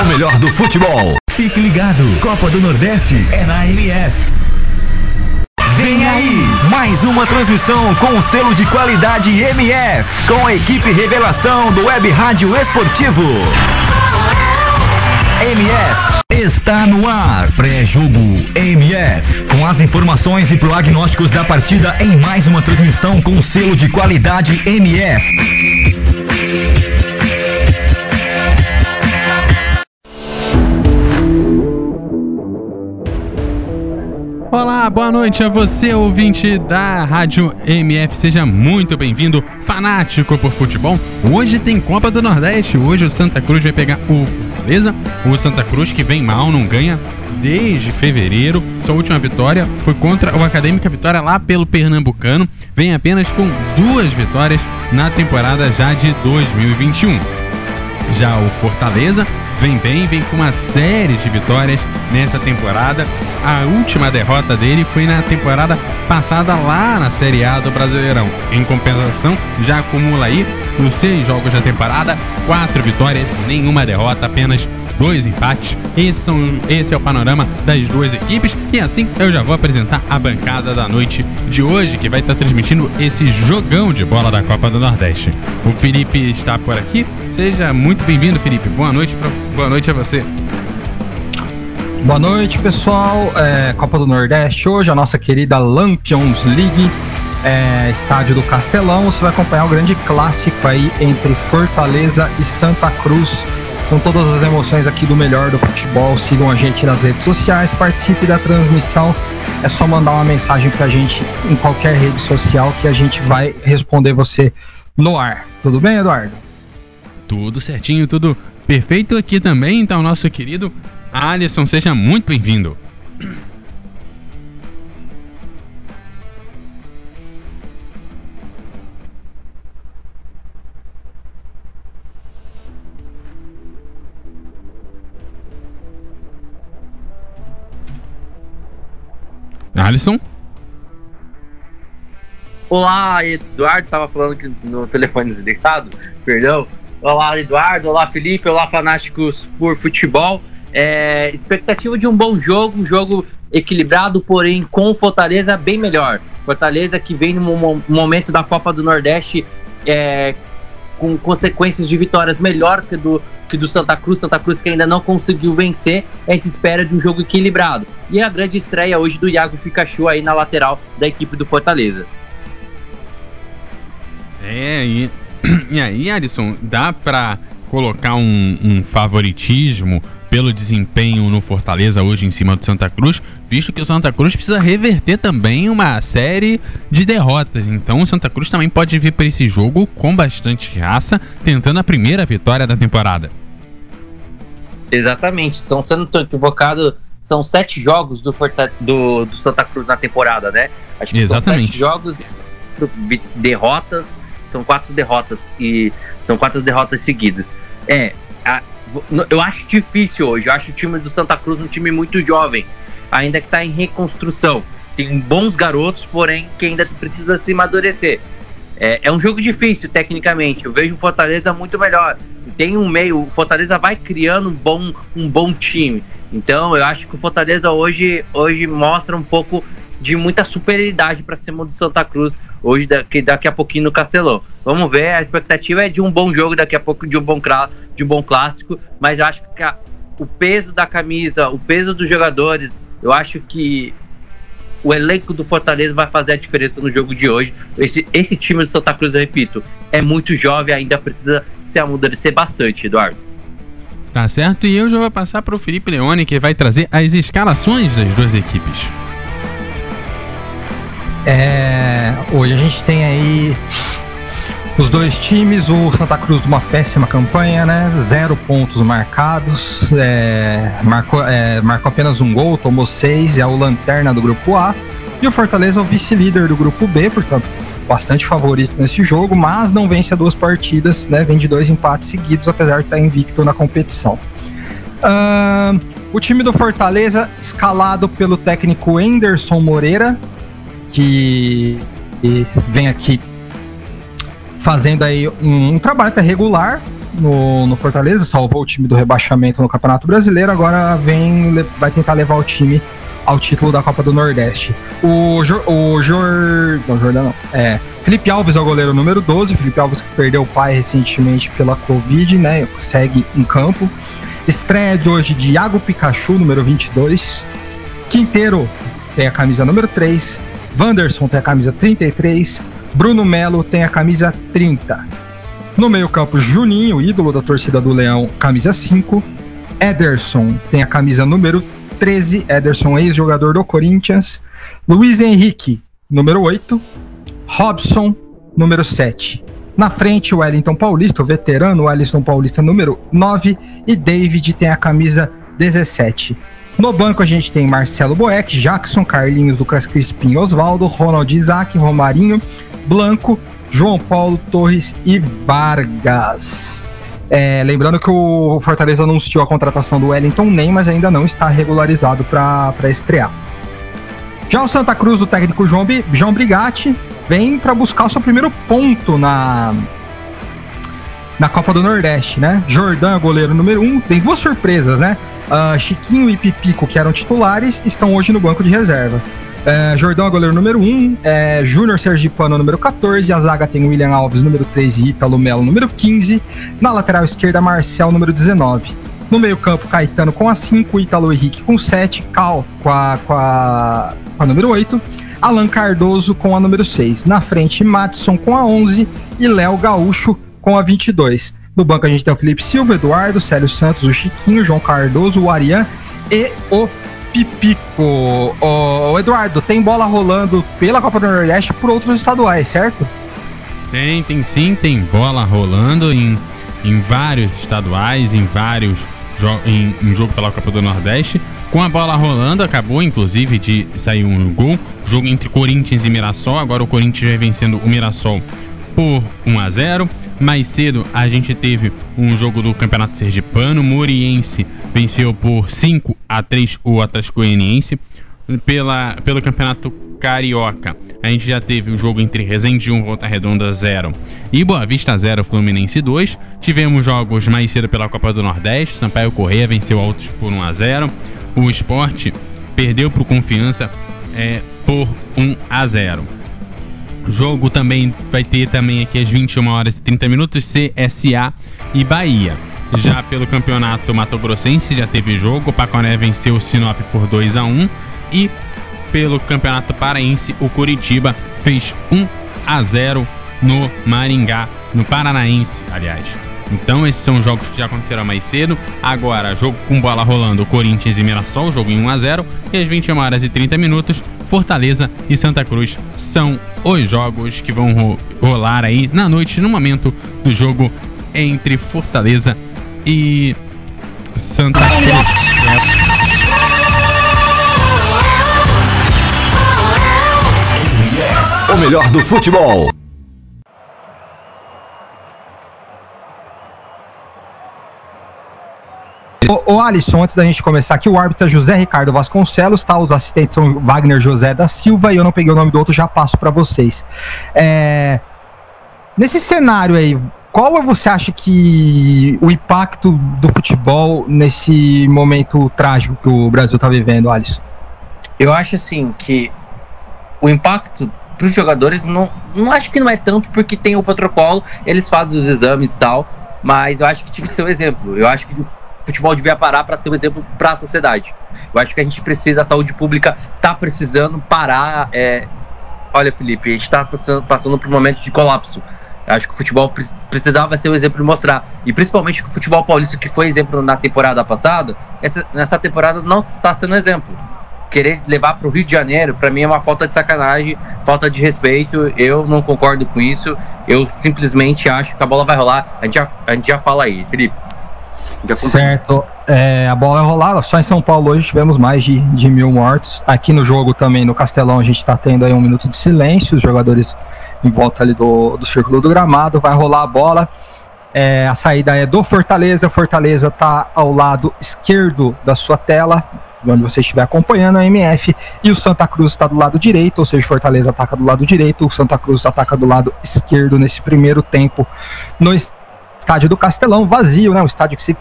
O melhor do futebol. Fique ligado, Copa do Nordeste é na MF. Vem aí, mais uma transmissão com o selo de qualidade MF, com a equipe revelação do Web Rádio Esportivo. MF está no ar, pré-jogo MF, com as informações e prognósticos da partida em mais uma transmissão com o selo de qualidade MF. Olá, boa noite a você, ouvinte da Rádio MF. Seja muito bem-vindo, fanático por futebol. Hoje tem Copa do Nordeste. Hoje o Santa Cruz vai pegar o Fortaleza. O Santa Cruz que vem mal, não ganha desde fevereiro. Sua última vitória foi contra o Acadêmica Vitória lá pelo Pernambucano. Vem apenas com duas vitórias na temporada já de 2021. Já o Fortaleza vem bem, vem com uma série de vitórias nessa temporada. A última derrota dele foi na temporada passada lá na Série A do Brasileirão. Em compensação, já acumula aí nos seis jogos da temporada, quatro vitórias, nenhuma derrota, apenas dois empates. Esse, são, esse é o panorama das duas equipes. E assim eu já vou apresentar a bancada da noite de hoje, que vai estar transmitindo esse jogão de bola da Copa do Nordeste. O Felipe está por aqui. Seja muito bem-vindo, Felipe. Boa noite, pra, boa noite a você. Boa noite, pessoal. É, Copa do Nordeste hoje, a nossa querida Lampions League, é, estádio do Castelão. Você vai acompanhar o grande clássico aí entre Fortaleza e Santa Cruz. Com todas as emoções aqui do melhor do futebol. Sigam a gente nas redes sociais, participe da transmissão. É só mandar uma mensagem pra gente em qualquer rede social que a gente vai responder você no ar. Tudo bem, Eduardo? Tudo certinho, tudo perfeito aqui também. Então, nosso querido Alisson, seja muito bem-vindo. Alisson? Olá, Eduardo, tava falando que no telefone desligado, perdão. Olá, Eduardo, olá, Felipe, olá, fanáticos por futebol. É, expectativa de um bom jogo, um jogo equilibrado, porém com Fortaleza bem melhor. Fortaleza que vem num momento da Copa do Nordeste é, com consequências de vitórias melhor que do, que do Santa Cruz. Santa Cruz que ainda não conseguiu vencer. A gente espera de um jogo equilibrado. E a grande estreia hoje do Iago Pikachu aí na lateral da equipe do Fortaleza. É, e, e aí, Alisson, dá pra colocar um, um, favoritismo pelo desempenho no Fortaleza hoje em cima do Santa Cruz, visto que o Santa Cruz precisa reverter também uma série de derrotas. Então o Santa Cruz também pode vir para esse jogo com bastante raça, tentando a primeira vitória da temporada. Exatamente, são sendo equivocado, são sete jogos do, Forta, do, do, Santa Cruz na temporada, né? Acho que Exatamente. São sete jogos, derrotas, são quatro derrotas e são quatro derrotas seguidas. É, a, eu acho difícil hoje. Eu acho o time do Santa Cruz um time muito jovem, ainda que está em reconstrução. Tem bons garotos, porém que ainda precisa se amadurecer. É, é, um jogo difícil tecnicamente. Eu vejo o Fortaleza muito melhor. Tem um meio, o Fortaleza vai criando um bom, um bom time. Então eu acho que o Fortaleza hoje, hoje mostra um pouco de muita superioridade para cima do Santa Cruz hoje daqui, daqui a pouquinho no Castelão. Vamos ver, a expectativa é de um bom jogo daqui a pouco, de um bom, de um bom clássico, mas eu acho que a, o peso da camisa, o peso dos jogadores, eu acho que o elenco do Fortaleza vai fazer a diferença no jogo de hoje. Esse, esse time do Santa Cruz, eu repito, é muito jovem, ainda precisa se amadurecer bastante, Eduardo. Tá certo, e eu já vou passar para o Felipe Leone, que vai trazer as escalações das duas equipes. É, hoje a gente tem aí os dois times, o Santa Cruz de uma péssima campanha, né? Zero pontos marcados, é, marcou, é, marcou apenas um gol, tomou seis, é o lanterna do grupo A. E o Fortaleza é o vice-líder do grupo B, portanto, bastante favorito nesse jogo, mas não vence duas partidas, né? Vem de dois empates seguidos, apesar de estar invicto na competição. Uh, o time do Fortaleza, escalado pelo técnico Anderson Moreira, que vem aqui fazendo aí um, um trabalho até regular no, no, Fortaleza, salvou o time do rebaixamento no Campeonato Brasileiro, agora vem vai tentar levar o time ao título da Copa do Nordeste. O, Jor, o Jor, não, Jordão não, é, Felipe Alves é o goleiro número 12, Felipe Alves que perdeu o pai recentemente pela Covid, né, segue em campo. Estreia de hoje de Iago Pikachu, número 22. Quinteiro tem a camisa número 3. Wanderson tem a camisa 33. Bruno Melo tem a camisa 30. No meio-campo, Juninho, ídolo da torcida do Leão, camisa 5. Ederson tem a camisa número 13. Ederson, ex-jogador do Corinthians. Luiz Henrique, número 8. Robson, número 7. Na frente, o Wellington Paulista, o veterano Wellington Paulista número 9. E David tem a camisa 17. No banco a gente tem Marcelo Boeck, Jackson, Carlinhos, Lucas Crispim, Oswaldo, Ronald Isaac, Romarinho, Blanco, João Paulo Torres e Vargas. É, lembrando que o Fortaleza anunciou a contratação do Wellington Nem, mas ainda não está regularizado para estrear. Já o Santa Cruz, o técnico João, João Brigatti, vem para buscar o seu primeiro ponto na, na Copa do Nordeste, né? Jordan, goleiro número 1, um, tem duas surpresas, né? Uh, Chiquinho e Pipico, que eram titulares, estão hoje no banco de reserva. Uh, Jordão é goleiro número 1, um, é, Júnior Sergipano número 14, a zaga tem William Alves número 3 e Ítalo Melo número 15, na lateral esquerda Marcel número 19. No meio campo, Caetano com a 5, Ítalo Henrique com 7, Cal com a, com a, com a número 8, Alan Cardoso com a número 6. Na frente, Matson com a 11 e Léo Gaúcho com a 22. No banco a gente tem o Felipe Silva, Eduardo, Célio Santos, o Chiquinho, João Cardoso, o Arian e o Pipico. O Eduardo, tem bola rolando pela Copa do Nordeste por outros estaduais, certo? Tem, tem sim, tem bola rolando em, em vários estaduais, em vários em, em jogo pela Copa do Nordeste. Com a bola rolando, acabou inclusive de sair um gol. Jogo entre Corinthians e Mirassol. Agora o Corinthians vai vencendo o Mirassol por 1 a 0. Mais cedo a gente teve um jogo do Campeonato Sergipano. Moriense venceu por 5 a 3 o Atlético Goianiense. Pela, pelo Campeonato Carioca, a gente já teve o jogo entre Resende 1, Volta Redonda 0 e Boa Vista 0, Fluminense 2. Tivemos jogos mais cedo pela Copa do Nordeste. Sampaio Correia venceu Altos por 1 a 0 o esporte perdeu para o Confiança é, por 1 a 0. Jogo também vai ter também aqui às 21 horas e 30 minutos CSA e Bahia. Já pelo campeonato Mato Grossense já teve jogo, o Paconé venceu o Sinop por 2 a 1 e pelo campeonato paraense o Curitiba fez 1 a 0 no Maringá, no Paranaense, aliás. Então esses são jogos que já aconteceram mais cedo. Agora, jogo com bola rolando, Corinthians e Mirassol, jogo em 1 a 0 e às 21 horas e 30 minutos, Fortaleza e Santa Cruz são os jogos que vão rolar aí na noite, no momento do jogo entre Fortaleza e Santa Cruz. O melhor do futebol. Ô, ô, Alisson, antes da gente começar aqui, o árbitro é José Ricardo Vasconcelos, tá? Os assistentes são Wagner José da Silva e eu não peguei o nome do outro, já passo para vocês. É... Nesse cenário aí, qual você acha que o impacto do futebol nesse momento trágico que o Brasil tá vivendo, Alisson? Eu acho assim que o impacto para os jogadores não, não acho que não é tanto porque tem o protocolo, eles fazem os exames e tal, mas eu acho que tinha que ser um exemplo. Eu acho que futebol devia parar para ser um exemplo para a sociedade. Eu acho que a gente precisa, a saúde pública está precisando parar. É... Olha, Felipe, a gente está passando, passando por um momento de colapso. Acho que o futebol precisava ser um exemplo mostrar. E principalmente o futebol paulista, que foi exemplo na temporada passada, essa, nessa temporada não está sendo exemplo. querer levar para o Rio de Janeiro, para mim é uma falta de sacanagem, falta de respeito. Eu não concordo com isso. Eu simplesmente acho que a bola vai rolar. A gente já, a gente já fala aí, Felipe. Certo. É, a bola vai rolar. Só em São Paulo hoje tivemos mais de, de mil mortos. Aqui no jogo também, no Castelão, a gente está tendo aí um minuto de silêncio. Os jogadores em volta ali do, do círculo do gramado. Vai rolar a bola. É, a saída é do Fortaleza. Fortaleza está ao lado esquerdo da sua tela, onde você estiver acompanhando a MF. E o Santa Cruz está do lado direito, ou seja, Fortaleza ataca do lado direito, o Santa Cruz ataca do lado esquerdo nesse primeiro tempo no estádio do Castelão, vazio, né? Um estádio que se.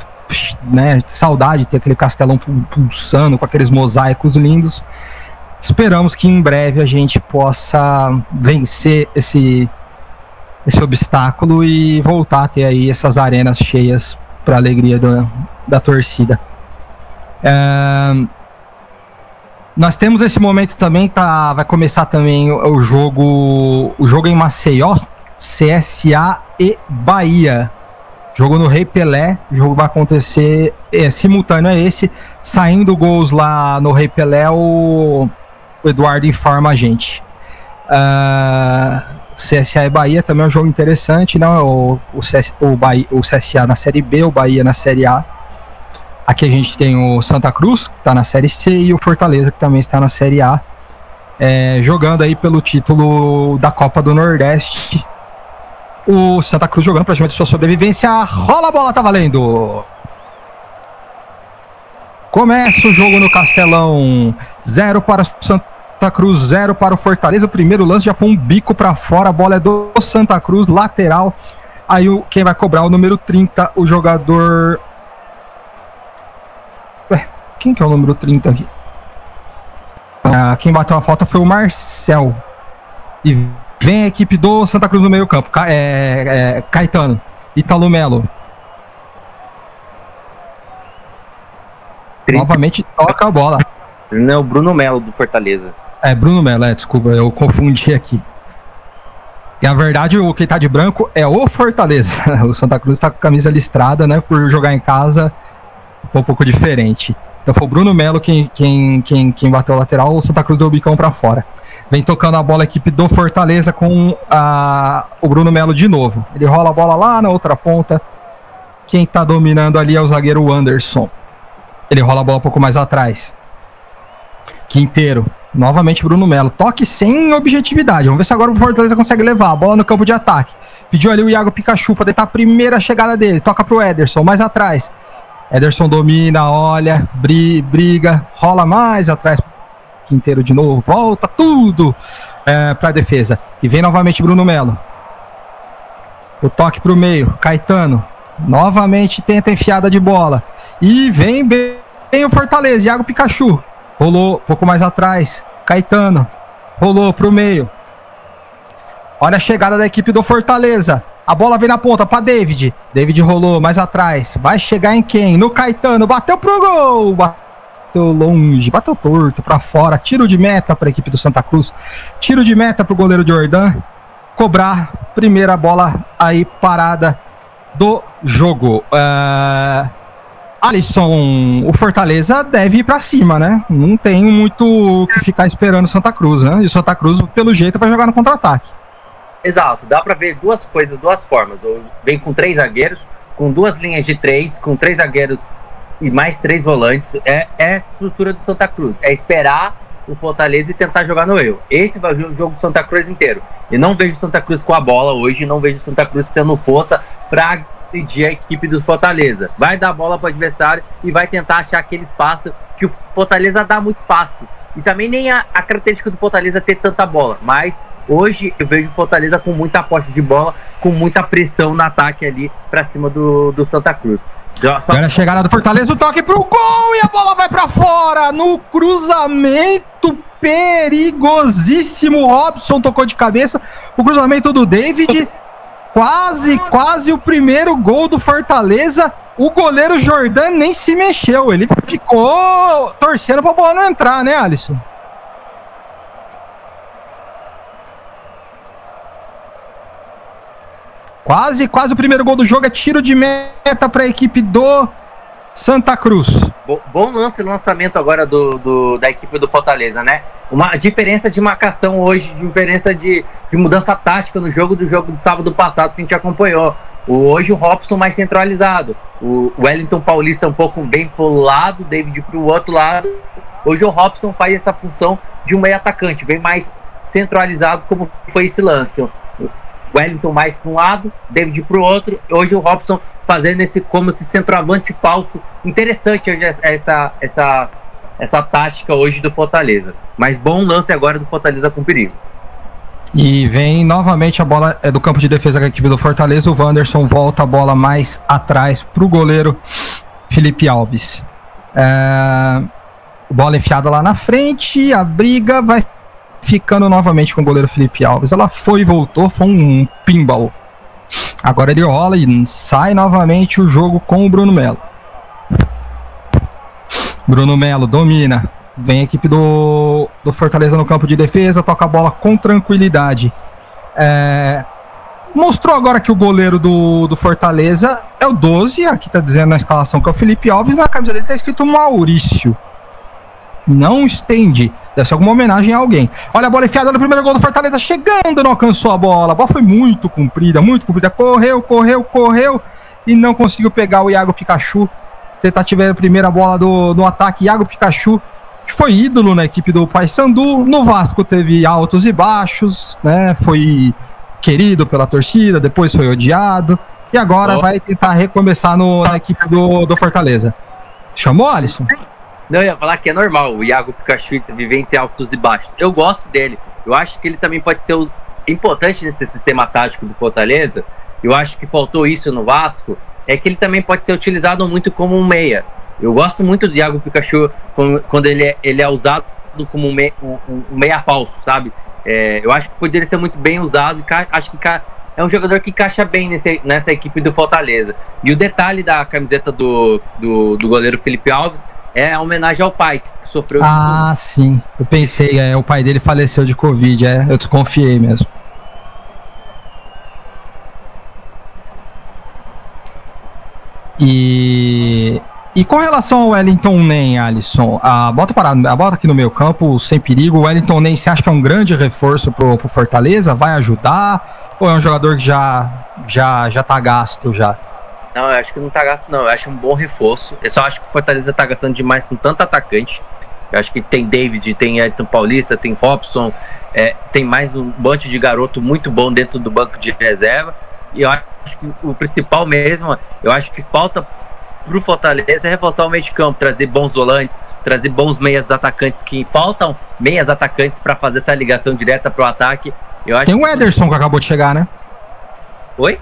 Né, saudade de ter aquele castelão pulsando com aqueles mosaicos lindos. Esperamos que em breve a gente possa vencer esse esse obstáculo e voltar a ter aí essas arenas cheias para alegria do, da torcida. É, nós temos esse momento também, tá, vai começar também o, o jogo, o jogo em Maceió, CSA e Bahia. Jogo no Rei Pelé, o jogo vai acontecer é, simultâneo a esse. Saindo gols lá no Rei Pelé, o, o Eduardo informa a gente. Uh, CSA e Bahia também é um jogo interessante, não? Né? O, o, CS, o, Bahia, o CSA na Série B, o Bahia na Série A. Aqui a gente tem o Santa Cruz, que está na Série C, e o Fortaleza, que também está na Série A. É, jogando aí pelo título da Copa do Nordeste. O Santa Cruz jogando praticamente sua sobrevivência. Rola a bola, tá valendo! Começa o jogo no Castelão. Zero para o Santa Cruz 0 para o Fortaleza. O primeiro lance já foi um bico para fora. A bola é do Santa Cruz, lateral. Aí o, quem vai cobrar o número 30, o jogador. Ué, quem que é o número 30 aqui? Ah, quem bateu a falta foi o Marcel. E vem a equipe do Santa Cruz no meio-campo. É, é, Caetano, Italo Melo. Novamente toca a bola. Não, Bruno Melo do Fortaleza. É, Bruno Melo, é, desculpa, eu confundi aqui. E a verdade, o que tá de branco é o Fortaleza. O Santa Cruz tá com a camisa listrada, né? Por jogar em casa, foi um pouco diferente. Então foi o Bruno Melo quem, quem, quem, quem bateu o lateral, o Santa Cruz deu o bicão para fora. Vem tocando a bola a equipe do Fortaleza com a, o Bruno Melo de novo. Ele rola a bola lá na outra ponta. Quem tá dominando ali é o zagueiro Anderson. Ele rola a bola um pouco mais atrás. Quinteiro. Novamente Bruno Melo. Toque sem objetividade. Vamos ver se agora o Fortaleza consegue levar a bola no campo de ataque. Pediu ali o Iago Pikachu para tentar a primeira chegada dele. Toca pro Ederson, mais atrás. Ederson domina, olha, briga, rola mais atrás. Quinteiro de novo, volta tudo é, para a defesa. E vem novamente Bruno Melo. O toque pro meio, Caetano. Novamente tenta enfiada de bola. E vem bem o Fortaleza, Iago Pikachu. Rolou pouco mais atrás. Caetano. Rolou pro meio. Olha a chegada da equipe do Fortaleza. A bola vem na ponta para David. David rolou mais atrás. Vai chegar em quem? No Caetano. Bateu pro gol. Bateu longe. Bateu torto para fora. Tiro de meta para a equipe do Santa Cruz. Tiro de meta pro goleiro Jordan. Cobrar. Primeira bola aí parada do jogo. Uh, Alisson, o Fortaleza deve ir para cima, né? Não tem muito o que ficar esperando Santa Cruz, né? E o Santa Cruz, pelo jeito, vai jogar no contra-ataque. Exato, dá para ver duas coisas, duas formas. Ou vem com três zagueiros, com duas linhas de três, com três zagueiros e mais três volantes. É, é a estrutura do Santa Cruz. É esperar o Fortaleza e tentar jogar no eu. Esse vai ser o jogo do Santa Cruz inteiro. E não vejo Santa Cruz com a bola hoje, não vejo Santa Cruz tendo força para pedir a equipe do Fortaleza. Vai dar bola para o adversário e vai tentar achar aquele espaço que o Fortaleza dá muito espaço. E também nem a, a característica do Fortaleza ter tanta bola. Mas hoje eu vejo o Fortaleza com muita posse de bola, com muita pressão no ataque ali para cima do, do Santa Cruz. Só... Olha a chegada do Fortaleza, o toque pro gol e a bola vai para fora no cruzamento perigosíssimo. Robson tocou de cabeça. O cruzamento do David Quase, quase o primeiro gol do Fortaleza. O goleiro Jordan nem se mexeu. Ele ficou torcendo pra bola não entrar, né, Alisson? Quase, quase o primeiro gol do jogo. É tiro de meta para a equipe do Santa Cruz. Bo- Bom lance lançamento agora do, do- da equipe do Fortaleza, né? Uma diferença de marcação hoje, diferença de, de mudança tática no jogo do jogo de sábado passado que a gente acompanhou. O- hoje o Robson mais centralizado. O Wellington Paulista um pouco bem pro lado, David pro outro lado. Hoje o Robson faz essa função de um meio atacante, bem mais centralizado como foi esse lance. Wellington mais para um lado, David para o outro. Hoje o Robson fazendo esse como esse centroavante falso. Interessante hoje essa, essa, essa tática hoje do Fortaleza. Mas bom lance agora do Fortaleza com perigo. E vem novamente a bola é do campo de defesa da equipe do Fortaleza. O Wanderson volta a bola mais atrás para o goleiro Felipe Alves. É, bola enfiada lá na frente. A briga vai ficando novamente com o goleiro Felipe Alves. Ela foi e voltou, foi um pinball. Agora ele rola e sai novamente o jogo com o Bruno Melo. Bruno Melo domina. Vem a equipe do, do Fortaleza no campo de defesa, toca a bola com tranquilidade. É, mostrou agora que o goleiro do, do Fortaleza é o 12, aqui tá dizendo na escalação que é o Felipe Alves, na camisa dele tá escrito Maurício. Não estende. Deve ser alguma homenagem a alguém. Olha a bola enfiada no primeiro gol do Fortaleza, chegando, não alcançou a bola. A bola foi muito comprida, muito comprida. Correu, correu, correu e não conseguiu pegar o Iago Pikachu. Tentativa a primeira bola do, do ataque, Iago Pikachu que foi ídolo na equipe do Paysandu. No Vasco teve altos e baixos, né? Foi querido pela torcida, depois foi odiado. E agora Oh. vai tentar recomeçar no, na equipe do, do Fortaleza. Chamou, Alisson? Não, eu ia falar que é normal o Iago Pikachu viver entre altos e baixos. Eu gosto dele. Eu acho que ele também pode ser importante nesse sistema tático do Fortaleza. Eu acho que faltou isso no Vasco. É que ele também pode ser utilizado muito como um meia. Eu gosto muito do Iago Pikachu quando, ele, é, ele é usado como um meia, um, um meia falso, sabe? É, eu acho que poderia ser muito bem usado. Acho que é um jogador que encaixa bem nesse, nessa equipe do Fortaleza. E o detalhe da camiseta do, do, do goleiro Felipe Alves é a homenagem ao pai que sofreu. Ah, sim. Eu pensei, é, o pai dele faleceu de Covid, é. Eu desconfiei mesmo. E. E com relação ao Wellington Nem, Alisson, a bota parada, a bota aqui no meio campo, sem perigo. O Wellington Nem, você acha que é um grande reforço pro, pro Fortaleza? Vai ajudar? Ou é um jogador que já, já, já tá gasto já? Não, eu acho que não tá gasto, não. Eu acho um bom reforço. Eu só acho que o Fortaleza tá gastando demais com tanto atacante. Eu acho que tem David, tem Edson Paulista, tem Robson, é, tem mais um monte de garoto muito bom dentro do banco de reserva. E eu acho que o principal mesmo, eu acho que falta pro Fortaleza é reforçar o meio de campo, trazer bons volantes, trazer bons meias atacantes que faltam meias atacantes para fazer essa ligação direta pro ataque. Eu acho Tem o Ederson que acabou de chegar, né? Oi?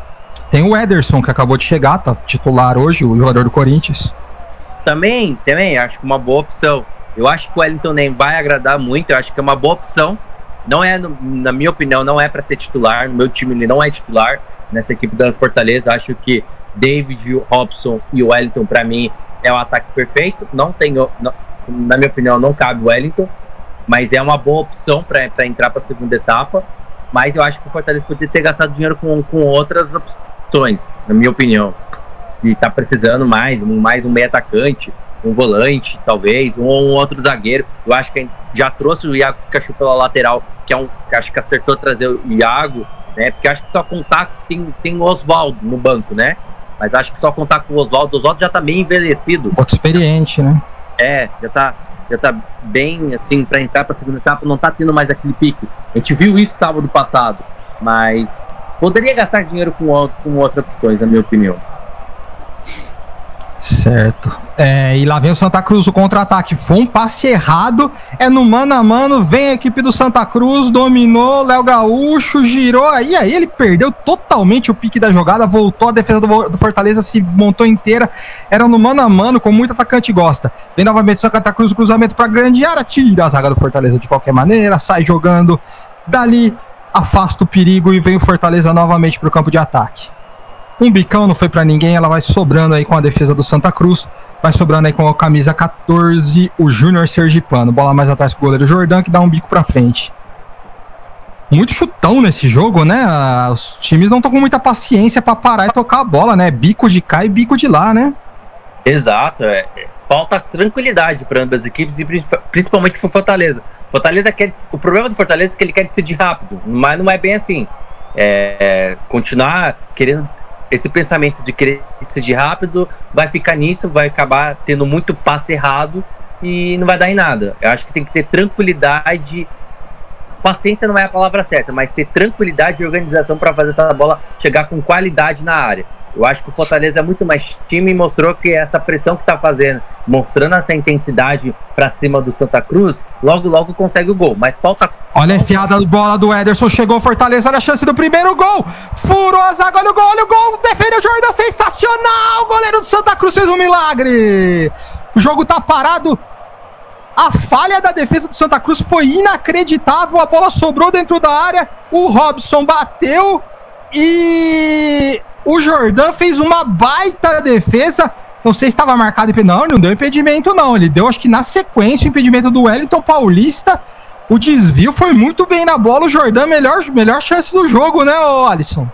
Tem o Ederson que acabou de chegar, tá titular hoje, o jogador do Corinthians. Também, também, acho que uma boa opção. Eu acho que o Wellington nem vai agradar muito, eu acho que é uma boa opção. Não é, na minha opinião, não é para ser titular. No meu time ele não é titular nessa equipe da Fortaleza. Acho que David, Robson e o Wellington, para mim, é o ataque perfeito. Não tenho, não- na minha opinião, não cabe o Wellington, mas é uma boa opção para entrar para a segunda etapa. Mas eu acho que o Fortaleza poderia ter gastado dinheiro com, com outras opções, na minha opinião. E tá precisando mais, um- mais um meio atacante, um volante, talvez, um, um outro zagueiro. Eu acho que já trouxe o Iago Pikachu pela lateral, que é um que acho que acertou trazer o Iago, né? Porque acho que só contar tem, tem o Oswaldo no banco, né? Mas acho que só contar com o Oswaldo, o Oswaldo já tá bem envelhecido. Outro experiente, né? É, já tá, já tá bem assim pra entrar pra segunda etapa, não tá tendo mais aquele pique. A gente viu isso sábado passado, mas poderia gastar dinheiro com, outro, com na minha opinião. Certo. É, e lá vem o Santa Cruz, o contra-ataque. Foi um passe errado. É no mano a mano. Vem a equipe do Santa Cruz, dominou. Léo Gaúcho girou. Aí, aí ele perdeu totalmente o pique da jogada. Voltou a defesa do, do Fortaleza, se montou inteira. Era no mano a mano, como muito atacante gosta. Vem novamente o Santa Cruz, cruzamento para grande área. Tira a zaga do Fortaleza de qualquer maneira. Sai jogando. Dali afasta o perigo e vem o Fortaleza novamente para o campo de ataque. Um bicão não foi pra ninguém, ela vai sobrando aí com a defesa do Santa Cruz. Vai sobrando aí com a camisa 14, o Júnior Sergipano. Bola mais atrás pro goleiro Jordan, que dá um bico pra frente. Muito chutão nesse jogo, né? Os times não estão com muita paciência pra parar e tocar a bola, né? Bico de cá e bico de lá, né? Exato, é. Falta tranquilidade para ambas as equipes e principalmente para Fortaleza. Fortaleza quer. O problema do Fortaleza é que ele quer decidir rápido, mas não é bem assim. É, é, continuar querendo esse pensamento de querer decidir rápido vai ficar nisso, vai acabar tendo muito passe errado e não vai dar em nada. Eu acho que tem que ter tranquilidade. Paciência não é a palavra certa, mas ter tranquilidade e organização para fazer essa bola chegar com qualidade na área. Eu acho que o Fortaleza é muito mais time e mostrou que essa pressão que está fazendo, mostrando essa intensidade para cima do Santa Cruz, logo logo consegue o gol. Mas falta. Olha a enfiada bola do Ederson, chegou Fortaleza, olha a chance do primeiro gol. Furou a zaga, olha o gol, olha o gol, defendeu o Jordão, sensacional! O goleiro do Santa Cruz fez um milagre. O jogo tá parado. A falha da defesa do Santa Cruz foi inacreditável. A bola sobrou dentro da área. O Robson bateu e o Jordan fez uma baita defesa. Não sei se estava marcado impedimento. Não, não deu impedimento, não. Ele deu, acho que na sequência, o impedimento do Wellington Paulista. O desvio foi muito bem na bola. O Jordan, melhor, melhor chance do jogo, né, Alisson?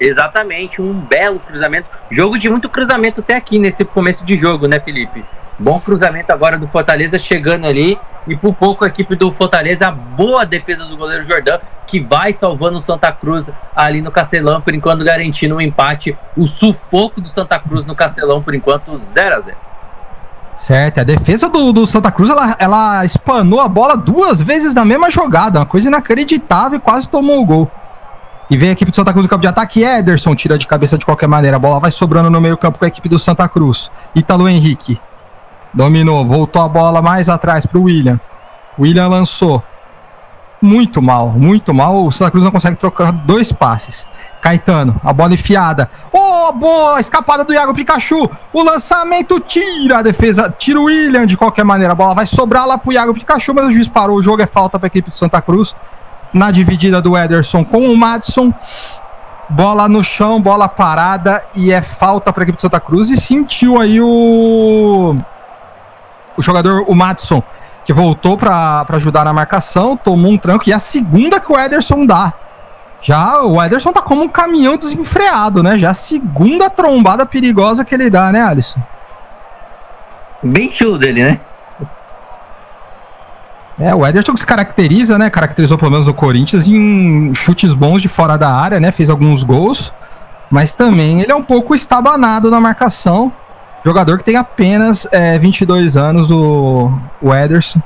Exatamente, um belo cruzamento. Jogo de muito cruzamento até aqui nesse começo de jogo, né, Felipe? Bom cruzamento agora do Fortaleza chegando ali. E por pouco a equipe do Fortaleza, boa defesa do goleiro Jordão, que vai salvando o Santa Cruz ali no Castelão, por enquanto garantindo um empate. O sufoco do Santa Cruz no Castelão, por enquanto, 0 a 0 Certo, a defesa do, do Santa Cruz ela, ela espanou a bola duas vezes na mesma jogada, uma coisa inacreditável e quase tomou o gol. E vem a equipe do Santa Cruz no campo de ataque. Ederson tira de cabeça de qualquer maneira. A bola vai sobrando no meio-campo com a equipe do Santa Cruz. Ítalo Henrique. Dominou, voltou a bola mais atrás para o William. William lançou. Muito mal, muito mal. O Santa Cruz não consegue trocar dois passes. Caetano, a bola enfiada. Oh, boa escapada do Iago Pikachu. O lançamento tira a defesa, tira o William de qualquer maneira. A bola vai sobrar lá pro Iago Pikachu, mas o juiz parou. O jogo é falta para a equipe do Santa Cruz. Na dividida do Ederson com o Madison. Bola no chão, bola parada e é falta para a equipe do Santa Cruz. E sentiu aí o o jogador, o Matson, que voltou para ajudar na marcação, tomou um tranco, e a segunda que o Ederson dá. Já o Ederson tá como um caminhão desenfreado, né? Já a segunda trombada perigosa que ele dá, né, Alisson? Bem show dele, né? É, o Ederson se caracteriza, né? Caracterizou pelo menos no Corinthians em chutes bons de fora da área, né? Fez alguns gols, mas também ele é um pouco estabanado na marcação. Jogador que tem apenas é, 22 anos, o, o Ederson.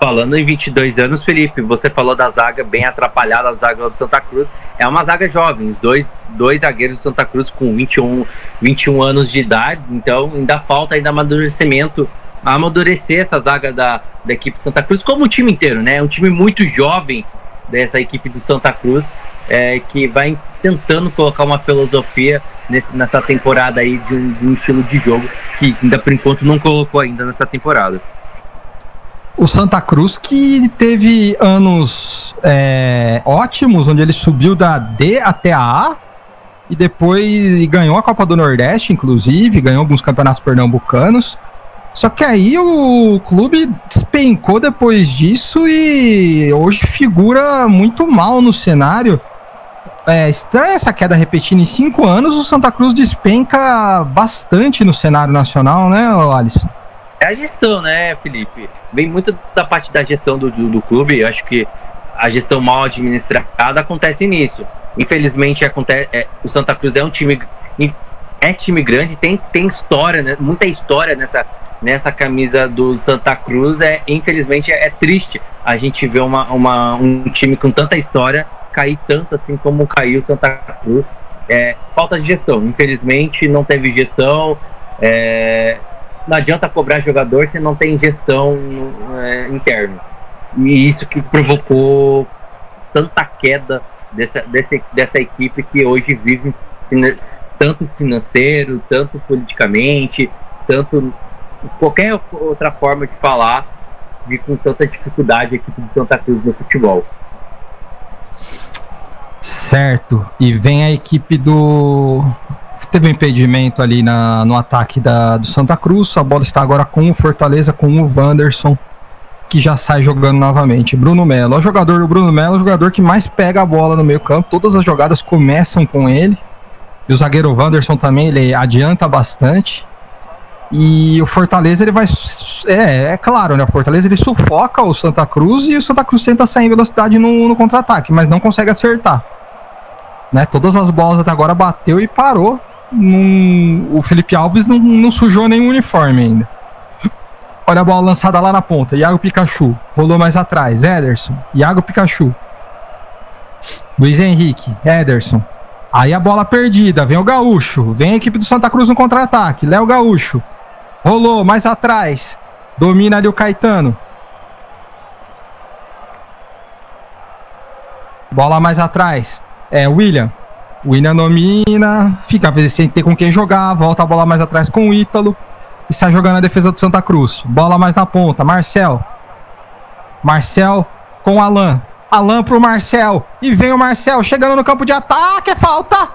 Falando em 22 anos, Felipe, você falou da zaga bem atrapalhada, a zaga do Santa Cruz. É uma zaga jovem, dois, dois zagueiros do Santa Cruz com 21, 21 anos de idade, então ainda falta ainda amadurecimento, amadurecer essa zaga da, da equipe de Santa Cruz, como o time inteiro, né? É um time muito jovem dessa equipe do Santa Cruz, é, que vai tentando colocar uma filosofia nesse, nessa temporada aí de um, de um, estilo de jogo que ainda por enquanto não colocou ainda nessa temporada. O Santa Cruz que teve anos é, ótimos, onde ele subiu da D até a A e depois ganhou a Copa do Nordeste, inclusive, ganhou alguns campeonatos pernambucanos. Só que aí o clube despencou depois disso e hoje figura muito mal no cenário. É estranha essa queda repetida em cinco anos. O Santa Cruz despenca bastante no cenário nacional, né, Alisson? É a gestão, né, Felipe? Vem muito da parte da gestão do, do, do clube. Eu acho que a gestão mal administrada acontece nisso. Infelizmente, acontece, é, o Santa Cruz é um time. É time grande, tem, tem história, né, muita história nessa, nessa camisa do Santa Cruz. É, infelizmente, é, é triste a gente ver uma, uma, um time com tanta história cair tanto assim como caiu Santa Cruz. É, falta de gestão. Infelizmente, não teve gestão. É, não adianta cobrar jogador se não tem gestão é, interna. E isso que provocou tanta queda dessa, dessa, dessa equipe que hoje vive tanto financeiro, tanto politicamente, tanto qualquer outra forma de falar, de com tanta dificuldade a equipe de Santa Cruz no futebol. Certo. E vem a equipe do. Teve um impedimento ali na, no ataque da, do Santa Cruz. A bola está agora com o Fortaleza, com o Wanderson, que já sai jogando novamente. Bruno Melo. O jogador do Bruno Melo é o jogador que mais pega a bola no meio campo. Todas as jogadas começam com ele. E o zagueiro Wanderson também, ele adianta bastante. E o Fortaleza ele vai. É, é claro, né? O Fortaleza ele sufoca o Santa Cruz e o Santa Cruz tenta sair em velocidade no, no contra-ataque, mas não consegue acertar. Né? Todas as bolas até agora bateu e parou. Num, o Felipe Alves não, não sujou nenhum uniforme ainda. Olha a bola lançada lá na ponta. Iago Pikachu. Rolou mais atrás. Ederson. Iago Pikachu. Luiz Henrique. Ederson. Aí a bola perdida. Vem o Gaúcho. Vem a equipe do Santa Cruz no contra-ataque. Léo Gaúcho. Rolou mais atrás. Domina ali o Caetano. Bola mais atrás. É William. William domina. Fica sem ter com quem jogar. Volta a bola mais atrás com o Ítalo e sai jogando a defesa do Santa Cruz. Bola mais na ponta, Marcel. Marcel com Alan. Alan pro Marcel. E vem o Marcel chegando no campo de ataque. É falta.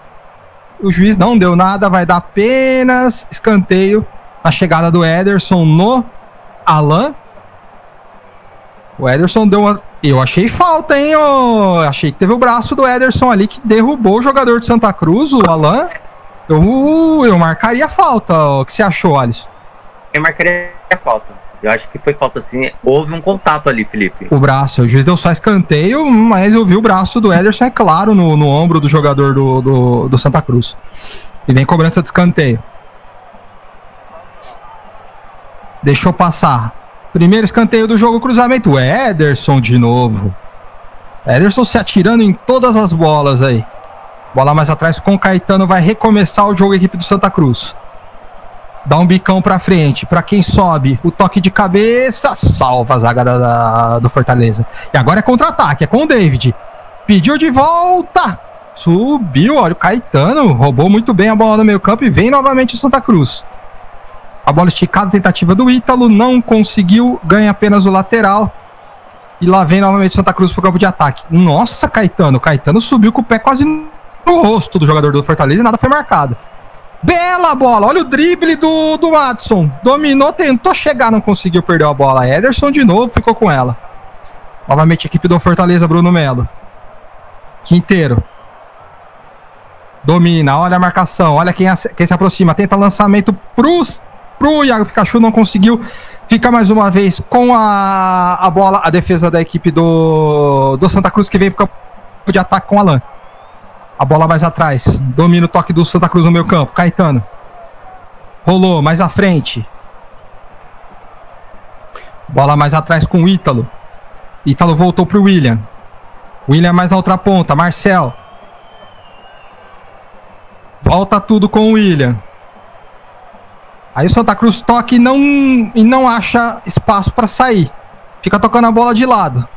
O juiz não deu nada, vai dar apenas escanteio na chegada do Ederson no Alan. O Ederson deu uma. Eu achei falta, hein? Eu achei que teve o braço do Ederson ali que derrubou o jogador de Santa Cruz, o Alan. Eu, eu marcaria falta. O que você achou, Alisson? Eu marcaria a falta. Eu acho que foi falta assim. Houve um contato ali, Felipe. O braço, o juiz deu só escanteio, mas eu vi o braço do Ederson, é claro, no, no ombro do jogador do, do, do Santa Cruz. E vem cobrança de escanteio. Deixou passar. Primeiro escanteio do jogo, cruzamento. Ederson de novo. Ederson se atirando em todas as bolas aí. Bola mais atrás com Caetano. Vai recomeçar o jogo, equipe do Santa Cruz. Dá um bicão pra frente. Pra quem sobe, o toque de cabeça salva a zaga da, da, do Fortaleza. E agora é contra-ataque, é com o David. Pediu de volta. Subiu, olha o Caetano. Roubou muito bem a bola no meio campo e vem novamente o Santa Cruz. A bola esticada, tentativa do Ítalo. Não conseguiu, ganha apenas o lateral. E lá vem novamente Santa Cruz pro campo de ataque. Nossa, Caetano. Caetano subiu com o pé quase no rosto do jogador do Fortaleza e nada foi marcado. Bela bola, olha o drible do, do Madison. Dominou, tentou chegar, não conseguiu, perdeu a bola. Ederson de novo ficou com ela. Novamente a equipe do Fortaleza, Bruno Melo. Quinteiro. Domina, olha a marcação, olha quem, quem se aproxima. Tenta lançamento pros, pro Iago Pikachu, não conseguiu. Fica mais uma vez com a, a bola, a defesa da equipe do, do Santa Cruz que vem pro campo de ataque com Alan. A bola mais atrás. Domina o toque do Santa Cruz no meio campo. Caetano. Rolou mais à frente. Bola mais atrás com o Ítalo. Ítalo voltou para o William. William mais na outra ponta. Marcel. Volta tudo com o William. Aí o Santa Cruz toca e não, e não acha espaço para sair. Fica tocando a bola de lado.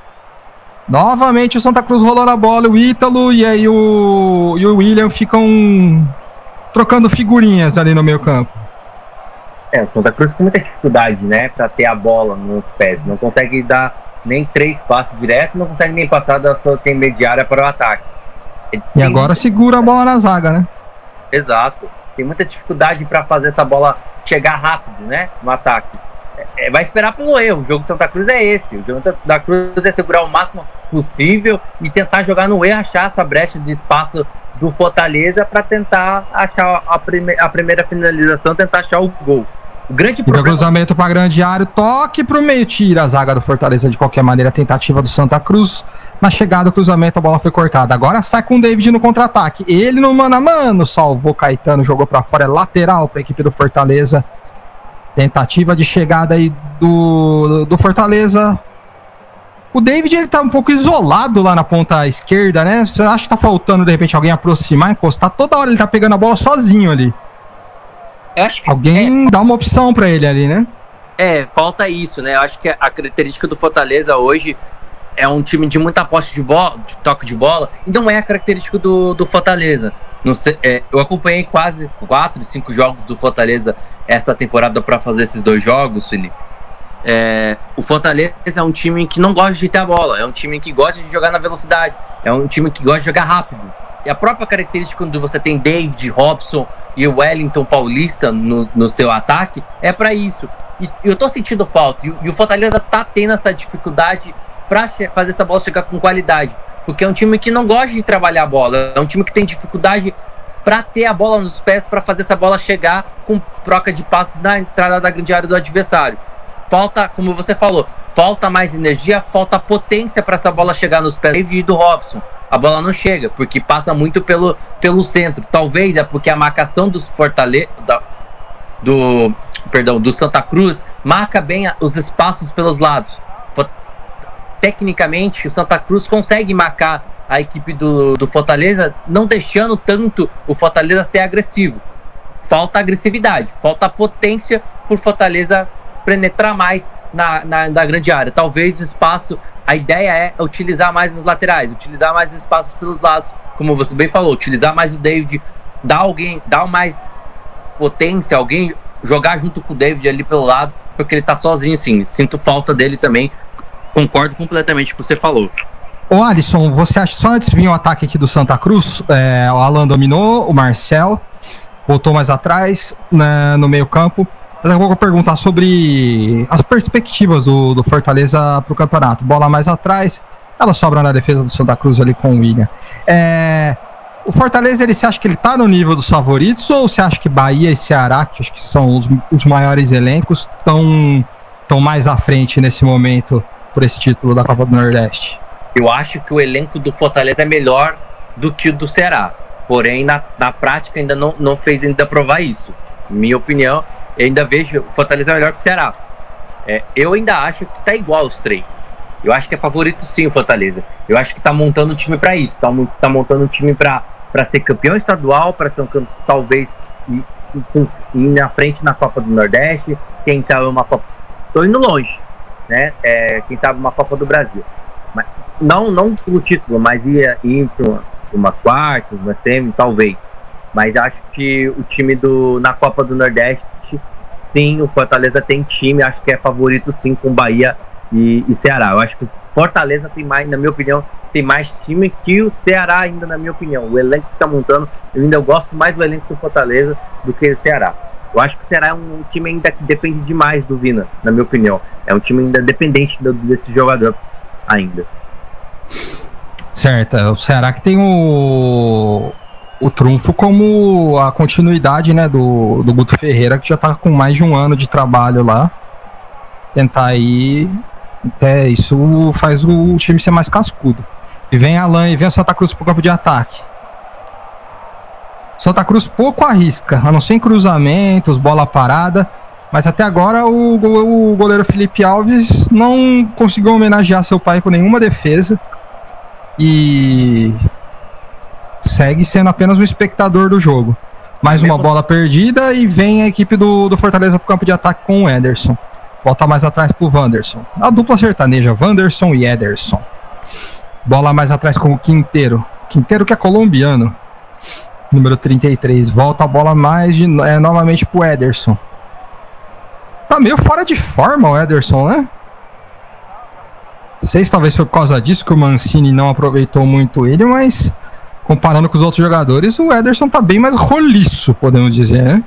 Novamente o Santa Cruz rolando a bola, o Ítalo e aí o, e o William ficam trocando figurinhas ali no meio campo. É, o Santa Cruz com muita dificuldade, né, para ter a bola nos pés. Não consegue dar nem três passos direto, não consegue nem passar da sua intermediária para o ataque. E agora segura a bola na zaga, né? Exato. Tem muita dificuldade para fazer essa bola chegar rápido, né, no ataque é, vai esperar pelo erro. O jogo do Santa Cruz é esse. O jogo da Cruz é segurar o máximo possível e tentar jogar no erro, achar essa brecha de espaço do Fortaleza para tentar achar a, prime a primeira finalização, tentar achar o gol. O grande problema... cruzamento para grande área, toque para o meio, tira a zaga do Fortaleza de qualquer maneira, tentativa do Santa Cruz. Na chegada do cruzamento, a bola foi cortada. Agora sai com o David no contra-ataque. Ele no mano a mano, salvou Caetano, jogou para fora, é lateral para a equipe do Fortaleza. Tentativa de chegada aí do, do Fortaleza. O David ele tá um pouco isolado lá na ponta esquerda, né? Você acha que tá faltando de repente alguém aproximar, encostar? Toda hora ele tá pegando a bola sozinho ali. Eu acho que alguém é... dá uma opção para ele ali, né? É, falta isso, né? Eu acho que a característica do Fortaleza hoje é um time de muita posse de bola, de toque de bola, e não é a característica do, do Fortaleza. Sei, é, eu acompanhei quase quatro, cinco jogos do Fortaleza essa temporada para fazer esses dois jogos, Felipe. É, o Fortaleza é um time que não gosta de ter a bola, é um time que gosta de jogar na velocidade, é um time que gosta de jogar rápido. E a própria característica quando você tem David, Robson e o Wellington Paulista no, no seu ataque é para isso. E eu tô sentindo falta. E, e, o Fortaleza tá tendo essa dificuldade para fazer essa bola chegar com qualidade. Porque é um time que não gosta de trabalhar a bola, é um time que tem dificuldade para ter a bola nos pés para fazer essa bola chegar com troca de passes na entrada da grande área do adversário. Falta, como você falou, falta mais energia, falta potência para essa bola chegar nos pés do Robson. A bola não chega, porque passa muito pelo, pelo centro. Talvez é porque a marcação dos Fortaleza. Do, perdão, do Santa Cruz marca bem os espaços pelos lados. Tecnicamente, o Santa Cruz consegue marcar a equipe do, do Fortaleza, não deixando tanto o Fortaleza ser agressivo. Falta agressividade, falta potência por Fortaleza penetrar mais na, na, na, grande área. Talvez o espaço, a ideia é utilizar mais as laterais, utilizar mais os espaços pelos lados, como você bem falou, utilizar mais o David, dar alguém, dar mais potência, alguém jogar junto com o David ali pelo lado, porque ele tá sozinho, sim. Sinto falta dele também. Concordo completamente com o que você falou. Ô Alisson, você acha só antes vir o ataque aqui do Santa Cruz, é, o Alan dominou, o Marcel voltou mais atrás né, no meio campo. Daqui a pouco eu vou perguntar sobre as perspectivas do, do Fortaleza para o campeonato. Bola mais atrás, ela sobra na defesa do Santa Cruz ali com o William. É, o Fortaleza, ele se acha que ele está no nível dos favoritos ou você acha que Bahia e Ceará, que acho que são os, os maiores elencos, estão tão mais à frente nesse momento por esse título da Copa do Nordeste? Eu acho que o elenco do Fortaleza é melhor do que o do Ceará. Porém, na, na prática, ainda não, não fez ainda provar isso. Minha opinião, eu ainda vejo o Fortaleza melhor que o Ceará. É, eu ainda acho que tá igual os três. Eu acho que é favorito sim o Fortaleza. Eu acho que tá montando um time para isso. Tá, tá montando um time para ser campeão estadual, para ser um talvez ir, ir, ir, na frente na Copa do Nordeste. Quem sabe uma Copa. Tô indo longe, né? É, quem sabe uma Copa do Brasil. Mas não, não o título, mas ia ir para uma quarta, uma semi, talvez. Mas acho que o time do na Copa do Nordeste, sim, o Fortaleza tem time, acho que é favorito sim com Bahia e, e Ceará. Eu acho que o Fortaleza tem mais, na minha opinião, tem mais time que o Ceará ainda, na minha opinião. O elenco que está montando, eu ainda gosto mais do elenco do Fortaleza do que o Ceará. Eu acho que o Ceará é um time ainda que depende demais do Vina, na minha opinião. É um time ainda dependente do, desse jogador ainda. Certo, é o Ceará que tem o, o trunfo como a continuidade né, do, do Guto Ferreira, que já está com mais de um ano de trabalho lá. Tentar aí. Até isso faz o time ser mais cascudo. E vem Alan e vem o Santa Cruz pro campo de ataque. Santa Cruz pouco arrisca, a não ser em cruzamentos, bola parada. Mas até agora o, goleiro Felipe Alves não conseguiu homenagear seu pai com nenhuma defesa e segue sendo apenas um espectador do jogo. Mais uma bola perdida e vem a equipe do, do Fortaleza para o campo de ataque com o Ederson. Volta mais atrás para o Wanderson. A dupla sertaneja, Wanderson e Ederson. Bola mais atrás com o Quinteiro. Quinteiro que é colombiano. Número 33. Volta a bola mais de, é, novamente para o Ederson. Tá meio fora de forma o Ederson, né? sei se talvez foi por causa disso que o Mancini não aproveitou muito ele, mas comparando com os outros jogadores, o Ederson tá bem mais roliço, podemos dizer, né?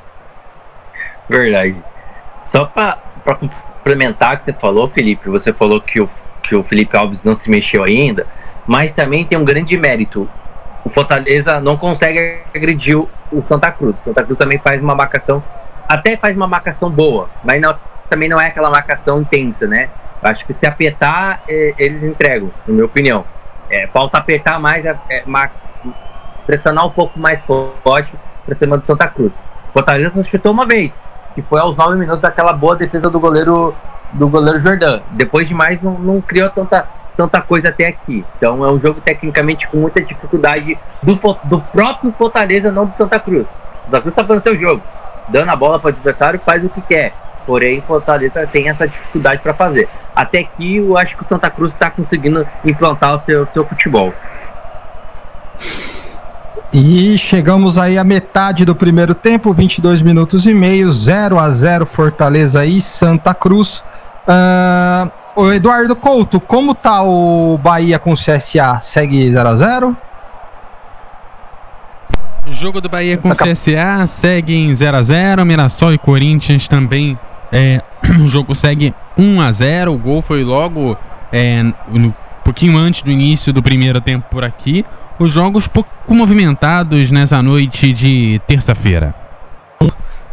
Verdade. Só para complementar o que você falou, Felipe, você falou que o, que o Felipe Alves não se mexeu ainda, mas também tem um grande mérito. O Fortaleza não consegue agredir o Santa Cruz. O Santa Cruz também faz uma marcação, até faz uma marcação boa, mas não, também não é aquela marcação intensa, né? Acho que se apertar, é, eles entregam, na minha opinião. É, falta apertar mais, é, é pressionar um pouco mais forte para cima do Santa Cruz. Fortaleza só chutou uma vez, que foi aos 9 minutos daquela boa defesa do goleiro do goleiro Jordan. Depois de mais, não, não criou tanta, tanta coisa até aqui. Então é um jogo tecnicamente com muita dificuldade do, do próprio Fortaleza, não do Santa Cruz. O Santa Cruz está fazendo seu jogo, dando a bola para o adversário, faz o que quer. Porém, Fortaleza tem essa dificuldade para fazer. Até que eu acho que o Santa Cruz está conseguindo implantar o seu, seu futebol. E chegamos aí à metade do primeiro tempo, 22 minutos e meio, 0 a 0 Fortaleza e Santa Cruz. Uh, o Eduardo Couto, como tá o Bahia com o CSA? Segue 0 a 0 o jogo do Bahia com o CSA segue em 0 a 0 Mirassol e Corinthians também é, o jogo segue 1 a 0 O gol foi logo é, um pouquinho antes do início do primeiro tempo por aqui. os jogos pouco movimentados nessa noite de terça-feira?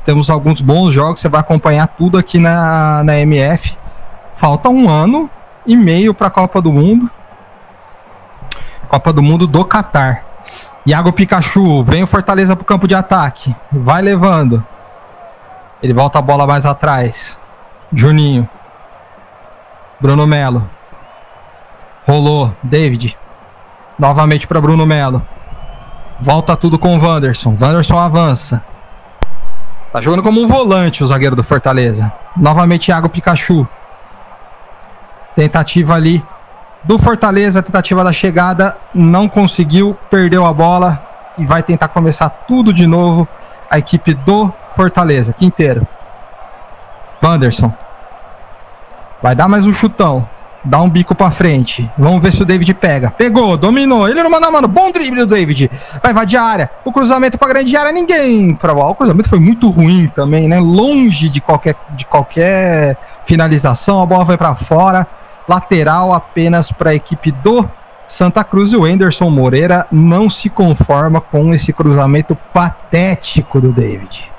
Temos alguns bons jogos, você vai acompanhar tudo aqui na, na MF. Falta um ano e meio para a Copa do Mundo. Copa do Mundo do Catar. Iago Pikachu, vem o Fortaleza pro campo de ataque. Vai levando. Ele volta a bola mais atrás. Juninho. Bruno Melo. Rolou. David. Novamente para Bruno Melo. Volta tudo com o Wanderson. Wanderson avança. Tá jogando como um volante o zagueiro do Fortaleza. Novamente Iago Pikachu. Tentativa ali do Fortaleza, tentativa da chegada, não conseguiu, perdeu a bola e vai tentar começar tudo de novo a equipe do Fortaleza. Quinteiro. Wanderson. Vai dar mais um chutão. Dá um bico pra frente. Vamos ver se o David pega. Pegou, dominou. Ele não manda, mano. Bom drible do David. Vai invadir a área. O cruzamento pra grande área. Ninguém. O cruzamento foi muito ruim também, né? Longe de qualquer, de qualquer finalização. A bola foi para fora lateral apenas para a equipe do Santa Cruz e o Anderson Moreira não se conforma com esse cruzamento patético do David.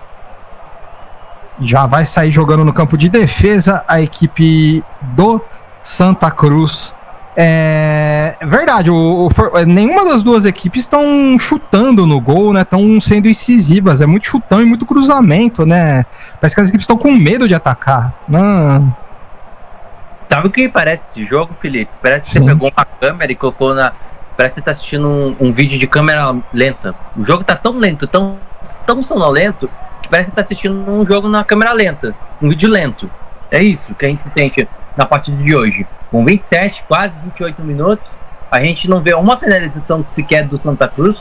Já vai sair jogando no campo de defesa a equipe do Santa Cruz. É verdade, o, o, nenhuma das duas equipes estão chutando no gol, né? Estão sendo incisivas. É muito chutão e muito cruzamento, né? Parece que as equipes estão com medo de atacar. Não, Sabe o que parece esse jogo, Felipe? Parece que Sim. você pegou uma câmera e colocou na. Parece que você tá assistindo um, um, vídeo de câmera lenta. O jogo tá tão lento, tão, tão sonolento, que parece que tá assistindo um jogo na câmera lenta. Um vídeo lento. É isso que a gente sente na partida de hoje. Com 27, quase 28 minutos, a gente não vê uma finalização sequer do Santa Cruz.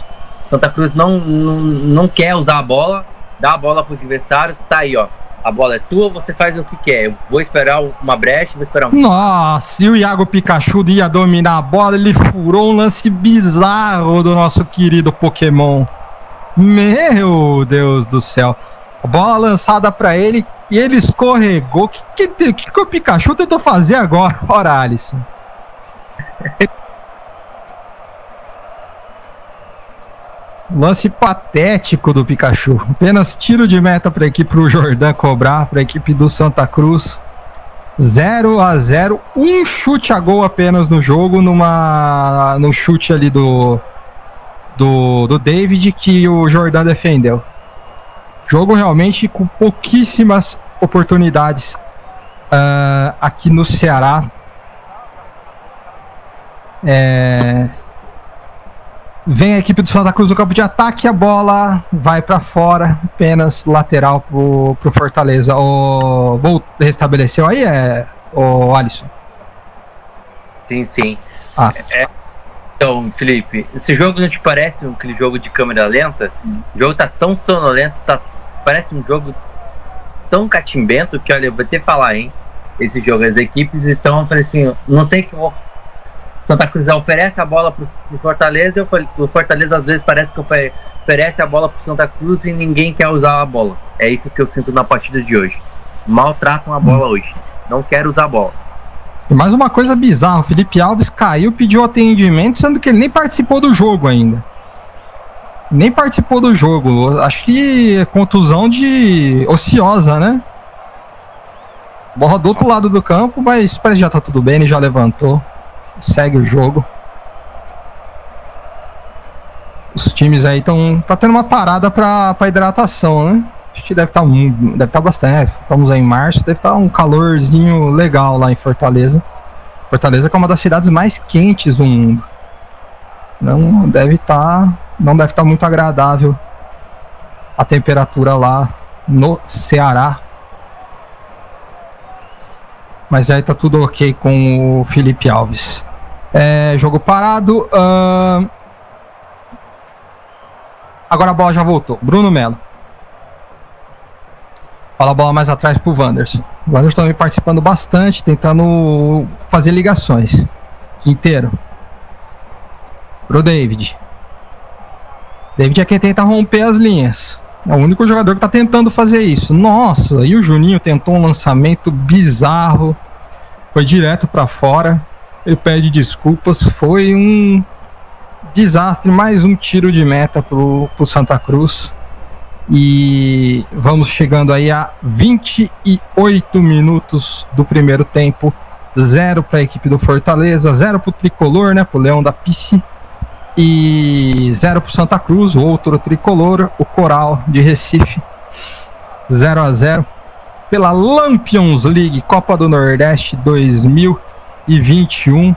Santa Cruz não, não, não quer usar a bola, dá a bola pro adversário, tá aí, ó a bola é tua, você faz o que quer. Eu vou esperar uma brecha, vou esperar um. Nossa, e o Iago Pikachu ia dominar a bola, ele furou um lance bizarro do nosso querido Pokémon. Meu Deus do céu. A bola lançada para ele e ele escorregou. O que, que, que, que o Pikachu tentou fazer agora? Ora, Alisson. Lance patético do Pikachu. Apenas tiro de meta para a equipe pro Jordan cobrar, para a equipe do Santa Cruz. 0 a 0 um chute a gol apenas no jogo, numa no chute ali do do, do David que o Jordan defendeu. Jogo realmente com pouquíssimas oportunidades uh, aqui no Ceará. É, Vem a equipe do Santa Cruz no campo de ataque, a bola vai para fora, apenas lateral pro, pro Fortaleza. O, vou restabeleceu aí, é, o Alisson? Sim, sim. Ah. É, então, Felipe, esse jogo não te parece aquele jogo de câmera lenta? O jogo tá tão sonolento, tá, parece um jogo tão catimbento que, olha, eu vou ter que falar, hein? Esse jogo, as equipes estão, assim, não sei que Santa Cruz oferece a bola para o Fortaleza e o Fortaleza às vezes parece que oferece a bola para o Santa Cruz e ninguém quer usar a bola. É isso que eu sinto na partida de hoje. Maltratam a bola hoje. Não quero usar a bola. E mais uma coisa bizarra, o Felipe Alves caiu, pediu atendimento, sendo que ele nem participou do jogo ainda. Nem participou do jogo. Acho que é contusão de ociosa, né? Bola do outro lado do campo, mas parece que já tá tudo bem, ele já levantou segue o jogo. Os times aí estão tá tendo uma parada para hidratação, né? A gente deve estar tá, deve tá bastante. Estamos aí em março, deve estar tá um calorzinho legal lá em Fortaleza. Fortaleza que é uma das cidades mais quentes do mundo. Não deve estar, tá, não deve estar tá muito agradável a temperatura lá no Ceará mas aí tá tudo ok com o Felipe Alves. É, jogo parado. Uh... Agora a bola já voltou. Bruno Melo. Fala a bola mais atrás pro Wanderson. O Wanderson também participando bastante, tentando fazer ligações. Quinteiro. Pro David. David é quem tenta romper as linhas. É o único jogador que tá tentando fazer isso. Nossa, e o Juninho tentou um lançamento bizarro. Foi direto para fora. Ele pede desculpas. Foi um desastre, mais um tiro de meta pro, pro Santa Cruz. E vamos chegando aí a 28 minutos do primeiro tempo. Zero para a equipe do Fortaleza, zero para o tricolor, né? Para o Leão da Pice. E zero para Santa Cruz, outro tricolor, o Coral de Recife. 0 a 0 pela Lampions League Copa do Nordeste 2021.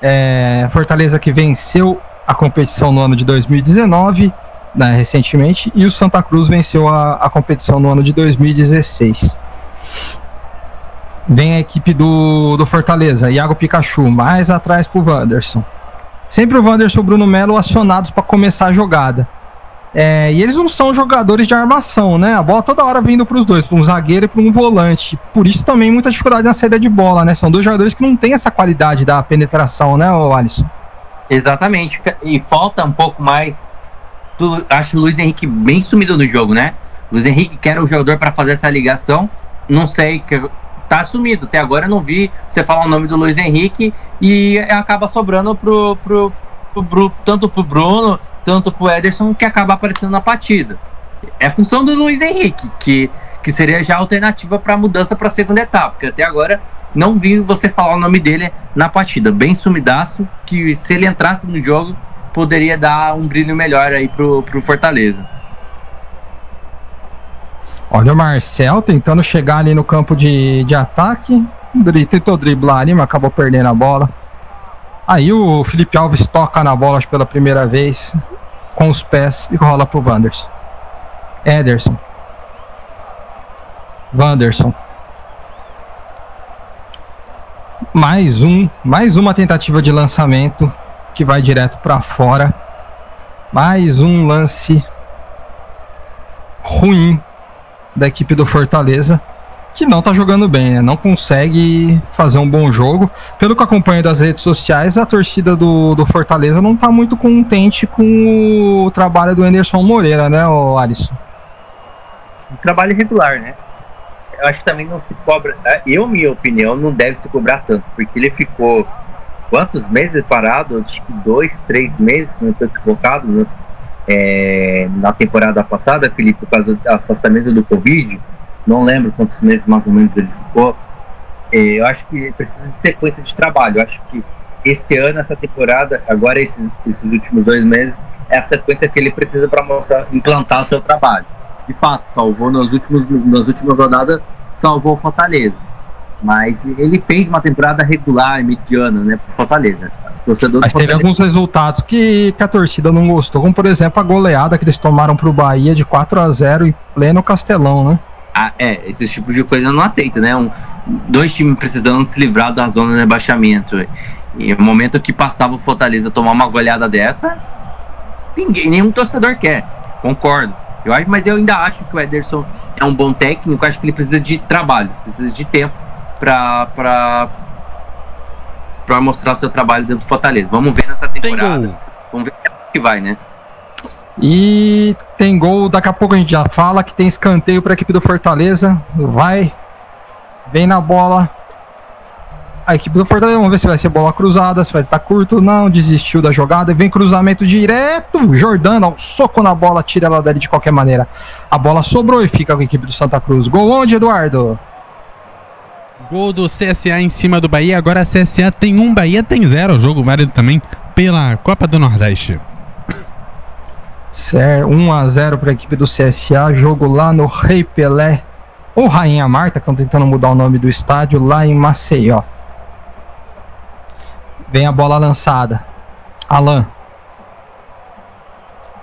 É, Fortaleza que venceu a competição no ano de 2019 né, recentemente, e o Santa Cruz venceu a, a competição no ano de 2016. Vem a equipe do, do Fortaleza, Iago Pikachu, mais atrás pro Wanderson. Sempre o Wanderson e o Bruno Melo acionados para começar a jogada. É, e eles não são jogadores de armação, né? A bola toda hora vindo para os dois, para um zagueiro e para um volante. Por isso também muita dificuldade na saída de bola, né? São dois jogadores que não têm essa qualidade da penetração, né, Alisson? Exatamente. E falta um pouco mais do, acho o Luiz Henrique bem sumido no jogo, né? Luiz Henrique, que era o jogador para fazer essa ligação, não sei, que tá sumido. Até agora eu não vi você falar o nome do Luiz Henrique e acaba sobrando pro, pro, pro, pro tanto pro Bruno, tanto pro Ederson, que acaba aparecendo na partida. É função do Luiz Henrique, que, que seria já alternativa para mudança para a segunda etapa, porque até agora não vi você falar o nome dele na partida. Bem sumidaço, que se ele entrasse no jogo, poderia dar um brilho melhor aí pro, pro Fortaleza. Olha o Marcel tentando chegar ali no campo de, de ataque. Tentou driblar ali, mas acabou perdendo a bola. Aí o Felipe Alves toca na bola pela primeira vez com os pés e rola pro Wanderson. Ederson. Wanderson. Mais um, mais uma tentativa de lançamento que vai direto para fora. Mais um lance ruim da equipe do Fortaleza, que não tá jogando bem, né? Não consegue fazer um bom jogo. Pelo que acompanho das redes sociais, a torcida do, do Fortaleza não tá muito contente com o trabalho do Anderson Moreira, né, o Alisson? Um trabalho irregular, né? Eu acho que também não se cobra. É, eu, minha opinião, não deve se cobrar tanto, porque ele ficou quantos meses parado? Acho que dois, três meses, não estou equivocado, né? É, na temporada passada, Felipe, por causa do afastamento do Covid. Não lembro quantos meses mais ou menos ele ficou. É, eu acho que precisa de sequência de trabalho. Eu acho que esse ano, essa temporada, agora esses, esses últimos dois meses, é a sequência que ele precisa para mostrar, implantar o seu trabalho. De fato, salvou nos últimos, nas últimas rodadas, salvou o Fortaleza mas ele fez uma temporada regular, mediana, né, pro Fortaleza. Torcedor mas teve alguns resultados que, que, a torcida não gostou, como por exemplo a goleada que eles tomaram pro Bahia de 4 a 0 em pleno Castelão, né? Ah, é, esse tipo de coisa eu não aceita, né? Um, dois times precisando se livrar da zona de rebaixamento. E no momento que passava o Fortaleza tomar uma goleada dessa, ninguém, nenhum torcedor quer. Concordo. Eu acho, mas eu ainda acho que o Ederson é um bom técnico, acho que ele precisa de trabalho, precisa de tempo para para mostrar o seu trabalho dentro do Fortaleza. Vamos ver nessa temporada. Vamos ver que vai, né? E tem gol, daqui a pouco a gente já fala que tem escanteio para a equipe do Fortaleza. Vai, vem na bola. A equipe do Fortaleza, vamos ver se vai ser bola cruzada, se vai estar curto, não, desistiu da jogada. Vem cruzamento direto, Jordano, um soco na bola, tira ela dali de qualquer maneira. A bola sobrou e fica com a equipe do Santa Cruz. Gol onde, Eduardo? Gol do CSA em cima do Bahia. Agora CSA tem um, Bahia tem zero. Jogo válido também pela Copa do Nordeste. Certo, 1 a 0 para a equipe do CSA. Jogo lá no Rei Pelé ou Rainha Marta, estão tentando mudar o nome do estádio, lá em Maceió. Vem a bola lançada. Alan.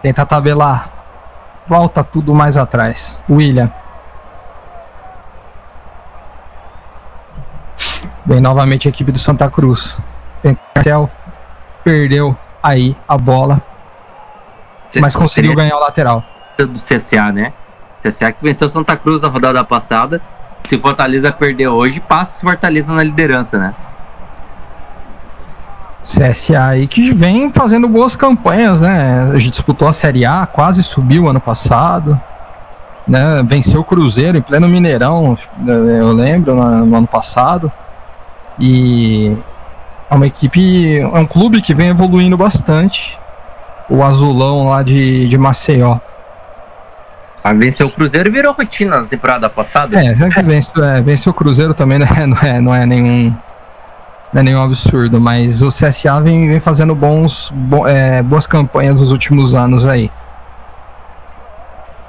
Tenta tabelar. Volta tudo mais atrás. William. Vem novamente a equipe do Santa Cruz. Tentel perdeu aí a bola, mas conseguiu ganhar o lateral. Do CSA, né? CSA que venceu Santa Cruz na rodada passada. Se Fortaleza perder hoje, passa o Fortaleza na liderança, né? CSA aí que vem fazendo boas campanhas, né? A gente disputou a Série A, quase subiu ano passado. Né? Venceu o Cruzeiro em pleno Mineirão, eu lembro, no ano passado. E é uma equipe, é um clube que vem evoluindo bastante. o azulão lá de, de Maceió. A venceu o Cruzeiro e virou rotina na temporada passada. É, venceu, é, venceu o Cruzeiro também não é, não é, não é nenhum. Não é nenhum absurdo, mas o CSA vem, vem fazendo bons, bo, é, boas campanhas nos últimos anos aí.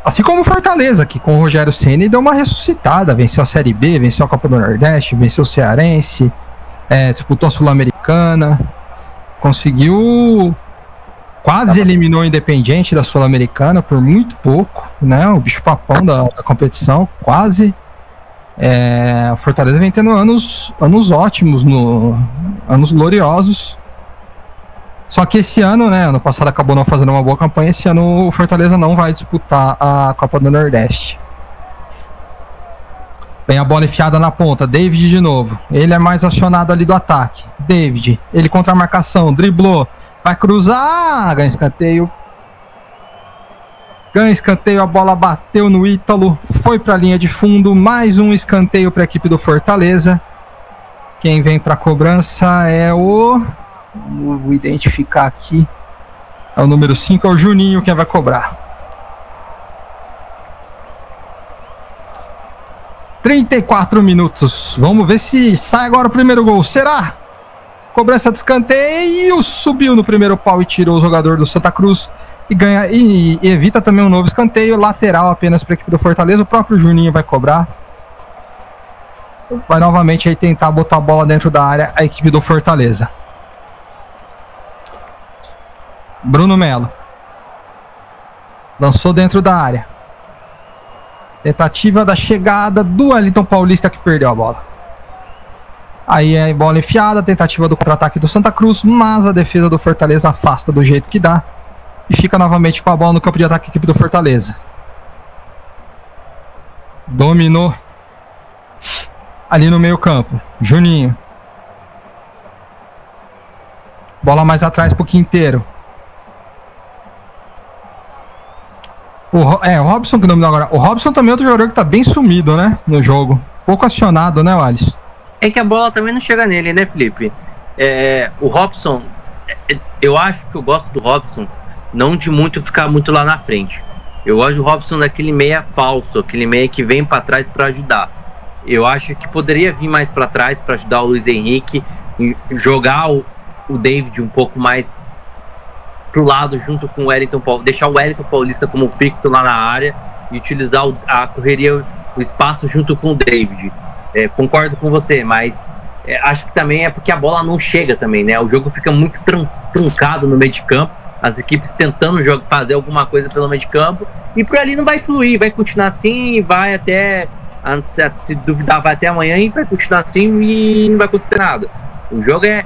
Assim como o Fortaleza, que com o Rogério Ceni deu uma ressuscitada, venceu a Série B, venceu a Copa do Nordeste, venceu o Cearense, é, disputou a Sul-Americana, conseguiu quase eliminou o Independiente da Sul-Americana por muito pouco, né? O bicho papão da, da competição, quase. É, a Fortaleza vem tendo anos, anos ótimos, no, anos gloriosos. Só que esse ano, né? Ano passado acabou não fazendo uma boa campanha. Esse ano o Fortaleza não vai disputar a Copa do Nordeste. Vem a bola enfiada na ponta. David de novo. Ele é mais acionado ali do ataque. David. Ele contra a marcação. Driblou. Vai cruzar. Ganha escanteio. Ganha escanteio. A bola bateu no Ítalo. Foi para a linha de fundo. Mais um escanteio para a equipe do Fortaleza. Quem vem para a cobrança é o. Vou identificar aqui. É o número 5, é o Juninho quem vai cobrar. 34 minutos. Vamos ver se sai agora o primeiro gol. Será? Cobrança de escanteio. Subiu no primeiro pau e tirou o jogador do Santa Cruz. E ganha e, e evita também um novo escanteio. Lateral apenas para a equipe do Fortaleza. O próprio Juninho vai cobrar. Vai novamente aí tentar botar a bola dentro da área a equipe do Fortaleza. Bruno Melo. Lançou dentro da área. Tentativa da chegada do Wellington Paulista que perdeu a bola. Aí é bola enfiada, tentativa do contra-ataque do Santa Cruz, mas a defesa do Fortaleza afasta do jeito que dá. E fica novamente com a bola no campo de ataque equipe do Fortaleza. Dominou. Ali no meio campo. Juninho. Bola mais atrás pro Quinteiro. O, é, o Robson que dominou agora. O Robson também é outro jogador que tá bem sumido, né? No jogo. Pouco acionado, né, Alisson? É que a bola também não chega nele, né, Felipe? É, o Robson, é, eu acho que eu gosto do Robson, não de muito ficar muito lá na frente. Eu gosto do Robson daquele meia falso, aquele meia que vem para trás para ajudar. Eu acho que poderia vir mais para trás para ajudar o Luiz Henrique, jogar o, o David um pouco mais pro lado junto com o Wellington Paulista, deixar o Wellington Paulista como fixo lá na área e utilizar a correria, o espaço junto com o David. É, concordo com você, mas é, acho que também é porque a bola não chega também, né? O jogo fica muito truncado no meio de campo, as equipes tentando jogar, fazer alguma coisa pelo meio de campo e por ali não vai fluir, vai continuar assim, vai até se duvidar vai até amanhã e vai continuar assim e não vai acontecer nada. O jogo é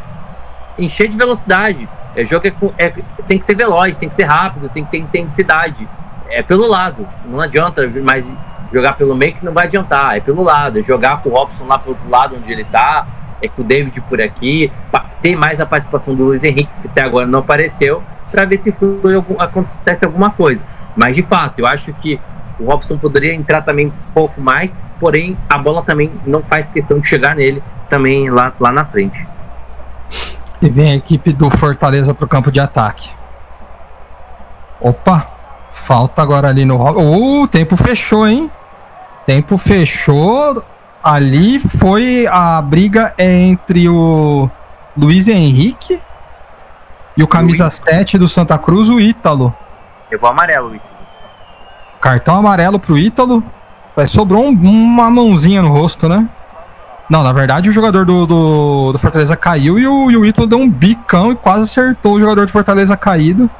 encher de velocidade. É, jogo é, é, tem que ser veloz, tem que ser rápido, tem que ter intensidade. É pelo lado. Não adianta mais jogar pelo meio que não vai adiantar. É pelo lado. É jogar com o Robson lá pro lado onde ele tá. É com o David por aqui. Ter mais a participação do Luiz Henrique, que até agora não apareceu, para ver se acontece alguma coisa. Mas de fato, eu acho que o Robson poderia entrar também um pouco mais, porém a bola também não faz questão de chegar nele também lá, lá na frente. E vem a equipe do Fortaleza para o campo de ataque. Opa! Falta agora ali no. O uh, tempo fechou, hein? Tempo fechou. Ali foi a briga entre o Luiz Henrique e o camisa Luiz. 7 do Santa Cruz, o Ítalo. Levou amarelo, Ítalo. Cartão amarelo pro Ítalo. Sobrou um, uma mãozinha no rosto, né? Não, na verdade o jogador do, do, do Fortaleza caiu e o, e o Ítalo deu um bicão e quase acertou o jogador do Fortaleza caído.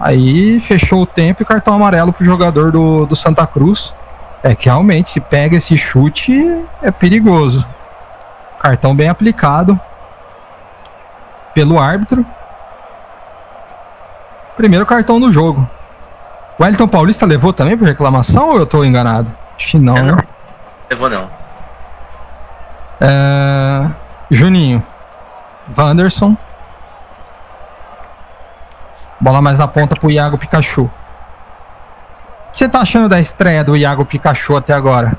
Aí fechou o tempo e cartão amarelo pro jogador do, do Santa Cruz. É que realmente, se pega esse chute, é perigoso. Cartão bem aplicado pelo árbitro. Primeiro cartão do jogo. O Wellington Paulista levou também por reclamação ou eu tô enganado? Acho que não, né? Levou não. É... Juninho. Wanderson. Bola mais na ponta pro Iago Pikachu. O que você tá achando da estreia do Iago Pikachu até agora?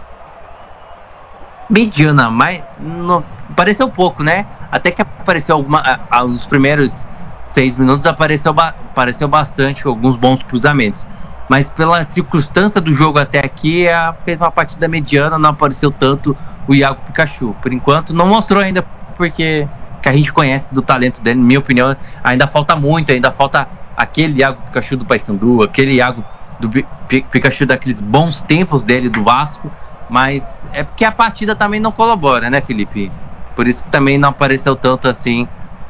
Mediana, mas não, pareceu pouco, né? Até que apareceu alguma, os primeiros seis minutos apareceu, apareceu bastante, alguns bons cruzamentos. Mas pela circunstância do jogo até aqui, a, fez uma partida mediana, não apareceu tanto o Iago Pikachu. Por enquanto, não mostrou ainda, porque que a gente conhece do talento dele, na minha opinião, ainda falta muito, ainda falta aquele Iago Pikachu do Paysandu, aquele Iago do Pikachu daqueles bons tempos dele do Vasco, mas é porque a partida também não colabora, né, Felipe? Por isso que também não apareceu tanto assim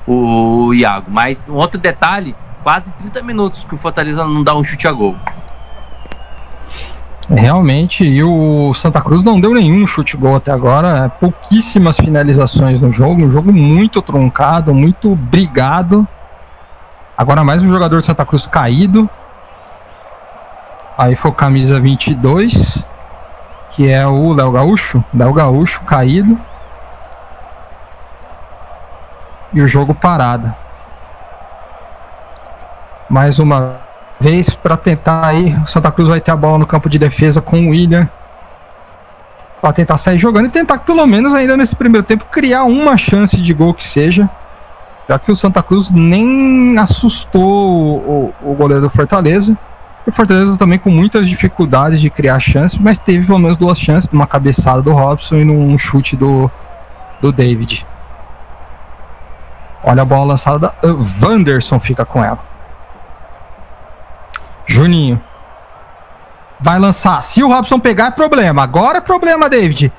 o Iago. Mas um outro detalhe, quase 30 minutos que o Fortaleza não dá um chute a gol. Realmente, e o Santa Cruz não deu nenhum chute gol até agora, pouquíssimas finalizações no jogo, um jogo muito truncado, muito brigado. Agora mais um jogador de Santa Cruz caído. Aí foi camisa 22, que é o Léo Gaúcho, Léo Gaúcho caído. E o jogo parado. Mais uma vez para tentar aí, o Santa Cruz vai ter a bola no campo de defesa com o William para tentar sair jogando e tentar pelo menos ainda nesse primeiro tempo criar uma chance de gol que seja, já que o Santa Cruz nem assustou o, o, o goleiro do Fortaleza. E o Fortaleza também com muitas dificuldades de criar chances, mas teve pelo menos duas chances, uma cabeçada do Robson e num chute do, do David. Olha a bola lançada, Wanderson fica com ela. Juninho. Vai lançar. Se o Robson pegar, é problema. Agora é problema, David.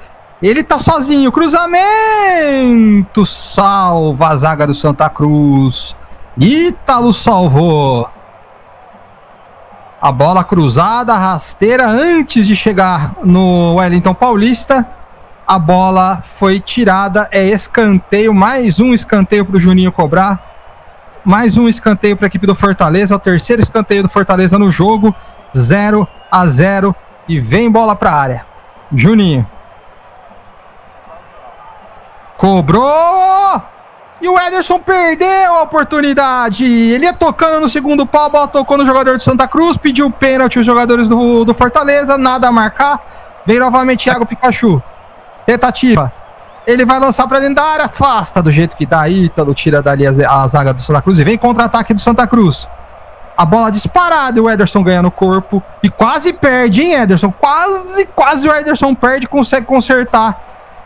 Ele tá sozinho. Cruzamento. Salva a zaga do Santa Cruz. Ítalo salvou. A bola cruzada, rasteira, antes de chegar no Wellington Paulista. A bola foi tirada. É escanteio. Mais um escanteio para o Juninho cobrar. Mais um escanteio para a equipe do Fortaleza. O terceiro escanteio do Fortaleza no jogo. 0 a 0 e vem bola para a área. Juninho. Cobrou! E o Ederson perdeu a oportunidade. Ele ia tocando no segundo pau, a bola tocou no jogador de Santa Cruz, pediu pênalti os jogadores do, do Fortaleza, nada a marcar. Vem novamente Thiago Pikachu. Tentativa. Ele vai lançar para dentro da área, afasta do jeito que dá Ítalo, tira dali a, a zaga do Santa Cruz e vem contra-ataque do Santa Cruz. A bola disparada e o Ederson ganha no corpo. E quase perde, hein, Ederson? Quase, quase o Ederson perde consegue consertar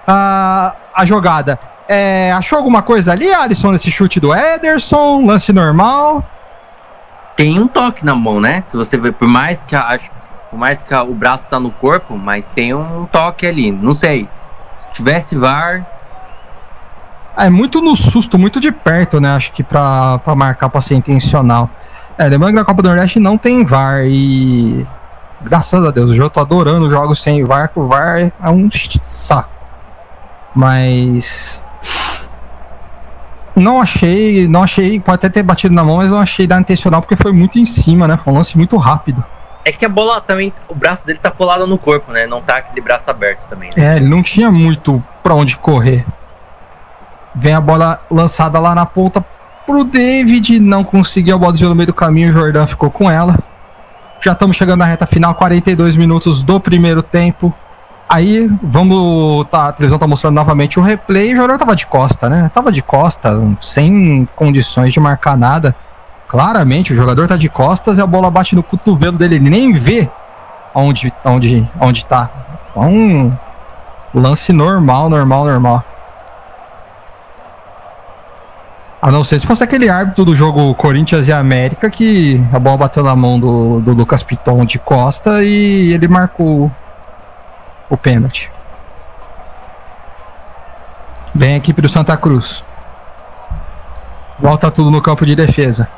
a, a jogada. É, achou alguma coisa ali, Alisson, nesse chute do Ederson? Lance normal? Tem um toque na mão, né? Se você ver, por mais que a, por mais que a, o braço tá no corpo, mas tem um toque ali. Não sei. Se tivesse VAR. É muito no susto, muito de perto, né? Acho que pra marcar pra ser intencional. É, lembrando que na Copa do Nordeste não tem VAR e. Graças a Deus, o jogo tô adorando jogos sem VAR, que o VAR é um saco. Mas. Não achei, não achei, pode até ter batido na mão, mas não achei da intencional porque foi muito em cima, né? Foi um lance muito rápido. É que a bola também, o braço dele tá colado no corpo, né? Não tá aquele braço aberto também. Né? É, ele não tinha muito pra onde correr. Vem a bola lançada lá na ponta pro David, não conseguiu a bola no meio do caminho, o Jordan ficou com ela. Já estamos chegando na reta final, 42 minutos do primeiro tempo. Aí, vamos. Tá, a televisão tá mostrando novamente o replay. O jogador tava de costa, né? Tava de costa, sem condições de marcar nada. Claramente, o jogador tá de costas e a bola bate no cotovelo dele. Ele nem vê onde, onde, onde tá. É um lance normal, normal, normal. A não ser se fosse aquele árbitro do jogo Corinthians e América que a bola bateu na mão do, do Lucas Piton de costa e ele marcou o pênalti. Vem a equipe do Santa Cruz. Volta tudo no campo de defesa.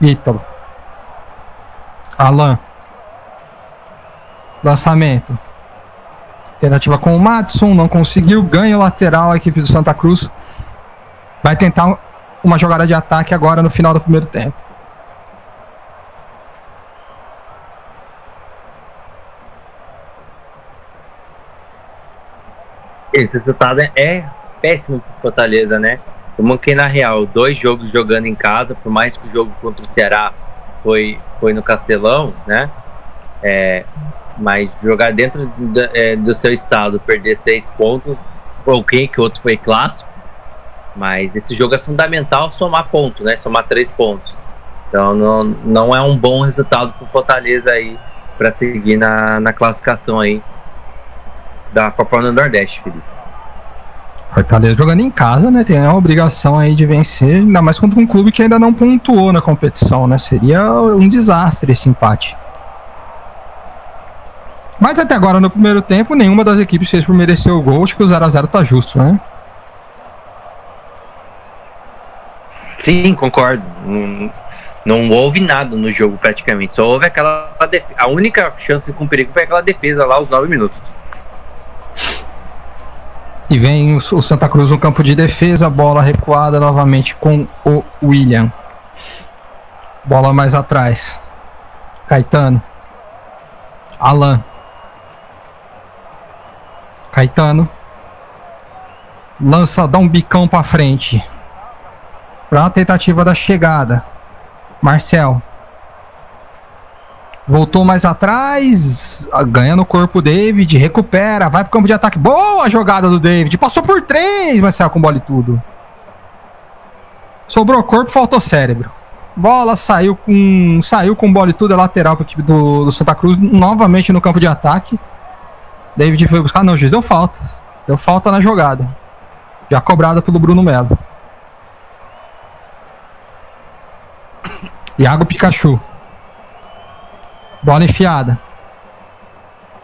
Ítalo. Alan. Lançamento. Tentativa com o Matson, não conseguiu. Ganha o lateral a equipe do Santa Cruz. Vai tentar uma jogada de ataque agora no final do primeiro tempo. Esse resultado é péssimo para Fortaleza, né? Como que na real, dois jogos jogando em casa, por mais que o jogo contra o Ceará foi, foi no Castelão, né? É, mas jogar dentro do, é, do seu estado, perder seis pontos, quem que outro foi clássico, Mas esse jogo é fundamental somar pontos, né? Somar três pontos. Então não, não é um bom resultado para o Fortaleza aí para seguir na, na classificação aí da Copa do Nordeste, Felipe. Fortaleza jogando em casa, né? Tem a obrigação aí de vencer, ainda mais contra um clube que ainda não pontuou na competição, né? Seria um desastre esse empate. Mas até agora, no primeiro tempo, nenhuma das equipes fez por merecer o gol. Acho que o 0x0 tá justo, né? Sim, concordo. Não, não houve nada no jogo praticamente. Só houve aquela. A única chance com perigo foi aquela defesa lá, aos 9 minutos. E vem o, Santa Cruz no campo de defesa, bola recuada novamente com o William. Bola mais atrás. Caetano. Alan. Caetano. Lança, dá um bicão para frente. Para a tentativa da chegada. Marcel. Voltou mais atrás, ganha no corpo o David, recupera, vai pro campo de ataque. Boa jogada do David, passou por três, Marcel com bola e tudo. Sobrou corpo, faltou cérebro. Bola saiu com saiu com bola e tudo, é lateral pro time do, do Santa Cruz, novamente no campo de ataque. David foi buscar, não, o juiz deu falta. Deu falta na jogada. Já cobrada pelo Bruno Melo. Iago Pikachu. Bola enfiada.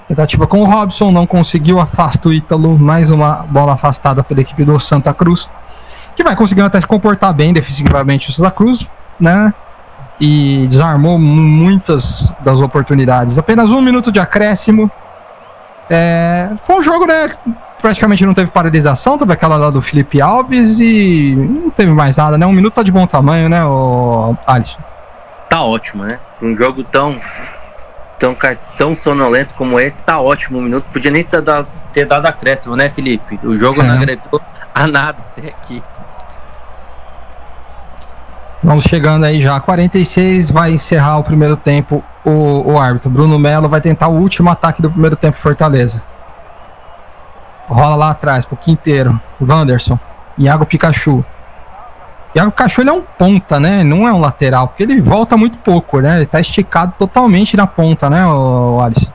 Tentativa com o Robson, não conseguiu, afasta o Ítalo. Mais uma bola afastada pela equipe do Santa Cruz. Que vai conseguindo até se comportar bem defensivamente o Santa Cruz, né? E desarmou muitas das oportunidades. Apenas um minuto de acréscimo. É, foi um jogo, né? Praticamente não teve paralisação, teve aquela lá do Felipe Alves e não teve mais nada, né? Um minuto tá de bom tamanho, né, o Alisson? Tá ótimo, né? Um jogo tão tão, tão sonolento como esse, tá ótimo. Um minuto podia nem ter dado, ter dado acréscimo, né, Felipe? O jogo é. não agregou a nada até aqui. Vamos chegando aí já. 46 vai encerrar o primeiro tempo o, o árbitro. Bruno Melo vai tentar o último ataque do primeiro tempo Fortaleza. Rola lá atrás pro Quinteiro. Wanderson. Iago Pikachu. Iago Pikachu ele é um ponta, né? Não é um lateral, porque ele volta muito pouco, né? Ele tá esticado totalmente na ponta, né, o, o Alisson?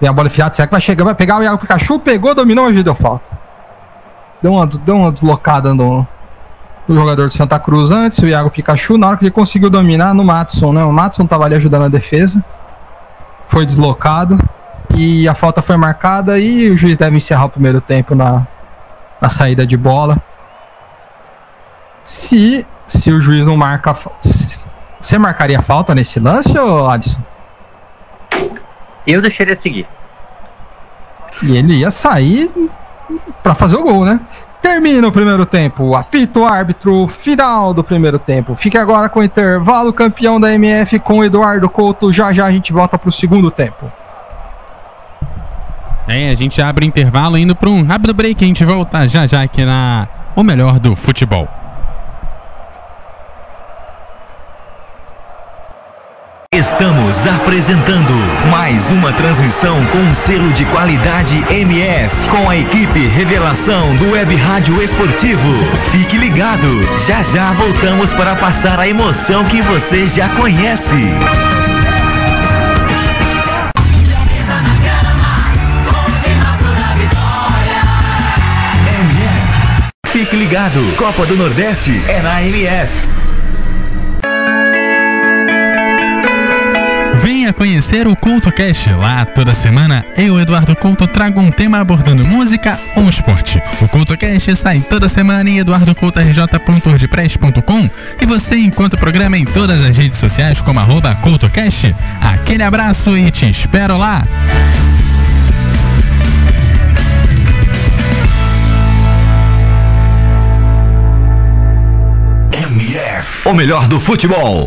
Vem a bola enfiada, será que vai chegar? Vai pegar o Iago Pikachu, pegou, dominou, hoje deu falta. Deu uma, deu uma deslocada no, no jogador do Santa Cruz antes, o Iago Pikachu, na hora que ele conseguiu dominar no Matson, né? O Matson tava ali ajudando a defesa. Foi deslocado. E a falta foi marcada e o juiz deve encerrar o primeiro tempo na, na saída de bola. Se, se o juiz não marca. Você marcaria falta nesse lance, ou Alisson? Eu deixaria seguir. E ele ia sair para fazer o gol, né? Termina o primeiro tempo. Apito árbitro final do primeiro tempo. Fique agora com o intervalo campeão da MF com Eduardo Couto. Já já a gente volta para o segundo tempo. É, a gente abre o intervalo indo para um rápido break. A gente volta já já aqui na O Melhor do Futebol. Estamos apresentando mais uma transmissão com um selo de qualidade MF com a equipe Revelação do Web Rádio Esportivo. Fique ligado, já já voltamos para passar a emoção que você já conhece. Fique ligado, Copa do Nordeste é na MF. Venha conhecer o Culto Cast. Lá toda semana eu, Eduardo Couto, trago um tema abordando música ou esporte. O Culto Cast sai toda semana em eduardocoutorj.wordpress.com e você encontra o programa em todas as redes sociais como arroba CultoCast. Aquele abraço e te espero lá! O melhor do futebol.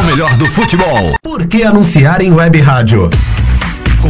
O melhor do futebol. Por que anunciar em web rádio?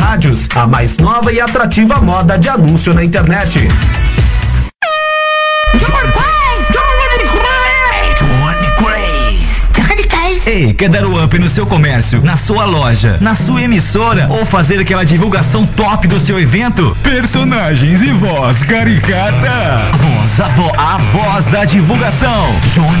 rádios, a mais nova e atrativa moda de anúncio na internet. Ei, quer dar o up no seu comércio, na sua loja, na sua emissora ou fazer aquela divulgação top do seu evento? Personagens e voz caricata. Voz, a, vo a voz da divulgação. Johnny.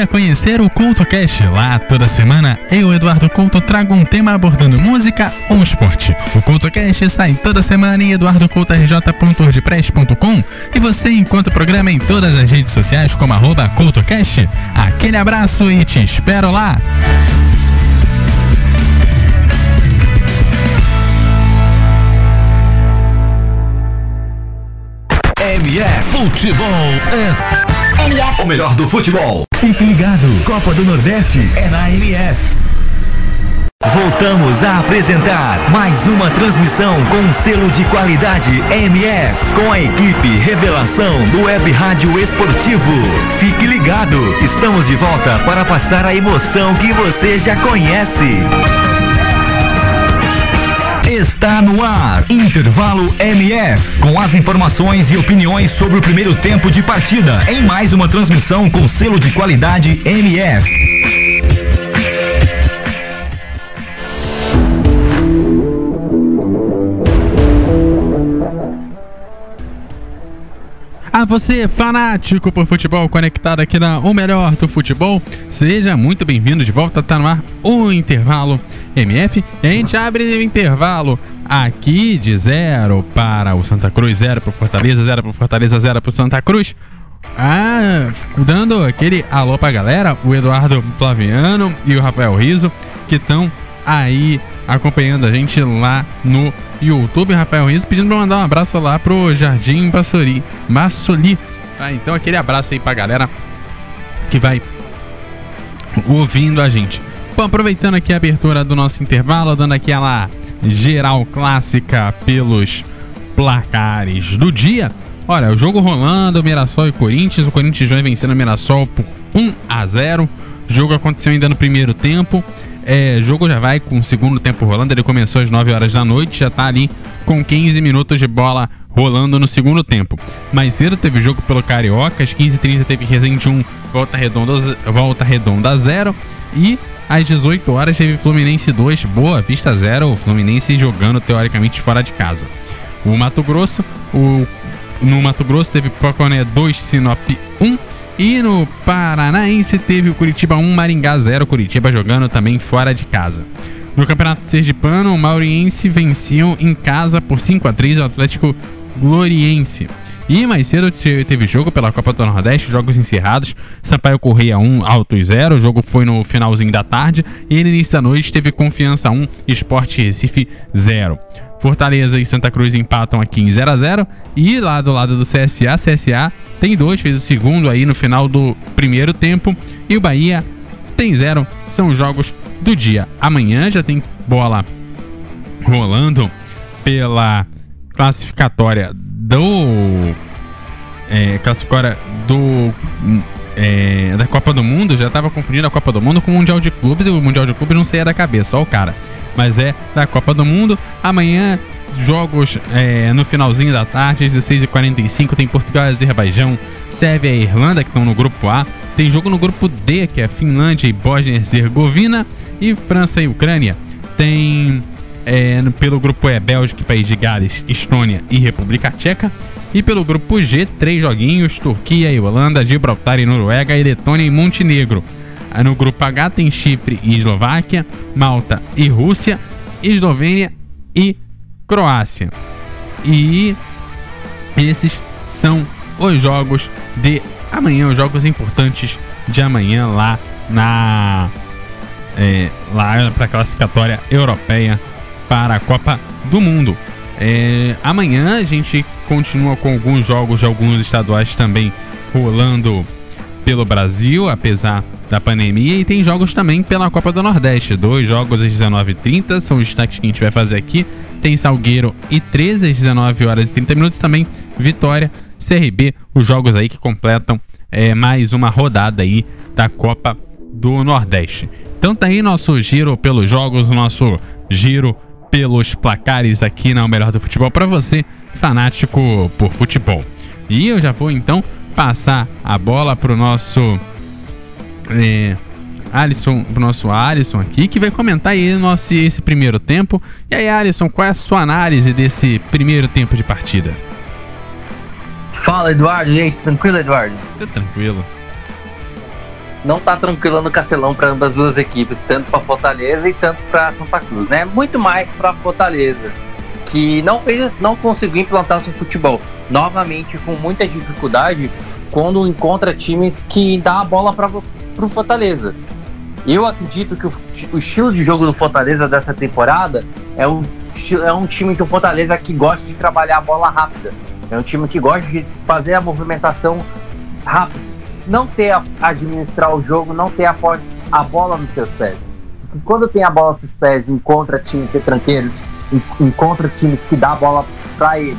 Venha conhecer o Couto Cast. Lá toda semana eu, Eduardo Couto, trago um tema abordando música ou esporte. O Couto Cast sai toda semana em eduardocoutorj.wordpress.com e você encontra o programa em todas as redes sociais como arroba CoutoCast. Aquele abraço e te espero lá! MF Futebol é o melhor do futebol. Fique ligado, Copa do Nordeste é na MF. Voltamos a apresentar mais uma transmissão com selo de qualidade MF, com a equipe Revelação do Web Rádio Esportivo. Fique ligado, estamos de volta para passar a emoção que você já conhece. Está no ar, Intervalo MF, com as informações e opiniões sobre o primeiro tempo de partida, em mais uma transmissão com selo de qualidade MF. A você, fanático por futebol, conectado aqui na O Melhor do Futebol, seja muito bem-vindo de volta. Tá no ar o intervalo MF. E a gente abre o intervalo aqui de zero para o Santa Cruz, zero para o Fortaleza, zero para o Fortaleza, zero para o Santa Cruz. Ah, dando aquele alô pra galera, o Eduardo Flaviano e o Rafael Riso, que estão aí acompanhando a gente lá no YouTube, Rafael Riso, pedindo pra mandar um abraço lá pro Jardim Bassori, Massoli. Tá, então aquele abraço aí pra galera que vai ouvindo a gente. Bom, aproveitando aqui a abertura do nosso intervalo, dando aquela geral clássica pelos placares do dia. Olha, o jogo rolando, Mirassol e Corinthians. O Corinthians vai vencendo o Mirassol por 1 a 0. O jogo aconteceu ainda no primeiro tempo. É, jogo já vai com o segundo tempo rolando. Ele começou às 9 horas da noite, já tá ali com 15 minutos de bola rolando no segundo tempo. Mais cedo teve jogo pelo Carioca, às 15h30 teve Resende 1, Volta Redonda, Volta Redonda 0. E às 18 horas teve Fluminense 2, Boa Vista 0. O Fluminense jogando teoricamente fora de casa. O Mato Grosso, o no Mato Grosso teve Poconé 2, Sinop 1. E no Paranaense teve o Curitiba 1, Maringá 0. Curitiba jogando também fora de casa. No Campeonato Sergipano, o Mauriense venceu em casa por 5 a 3 o Atlético Gloriense. E mais cedo teve jogo pela Copa do Nordeste, jogos encerrados. Sampaio Correia 1, Alto 0. O jogo foi no finalzinho da tarde. E no início da noite teve Confiança 1, Esporte Recife 0. Fortaleza e Santa Cruz empatam aqui em 0 a 0 E lá do lado do CSA, CSA tem dois, fez o segundo aí no final do primeiro tempo. E o Bahia tem zero. São jogos do dia. Amanhã já tem bola rolando pela classificatória do. É, classificatória do. É, da Copa do Mundo, já estava confundindo a Copa do Mundo com o Mundial de Clubes e o Mundial de Clubes não saía da cabeça, só o cara. Mas é da Copa do Mundo. Amanhã, jogos é, no finalzinho da tarde, 16h45, tem Portugal e Azerbaijão, Sérvia e Irlanda, que estão no grupo A. Tem jogo no grupo D, que é Finlândia e Bósnia e Herzegovina, e França e Ucrânia. Tem é, pelo grupo E, Bélgica, País de Gales, Estônia e República Tcheca. E pelo grupo G, três joguinhos: Turquia e Holanda, Gibraltar e Noruega, e Letônia e Montenegro. No grupo H tem Chipre e Eslováquia, Malta e Rússia, Eslovênia e Croácia. E esses são os jogos de amanhã, os jogos importantes de amanhã lá na é, lá para a classificatória europeia para a Copa do Mundo. É, amanhã a gente continua com alguns jogos de alguns estaduais também rolando pelo Brasil, apesar da pandemia, e tem jogos também pela Copa do Nordeste. Dois jogos às 19h30 são os destaques que a gente vai fazer aqui. Tem Salgueiro e 13 às 19 horas e 30 minutos também. Vitória, CRB, os jogos aí que completam é, mais uma rodada aí da Copa do Nordeste. Então tá aí nosso giro pelos jogos, nosso giro pelos placares aqui na O Melhor do Futebol para você, fanático por futebol. E eu já vou então passar a bola pro nosso é, Alisson, pro nosso Alisson aqui, que vai comentar aí nosso, esse primeiro tempo. E aí, Alisson, qual é a sua análise desse primeiro tempo de partida? Fala, Eduardo. E aí, tranquilo, Eduardo? Tô tranquilo. Não tá tranquilo no Castelão para ambas as duas equipes, tanto para Fortaleza e tanto para Santa Cruz, né? Muito mais para Fortaleza, que não fez, não conseguiu implantar seu futebol. Novamente com muita dificuldade quando encontra times que dá a bola para pro Fortaleza. Eu acredito que o, o, estilo de jogo do Fortaleza dessa temporada é um, é um time do Fortaleza que gosta de trabalhar a bola rápida. É um time que gosta de fazer a movimentação rápida. Não ter a, administrar o jogo, não ter a, a bola nos seus pés. Porque quando tem a bola nos seus pés, encontra times retranqueiros, encontra times que dá a bola para ele,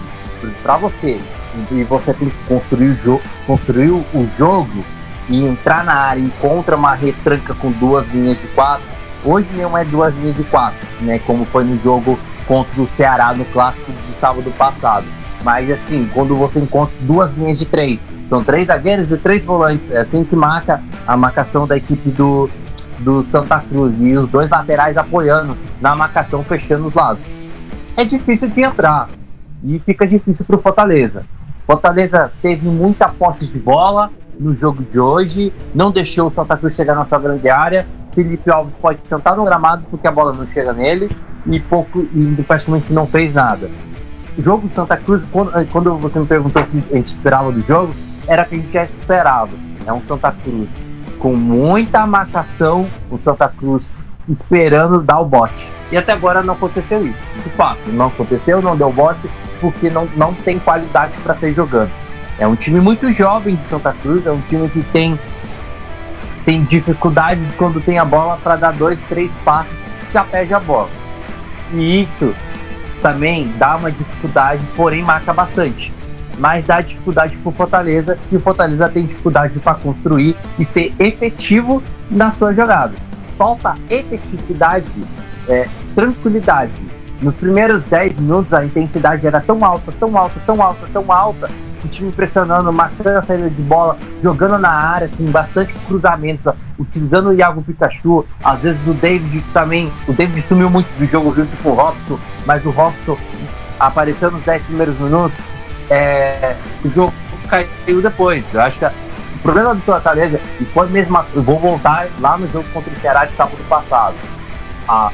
para você, e você tem que construir o, construir o jogo e entrar na área encontra uma retranca com duas linhas de quatro, hoje não é duas linhas de quatro, né? Como foi no jogo contra o Ceará no clássico de sábado passado. Mas assim, quando você encontra duas linhas de três, são três zagueiros e três volantes, é assim que marca a marcação da equipe do, do Santa Cruz e os dois laterais apoiando na marcação, fechando os lados. É difícil de entrar e fica difícil para o Fortaleza. Fortaleza teve muita posse de bola, no jogo de hoje, não deixou o Santa Cruz chegar na sua grande área. Felipe Alves pode sentar no gramado porque a bola não chega nele e pouco e praticamente não fez nada. Jogo de Santa Cruz, quando, quando você me perguntou o que a gente esperava do jogo, era o que a gente já esperava. É um Santa Cruz com muita marcação, um Santa Cruz esperando dar o bote. E até agora não aconteceu isso. De fato, não aconteceu, não deu bote, porque não, não tem qualidade para sair jogando. É um time muito jovem de Santa Cruz, é um time que tem, tem dificuldades quando tem a bola para dar dois, três passos, já perde a bola. E isso também dá uma dificuldade, porém marca bastante. Mas dá dificuldade para o Fortaleza e o Fortaleza tem dificuldade para construir e ser efetivo na sua jogada. Falta efetividade, é, tranquilidade. Nos primeiros 10 minutos a intensidade era tão alta, tão alta, tão alta, tão alta, o time pressionando, marcando a saída de bola, jogando na área, com bastante cruzamentos, utilizando o Iago Pikachu, às vezes o David também. O David sumiu muito do jogo junto com o Robson, mas o Robson apareceu nos 10 primeiros minutos. É, o jogo caiu depois. Eu acho que o problema do Fortaleza, e foi mesmo. Eu vou voltar lá no jogo contra o Ceará de sábado passado. Ah,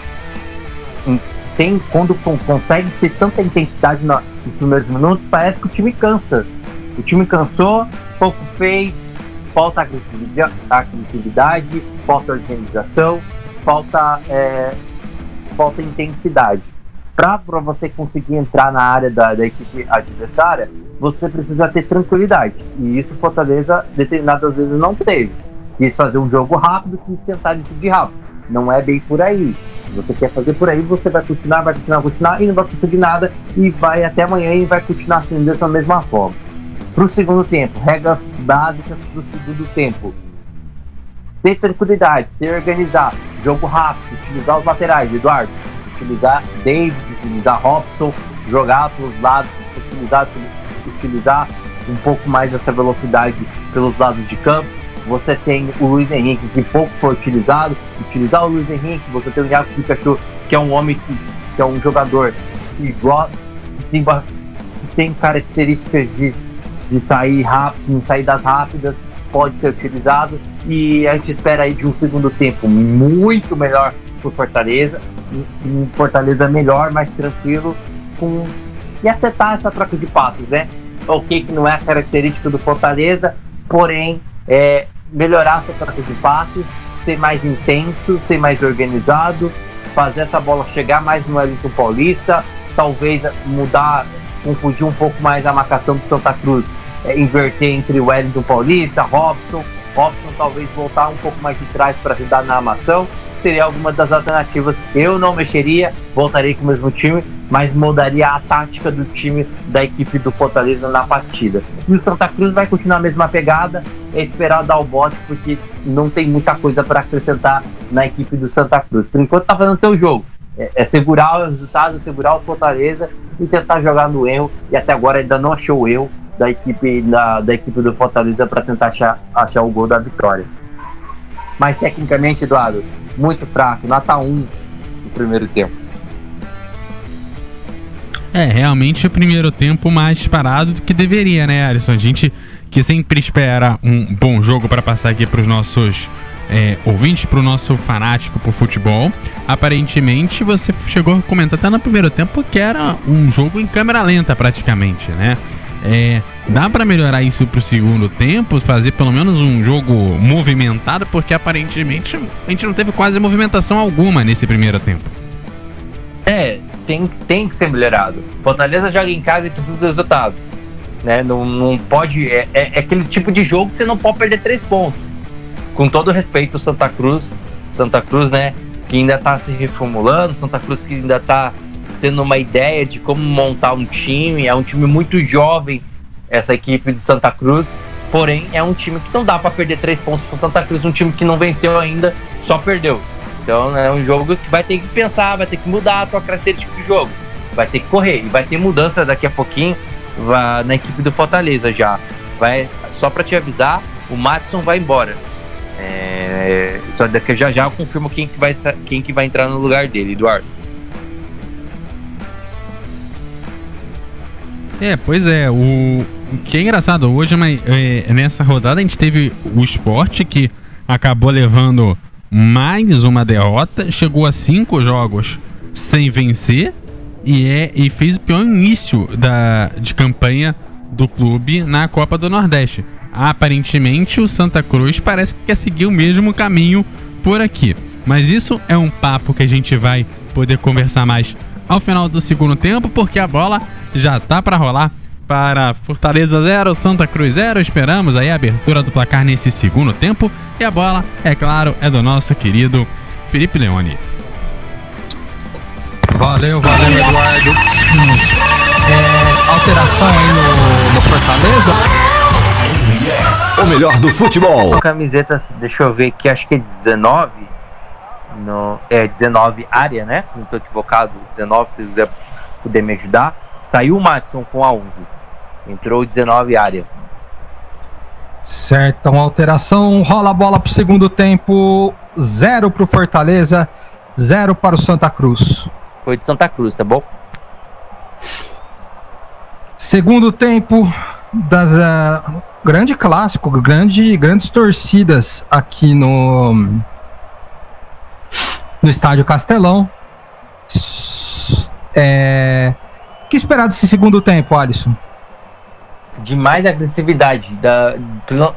tem, quando consegue ter tanta intensidade nos primeiros minutos, parece que o time cansa O time cansou, pouco fez, falta agressividade, agressividade falta organização, falta, é, falta intensidade. Para você conseguir entrar na área da, da equipe adversária, você precisa ter tranquilidade. E isso Fortaleza, determinadas vezes, não teve. Quis fazer um jogo rápido, quis tentar decidir rápido. Não é bem por aí. Se você quer fazer por aí, você vai continuar, vai continuar, continuar e não vai conseguir nada e vai até amanhã e vai continuar sendo dessa mesma forma. Para o segundo tempo, regras básicas para o segundo tempo. Ter tranquilidade, se organizar, jogo rápido, utilizar os laterais, Eduardo. Utilizar David, utilizar Robson, jogar para os lados, utilizar, utilizar um pouco mais dessa velocidade pelos lados de campo você tem o Luiz Henrique, que pouco foi utilizado. Utilizar o Luiz Henrique, você tem o Iago Pikachu, que é um homem que, que é um jogador que, que, tem, tem características de, de sair rápido, saídas rápidas, pode ser utilizado. E a gente espera aí de um segundo tempo muito melhor para Fortaleza. Um Fortaleza melhor, mais tranquilo, com e acertar essa troca de passos, né? Ok, que não é característica do Fortaleza, porém é, melhorar sua troca de passes, ser mais intenso, ser mais organizado, fazer essa bola chegar mais no Wellington Paulista, talvez mudar, confundir um pouco mais a marcação do Santa Cruz, é, inverter entre o Wellington Paulista, Robson, Robson talvez voltar um pouco mais de trás para ajudar na armação seria alguma das alternativas. Eu não mexeria, voltaria com o mesmo time, mas mudaria a tática do time da equipe do Fortaleza na partida. E o Santa Cruz vai continuar a mesma pegada, é esperar dar o bote, porque não tem muita coisa para acrescentar na equipe do Santa Cruz. Por enquanto tá fazendo seu jogo. É, é segurar o resultado, segurar o Fortaleza e tentar jogar no erro. E até agora ainda não achou o erro da equipe, da, da equipe do Fortaleza para tentar achar, achar o gol da vitória. Mas tecnicamente, Eduardo, muito fraco, nota 1 no primeiro tempo. É, realmente o primeiro tempo mais parado do que deveria, né, Alisson? A gente que sempre espera um bom jogo para passar aqui para os nossos é, ouvintes, para o nosso fanático por futebol. Aparentemente você chegou a comentar até no primeiro tempo que era um jogo em câmera lenta praticamente, né? É, dá para melhorar isso pro segundo tempo, fazer pelo menos um jogo movimentado, porque aparentemente a gente não teve quase movimentação alguma nesse primeiro tempo. É, tem, tem que ser melhorado. Fortaleza joga em casa e precisa do resultado. Né? Não, não pode. É, é, é aquele tipo de jogo que você não pode perder três pontos. Com todo respeito, Santa Cruz, Santa Cruz, né? Que ainda tá se reformulando, Santa Cruz que ainda tá tendo uma ideia de como montar um time. É um time muito jovem, essa equipe de Santa Cruz. Porém, é um time que não dá para perder três pontos com Santa Cruz, um time que não venceu ainda, só perdeu. Então é um jogo que vai ter que pensar, vai ter que mudar a tua característica de jogo. Vai ter que correr e vai ter mudança daqui a pouquinho na equipe do Fortaleza já. Vai só para te avisar, o Matson vai embora. É, só daqui já já eu confirmo quem que vai quem que vai entrar no lugar dele, Eduardo. É, pois é. O, o que é engraçado hoje, mas é, nessa rodada a gente teve o esporte que acabou levando mais uma derrota, chegou a cinco jogos sem vencer e, é, e fez o pior início da, de campanha do clube na Copa do Nordeste. Aparentemente, o Santa Cruz parece que quer seguir o mesmo caminho por aqui. Mas isso é um papo que a gente vai poder conversar mais ao final do segundo tempo, porque a bola já tá para rolar para Fortaleza 0, Santa Cruz 0. Esperamos aí a abertura do placar nesse segundo tempo. E a bola, é claro, é do nosso querido Felipe Leone. Valeu, valeu, Eduardo. É, alteração aí no, no Fortaleza? O melhor do futebol. Camiseta, deixa eu ver aqui, acho que é 19 no, é 19 área, né? Se não estou equivocado, 19, se você puder me ajudar. Saiu o Maxson com a 11. Entrou 19 área. Certo, uma alteração. Rola a bola para o segundo tempo. Zero para o Fortaleza, zero para o Santa Cruz. Foi de Santa Cruz, tá bom? Segundo tempo das uh, grande clássico, grande, grandes torcidas aqui no no estádio Castelão. É... O que esperar desse segundo tempo, Alisson? De mais agressividade, da, pelo,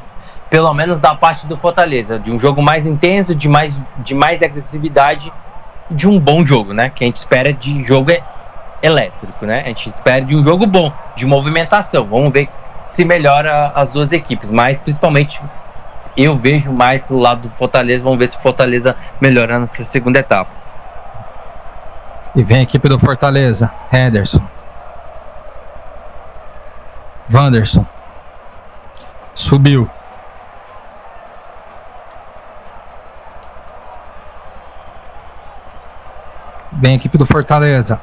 pelo menos da parte do Fortaleza, de um jogo mais intenso, de mais, de mais agressividade, de um bom jogo, né? Que a gente espera de jogo elétrico, né? A gente espera de um jogo bom, de movimentação. Vamos ver se melhora as duas equipes, mas principalmente eu vejo mais pro lado do Fortaleza. Vamos ver se o Fortaleza melhora nessa segunda etapa. E vem a equipe do Fortaleza, Henderson. Wanderson. Subiu. Vem a equipe do Fortaleza.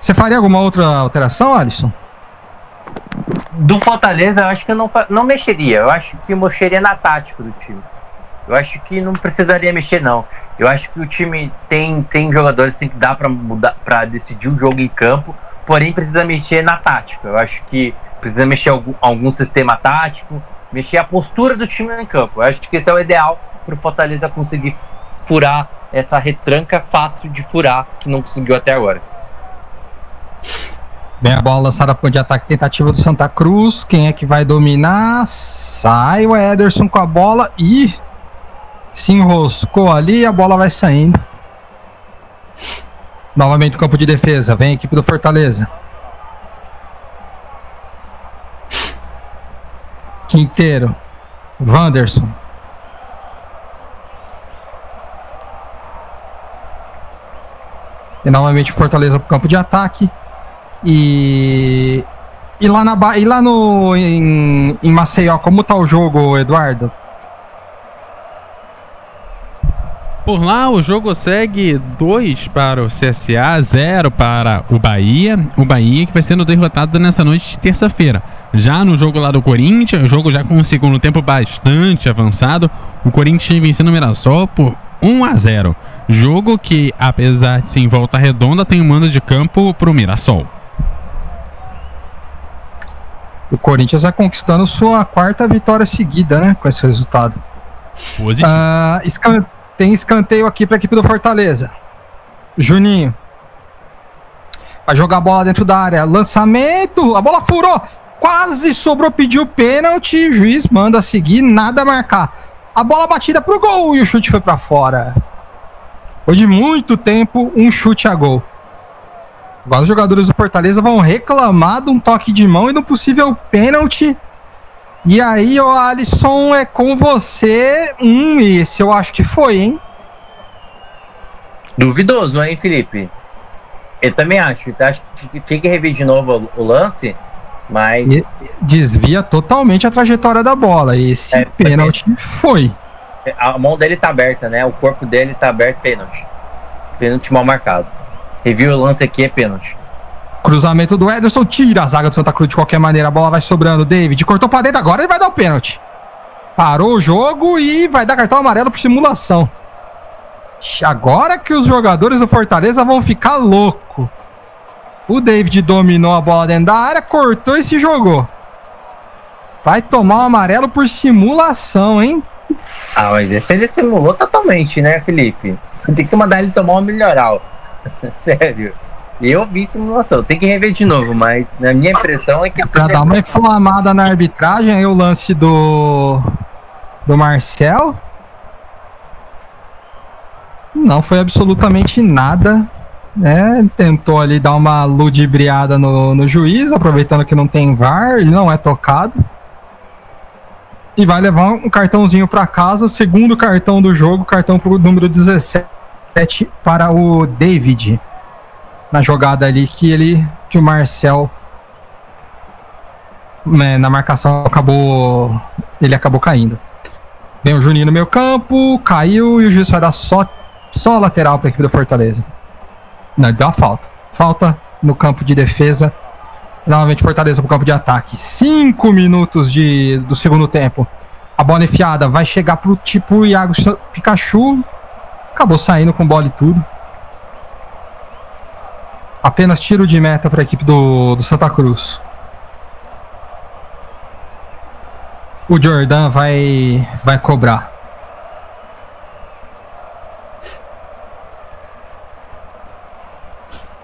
Você faria alguma outra alteração, Alisson? Do Fortaleza, eu acho que eu não, não mexeria. Eu acho que mexeria na tática do time. Eu acho que não precisaria mexer, não. Eu acho que o time tem, tem jogadores que tem que dar para mudar para decidir o jogo em campo, porém precisa mexer na tática. Eu acho que precisa mexer algum, algum sistema tático, mexer a postura do time em campo. Eu acho que esse é o ideal para o Fortaleza conseguir furar essa retranca fácil de furar que não conseguiu até agora. Vem a bola lançada para de ataque tentativa do Santa Cruz. Quem é que vai dominar? Sai o Ederson com a bola e se enroscou ali, a bola vai saindo. Novamente o campo de defesa, vem a equipe do Fortaleza. Quinteiro, Wanderson. E novamente Fortaleza para o campo de ataque. E, e lá, na, e lá no, em, em Maceió, como tá o jogo, Eduardo? Por lá, o jogo segue 2 para o CSA, 0 para o Bahia. O Bahia que vai sendo derrotado nessa noite de terça-feira. Já no jogo lá do Corinthians, o jogo já com um segundo tempo bastante avançado, o Corinthians vencendo o Mirassol por 1 a 0. Jogo que, apesar de ser em volta redonda, tem um mando de campo para o Mirassol. O Corinthians vai conquistando sua quarta vitória seguida, né? Com esse resultado. Positivo. Uh, tem escanteio aqui para a equipe do Fortaleza. Juninho. Vai jogar a bola dentro da área. Lançamento. A bola furou. Quase sobrou, pediu pênalti. O juiz manda seguir, nada marcar. A bola batida pro gol e o chute foi para fora. Foi de muito tempo um chute a gol. Agora os jogadores do Fortaleza vão reclamar de um toque de mão e do possível pênalti e aí, o Alisson, é com você. Hum, esse eu acho que foi, hein? Duvidoso, hein, Felipe? Eu também acho. Eu acho que tinha que rever de novo o lance, mas. E desvia totalmente a trajetória da bola. Esse é, pênalti foi. A mão dele tá aberta, né? O corpo dele tá aberto, pênalti. Pênalti mal marcado. Reviu o lance aqui, é pênalti. Cruzamento do Ederson, tira a zaga do Santa Cruz de qualquer maneira. A bola vai sobrando. David cortou pra dentro agora, ele vai dar o pênalti. Parou o jogo e vai dar cartão amarelo por simulação. Agora que os jogadores do Fortaleza vão ficar louco. O David dominou a bola dentro da área, cortou e se jogou. Vai tomar o um amarelo por simulação, hein? Ah, mas esse ele simulou totalmente, né, Felipe? Tem que mandar ele tomar uma melhoral. Sério. Eu vi simulação, tem que rever de novo, mas na minha impressão é que. É pra dar uma inflamada na arbitragem, aí o lance do. do Marcel. Não foi absolutamente nada. Né? Tentou ali dar uma ludibriada no, no juiz, aproveitando que não tem VAR, ele não é tocado. E vai levar um cartãozinho para casa, segundo cartão do jogo, cartão pro número 17 para o David na jogada ali que ele que o Marcel né, na marcação acabou ele acabou caindo. Vem o Juninho no meu campo, caiu e o juiz vai dar só só lateral para a equipe do Fortaleza. Não, ele deu a falta. Falta no campo de defesa. Novamente Fortaleza para o campo de ataque. Cinco minutos de, do segundo tempo. A bola enfiada vai chegar pro tipo Iago Pikachu. Acabou saindo com bola e tudo. Apenas tiro de meta para a equipe do, do Santa Cruz. O Jordan vai, vai cobrar.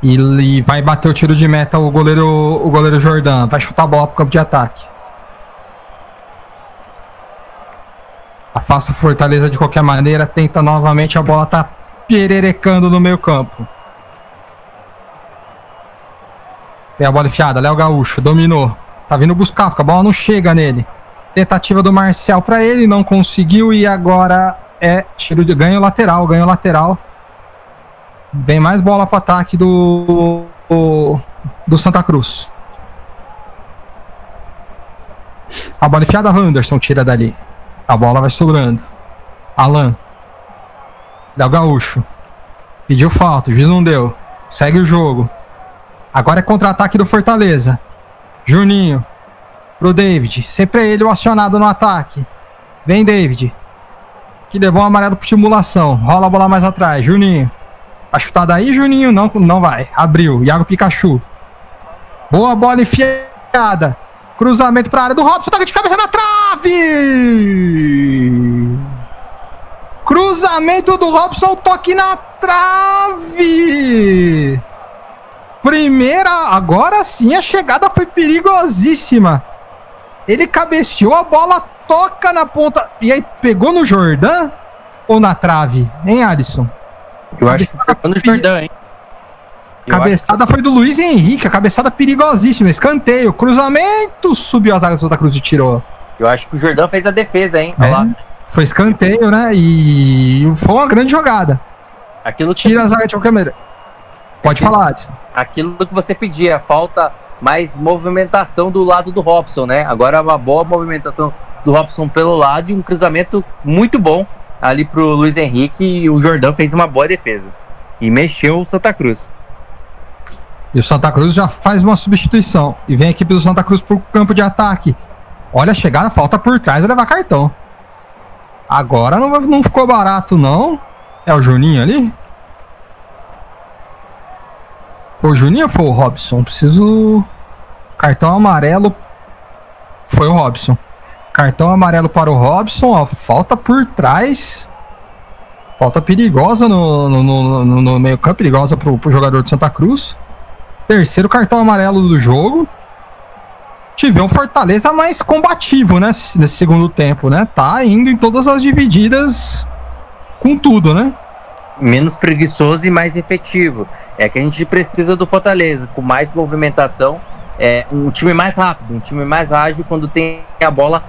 E, vai bater o tiro de meta o goleiro, o goleiro Jordan. Vai chutar a bola pro campo de ataque. Afasta o Fortaleza de qualquer maneira. Tenta novamente. A bola tá pererecando no meio campo. Tem a bola enfiada. Léo Gaúcho dominou. Tá vindo buscar, porque a bola não chega nele. Tentativa do Marcial para ele, não conseguiu e agora é tiro de ganho lateral, ganho lateral. Vem mais bola para ataque do, do, do Santa Cruz. A bola enfiada, Anderson tira dali. A bola vai sobrando. Alan. Del Gaúcho. Pediu falta, o juiz não deu. Segue o jogo. Agora é contra-ataque do Fortaleza. Juninho. Pro David. Sempre é ele o acionado no ataque. Vem, David. Que levou um amarelo por estimulação. Rola a bola mais atrás. Juninho. A chutada aí, Juninho. Não, não vai. Abriu. Iago Pikachu. Boa bola enfiada. Cruzamento para a área do Robson. Toque de cabeça na trave. Cruzamento do Robson. Toque na trave. Primeira, agora sim a chegada foi perigosíssima. Ele cabeceou, a bola toca na ponta. E aí pegou no Jordan ou na trave? Hein, Alisson? Eu acho que pegou no Jordan, hein? Eu cabeçada foi do Luiz Henrique, a cabeçada perigosíssima, escanteio, cruzamento, subiu as águas do Santa Cruz e tirou. Eu acho que o Jordão fez a defesa, hein? É, foi escanteio, né? E foi uma grande jogada. Aquilo Tira as águas de qualquer maneira. Pode falar, Adson. Aquilo que você pedia, falta mais movimentação do lado do Robson, né? Agora uma boa movimentação do Robson pelo lado e um cruzamento muito bom ali pro Luiz Henrique e o Jordão fez uma boa defesa. E mexeu o Santa Cruz. E o Santa Cruz já faz uma substituição. E vem a equipe do Santa Cruz pro campo de ataque. Olha a chegada, falta por trás e levar cartão. Agora não, não ficou barato, não. É o Juninho ali? Foi o Juninho foi o Robson? Preciso. Cartão amarelo. Foi o Robson. Cartão amarelo para o Robson. Ó, falta por trás. Falta perigosa no, no, no, no meio campo. Perigosa para o jogador de Santa Cruz. Terceiro cartão amarelo do jogo. Tive um Fortaleza mais combativo, né? Nesse segundo tempo, né? Tá indo em todas as divididas com tudo, né? Menos preguiçoso e mais efetivo. É que a gente precisa do Fortaleza, com mais movimentação. É um time mais rápido, um time mais ágil quando tem a bola.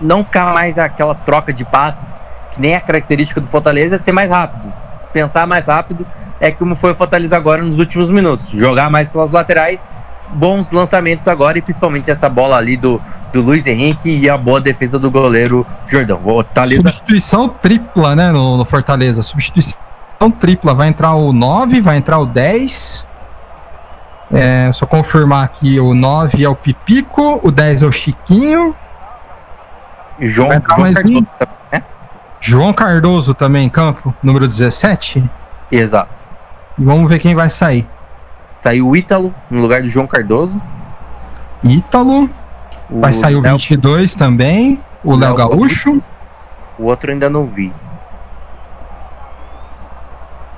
Não ficar mais aquela troca de passes, que nem a característica do Fortaleza, é ser mais rápido. Pensar mais rápido é como foi o Fortaleza agora nos últimos minutos. Jogar mais pelas laterais bons lançamentos agora e principalmente essa bola ali do, do Luiz Henrique e a boa defesa do goleiro Jordão. Fortaleza... Substituição tripla, né, no, no, Fortaleza. Substituição tripla. Vai entrar o 9, vai entrar o 10. É, só confirmar aqui, o 9 é o Pipico, o 10 é o Chiquinho. João, vai entrar João mais Cardoso, um. né? João Cardoso também em campo, número 17. Exato. E vamos ver quem vai sair. Saiu o Ítalo no lugar do João Cardoso. Ítalo. Vai sair o Léo... 22 também. O Léo Gaúcho. O outro ainda não vi.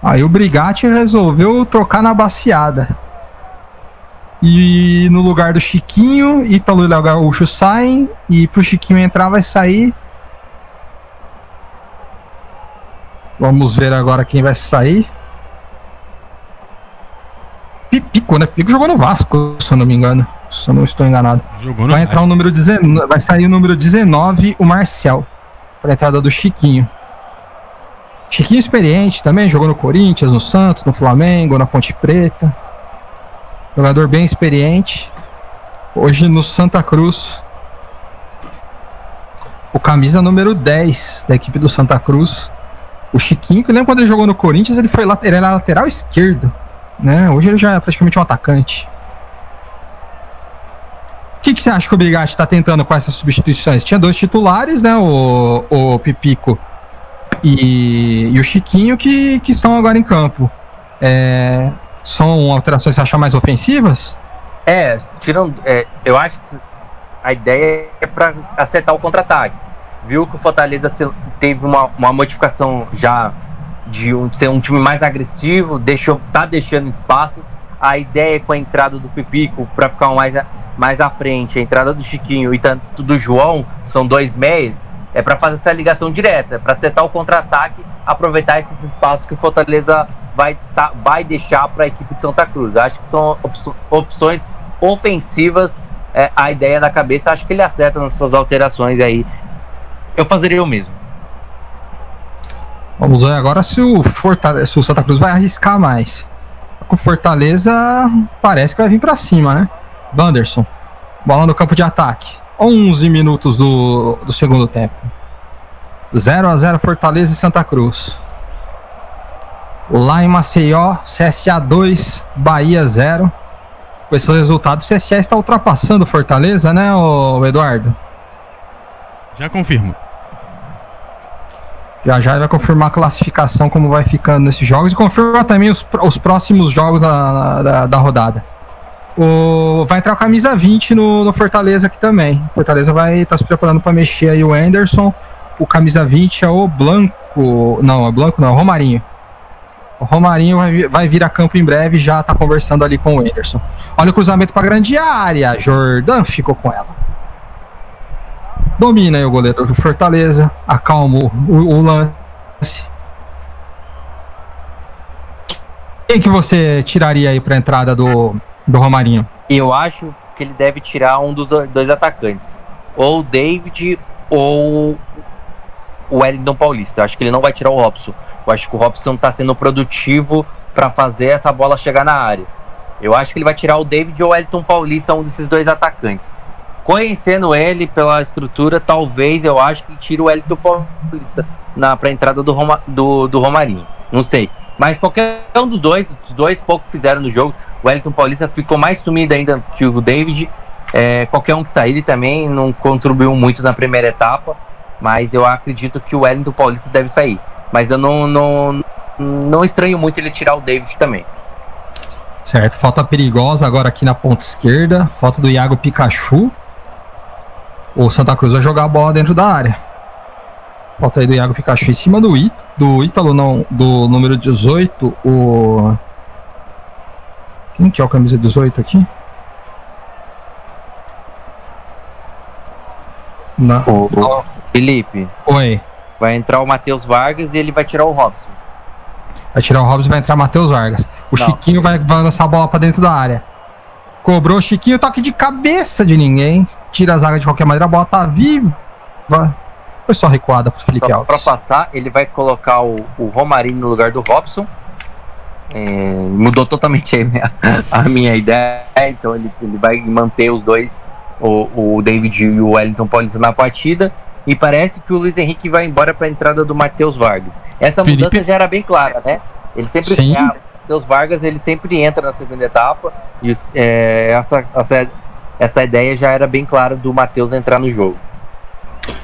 Aí o Brigatti resolveu trocar na baseada. E no lugar do Chiquinho, Ítalo e Léo Gaúcho saem. E pro Chiquinho entrar vai sair. Vamos ver agora quem vai sair. Pico, né? Pico jogou no Vasco, se eu não me engano. Se eu não estou enganado. vai entrar o número 19, vai sair o número 19, o Marcel. Para entrada do Chiquinho. Chiquinho experiente também, jogou no Corinthians, no Santos, no Flamengo, na Ponte Preta. Jogador bem experiente. Hoje no Santa Cruz. O camisa número 10 da equipe do Santa Cruz. O Chiquinho, que lembra quando ele jogou no Corinthians, ele foi lateral, ele era lateral esquerdo né? Hoje ele já é praticamente um atacante. O que, que você acha que o Brigatti está tentando com essas substituições? Tinha dois titulares, né? O, o Pipico e, e o Chiquinho que, que estão agora em campo. É, são alterações que você acha mais ofensivas? É, tirando. É, eu acho que a ideia é para acertar o contra-ataque. Viu que o Fortaleza teve uma, uma modificação já de um, ser um time mais agressivo, deixou, tá deixando espaços. a ideia com a entrada do Pipico para ficar mais, mais à frente, a entrada do Chiquinho e tanto do João, são dois meias, é para fazer essa ligação direta, para setar o contra-ataque, aproveitar esses espaços que o Fortaleza vai, tá, vai deixar para a equipe de Santa Cruz. Acho que são opções ofensivas, é, a ideia da cabeça. Acho que ele acerta nas suas alterações aí. Eu fazeria o mesmo. Vamos ver agora se o, Fortaleza, se o Santa Cruz vai arriscar mais. Com Fortaleza parece que vai vir para cima, né? Wanderson. Bola no campo de ataque. 11 minutos do, do segundo tempo. 0 a 0 Fortaleza e Santa Cruz. Lá em Maceió, CSA 2, Bahia 0. Com esse resultado, o CSA está ultrapassando Fortaleza, né, o Eduardo? Já confirmo. Já já vai confirmar a classificação, como vai ficando nesses jogos, e confirma também os, os próximos jogos da, da, da rodada. O, vai entrar o camisa 20 no, no Fortaleza aqui também. Fortaleza vai estar tá se preparando para mexer aí o Anderson. O camisa 20 é o Blanco. Não, é Blanco não, é o Romarinho. O Romarinho vai, vai vir a campo em breve já está conversando ali com o Anderson. Olha o cruzamento para grande área. Jordan ficou com ela. Domina aí o goleiro do Fortaleza. Acalma o, o lance. Quem que você tiraria aí para entrada do, do Romarinho? Eu acho que ele deve tirar um dos dois atacantes. Ou o David ou o Wellington Paulista. Eu acho que ele não vai tirar o Robson. Eu acho que o Robson está sendo produtivo para fazer essa bola chegar na área. Eu acho que ele vai tirar o David ou o Wellington Paulista, um desses dois atacantes. Conhecendo ele pela estrutura, talvez eu acho que tire o Wellington Paulista para a entrada do, Roma, do, do Romarinho. Não sei. Mas qualquer um dos dois, os dois pouco fizeram no jogo. O Wellington Paulista ficou mais sumido ainda que o David. É, qualquer um que sair ele também não contribuiu muito na primeira etapa. Mas eu acredito que o Wellington Paulista deve sair. Mas eu não, não, não estranho muito ele tirar o David também. Certo, falta perigosa agora aqui na ponta esquerda. Falta do Iago Pikachu. O Santa Cruz vai jogar a bola dentro da área. Falta aí do Iago Pikachu em cima do, It, do Ítalo, não, do número 18. O. Quem que é o camisa 18 aqui? Não. O, o Felipe. Oi. Vai entrar o Matheus Vargas e ele vai tirar o Robson. Vai tirar o Robson e vai entrar o Matheus Vargas. O Não. Chiquinho vai, vai lançar a bola pra dentro da área. Cobrou o Chiquinho, toque de cabeça de ninguém. Tira a zaga de qualquer maneira, a bola tá viva. Foi só recuada pro Felipe Alves. Pra passar, ele vai colocar o, o Romarinho no lugar do Robson. É, mudou totalmente a minha, a minha ideia. Então ele, ele vai manter os dois, o, o David e o Wellington Paulista na partida e parece que o Luiz Henrique vai embora para a entrada do Matheus Vargas. Essa Felipe... mudança já era bem clara, né? Ele sempre Sim. o Matheus Vargas ele sempre entra na segunda etapa e é, essa, essa, essa ideia já era bem clara do Matheus entrar no jogo.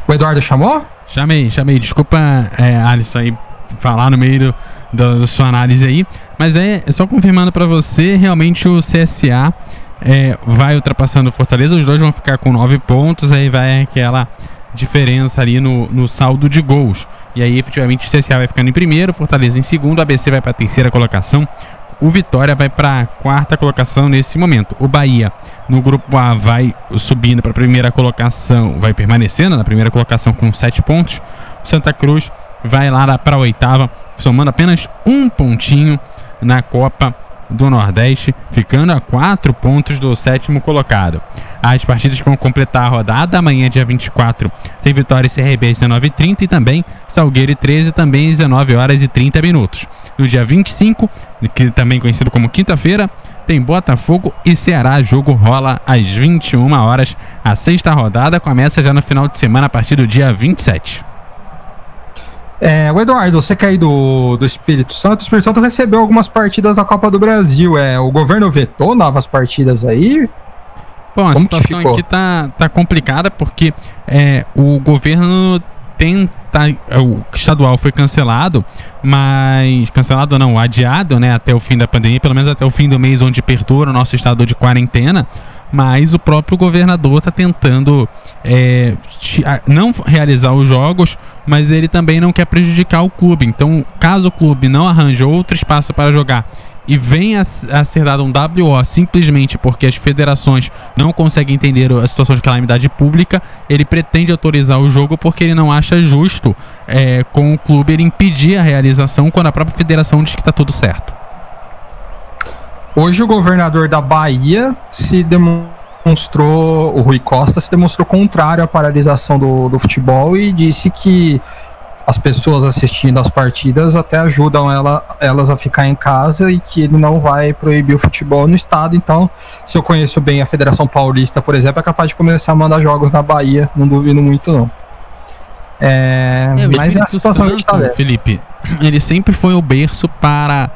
O Eduardo chamou? Chamei, chamei. Desculpa, é, Alisson, aí falar no meio do, da sua análise aí. Mas é, é só confirmando para você, realmente o CSA é, vai ultrapassando o Fortaleza. Os dois vão ficar com nove pontos. Aí vai aquela diferença ali no, no saldo de gols. E aí, efetivamente, o CSA vai ficando em primeiro, Fortaleza em segundo, ABC vai para a terceira colocação, o Vitória vai para a quarta colocação nesse momento. O Bahia, no grupo A, vai subindo para a primeira colocação, vai permanecendo na primeira colocação com sete pontos. O Santa Cruz vai lá para a oitava, somando apenas um pontinho na Copa do Nordeste, ficando a quatro pontos do sétimo colocado. As partidas vão completar a rodada amanhã, dia 24, tem Vitória e CRB às 19h30 e também Salgueiro e 13, também às 19 horas e 30 minutos. No dia 25, que também conhecido como quinta-feira, tem Botafogo e Ceará. Jogo rola às 21 horas. A sexta rodada começa já no final de semana a partir do dia 27. É, o Eduardo, você que é aí do, do Espírito Santo, o Espírito Santo recebeu algumas partidas da Copa do Brasil. É, o governo vetou novas partidas aí? Bom, a Como situação aqui tá, tá complicada porque é, o governo tenta. É, o estadual foi cancelado, mas. Cancelado não, adiado, né? Até o fim da pandemia, pelo menos até o fim do mês, onde perturba o nosso estado de quarentena mas o próprio governador está tentando é, não realizar os jogos, mas ele também não quer prejudicar o clube. Então, caso o clube não arranje outro espaço para jogar e vem a, a, ser dado um WO simplesmente porque as federações não conseguem entender a situação de calamidade pública, ele pretende autorizar o jogo porque ele não acha justo é, com o clube ele impedir a realização quando a própria federação diz que está tudo certo. Hoje o governador da Bahia se demonstrou, o Rui Costa se demonstrou contrário à paralisação do, do futebol e disse que as pessoas assistindo as partidas até ajudam ela, elas a ficar em casa e que ele não vai proibir o futebol no estado. Então, se eu conheço bem a Federação Paulista, por exemplo, é capaz de começar a mandar jogos na Bahia, não duvido muito não. É, é mas é a situação Santo, que a gente tá Felipe, ele sempre foi o berço para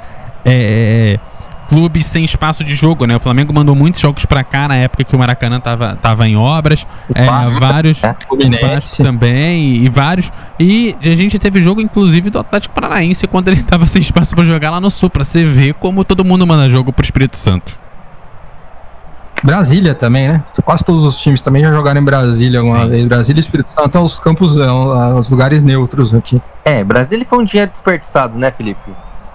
é, clubes sem espaço de jogo, né? O Flamengo mandou muitos jogos para cá na época que o Maracanã tava, tava em obras, é, vários é, o também e, e, vários. E a gente teve jogo inclusive do Atlético Paranaense quando ele tava sem espaço para jogar lá no Sul, para você ver como todo mundo manda jogo pro Espírito Santo. Brasília também, né? Quase todos os times também já jogaram em Brasília alguma Sim. vez. Brasília e Espírito Santo são os campos, é, os lugares neutros aqui. É, Brasília foi um dinheiro desperdiçado, né, Felipe?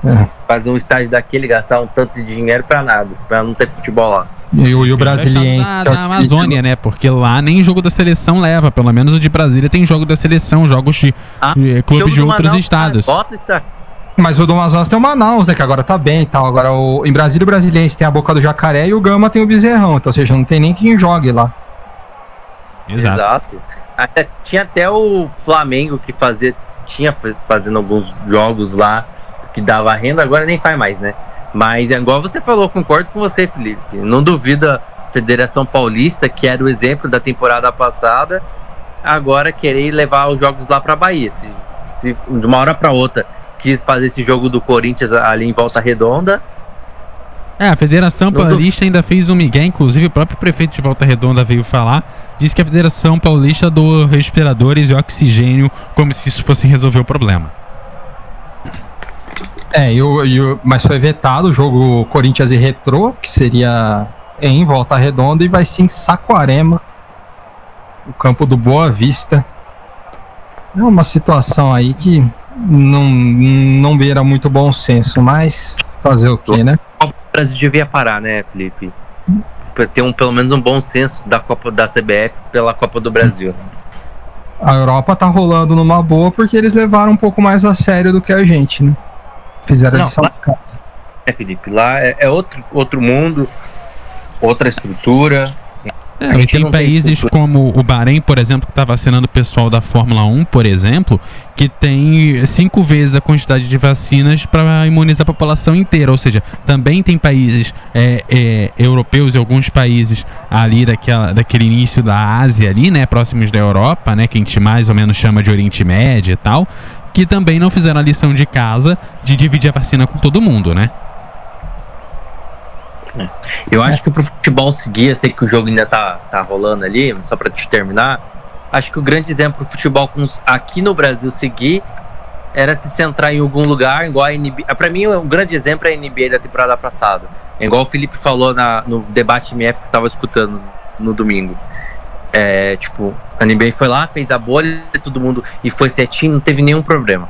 É. Fazer um estádio daquele, gastar um tanto de dinheiro pra nada, pra não ter futebol lá. E o, e o brasiliense. Da, da Amazônia, né? Porque lá nem jogo da seleção leva. Pelo menos o de Brasília tem jogo da seleção, jogos de, ah, clubes de outros Manaus, estados. Bota está. Mas o do Amazonas tem o Manaus, né? Que agora tá bem e tal. Agora o, em Brasília o Brasiliense tem a Boca do Jacaré e o Gama tem o Bezerrão. Então, ou seja, não tem nem quem jogue lá. Exato. Exato. Até, tinha até o Flamengo que fazia. Tinha fazendo alguns jogos lá que dava renda, agora nem faz mais, né? Mas é igual você falou, concordo com você, Felipe. Não duvida a Federação Paulista, que era o exemplo da temporada passada, agora querer levar os jogos lá para Bahia. Se, se, de uma hora para outra quis fazer esse jogo do Corinthians ali em Volta Redonda. É, a Federação Paulista ainda fez um migué, inclusive o próprio prefeito de Volta Redonda veio falar, disse que a Federação Paulista doou respiradores e oxigênio como se isso fosse resolver o problema. É, eu, eu, mas foi vetado o jogo Corinthians e Retrô, que seria em Volta Redonda, e vai ser em Saquarema, o campo do Boa Vista. É uma situação aí que não, não beira muito bom senso, mas fazer o que, né? O Brasil devia parar, né, Felipe? Ter um, pelo menos um bom senso da Copa da CBF pela Copa do Brasil. A Europa tá rolando numa boa porque eles levaram um pouco mais a sério do que a gente, né? Fizeram Não, lição lá, de casa. É, Felipe, lá é, é, outro, outro mundo, outra estrutura. É, e tem países tem como o Bahrein, por exemplo, que está vacinando o pessoal da Fórmula 1, por exemplo, que tem cinco vezes a quantidade de vacinas para imunizar a população inteira. Ou seja, também tem países é, é, europeus e alguns países ali daquela, daquele início da Ásia ali, né, próximos da Europa, né, que a gente mais ou menos chama de Oriente Médio e tal, que também não fizeram a lição de casa de dividir a vacina com todo mundo, né? É. Eu acho que pro futebol seguir, eu sei que o jogo ainda tá, tá rolando ali, só para te terminar. Acho que o grande exemplo pro futebol aqui no Brasil seguir era se centrar em algum lugar, igual a NBA. Para mim, um grande exemplo é a NBA da temporada passada. Igual o Felipe falou na, no debate MF que eu tava escutando no domingo. É, tipo, a NBA foi lá, fez a bolha, todo mundo e foi certinho, não teve nenhum problema.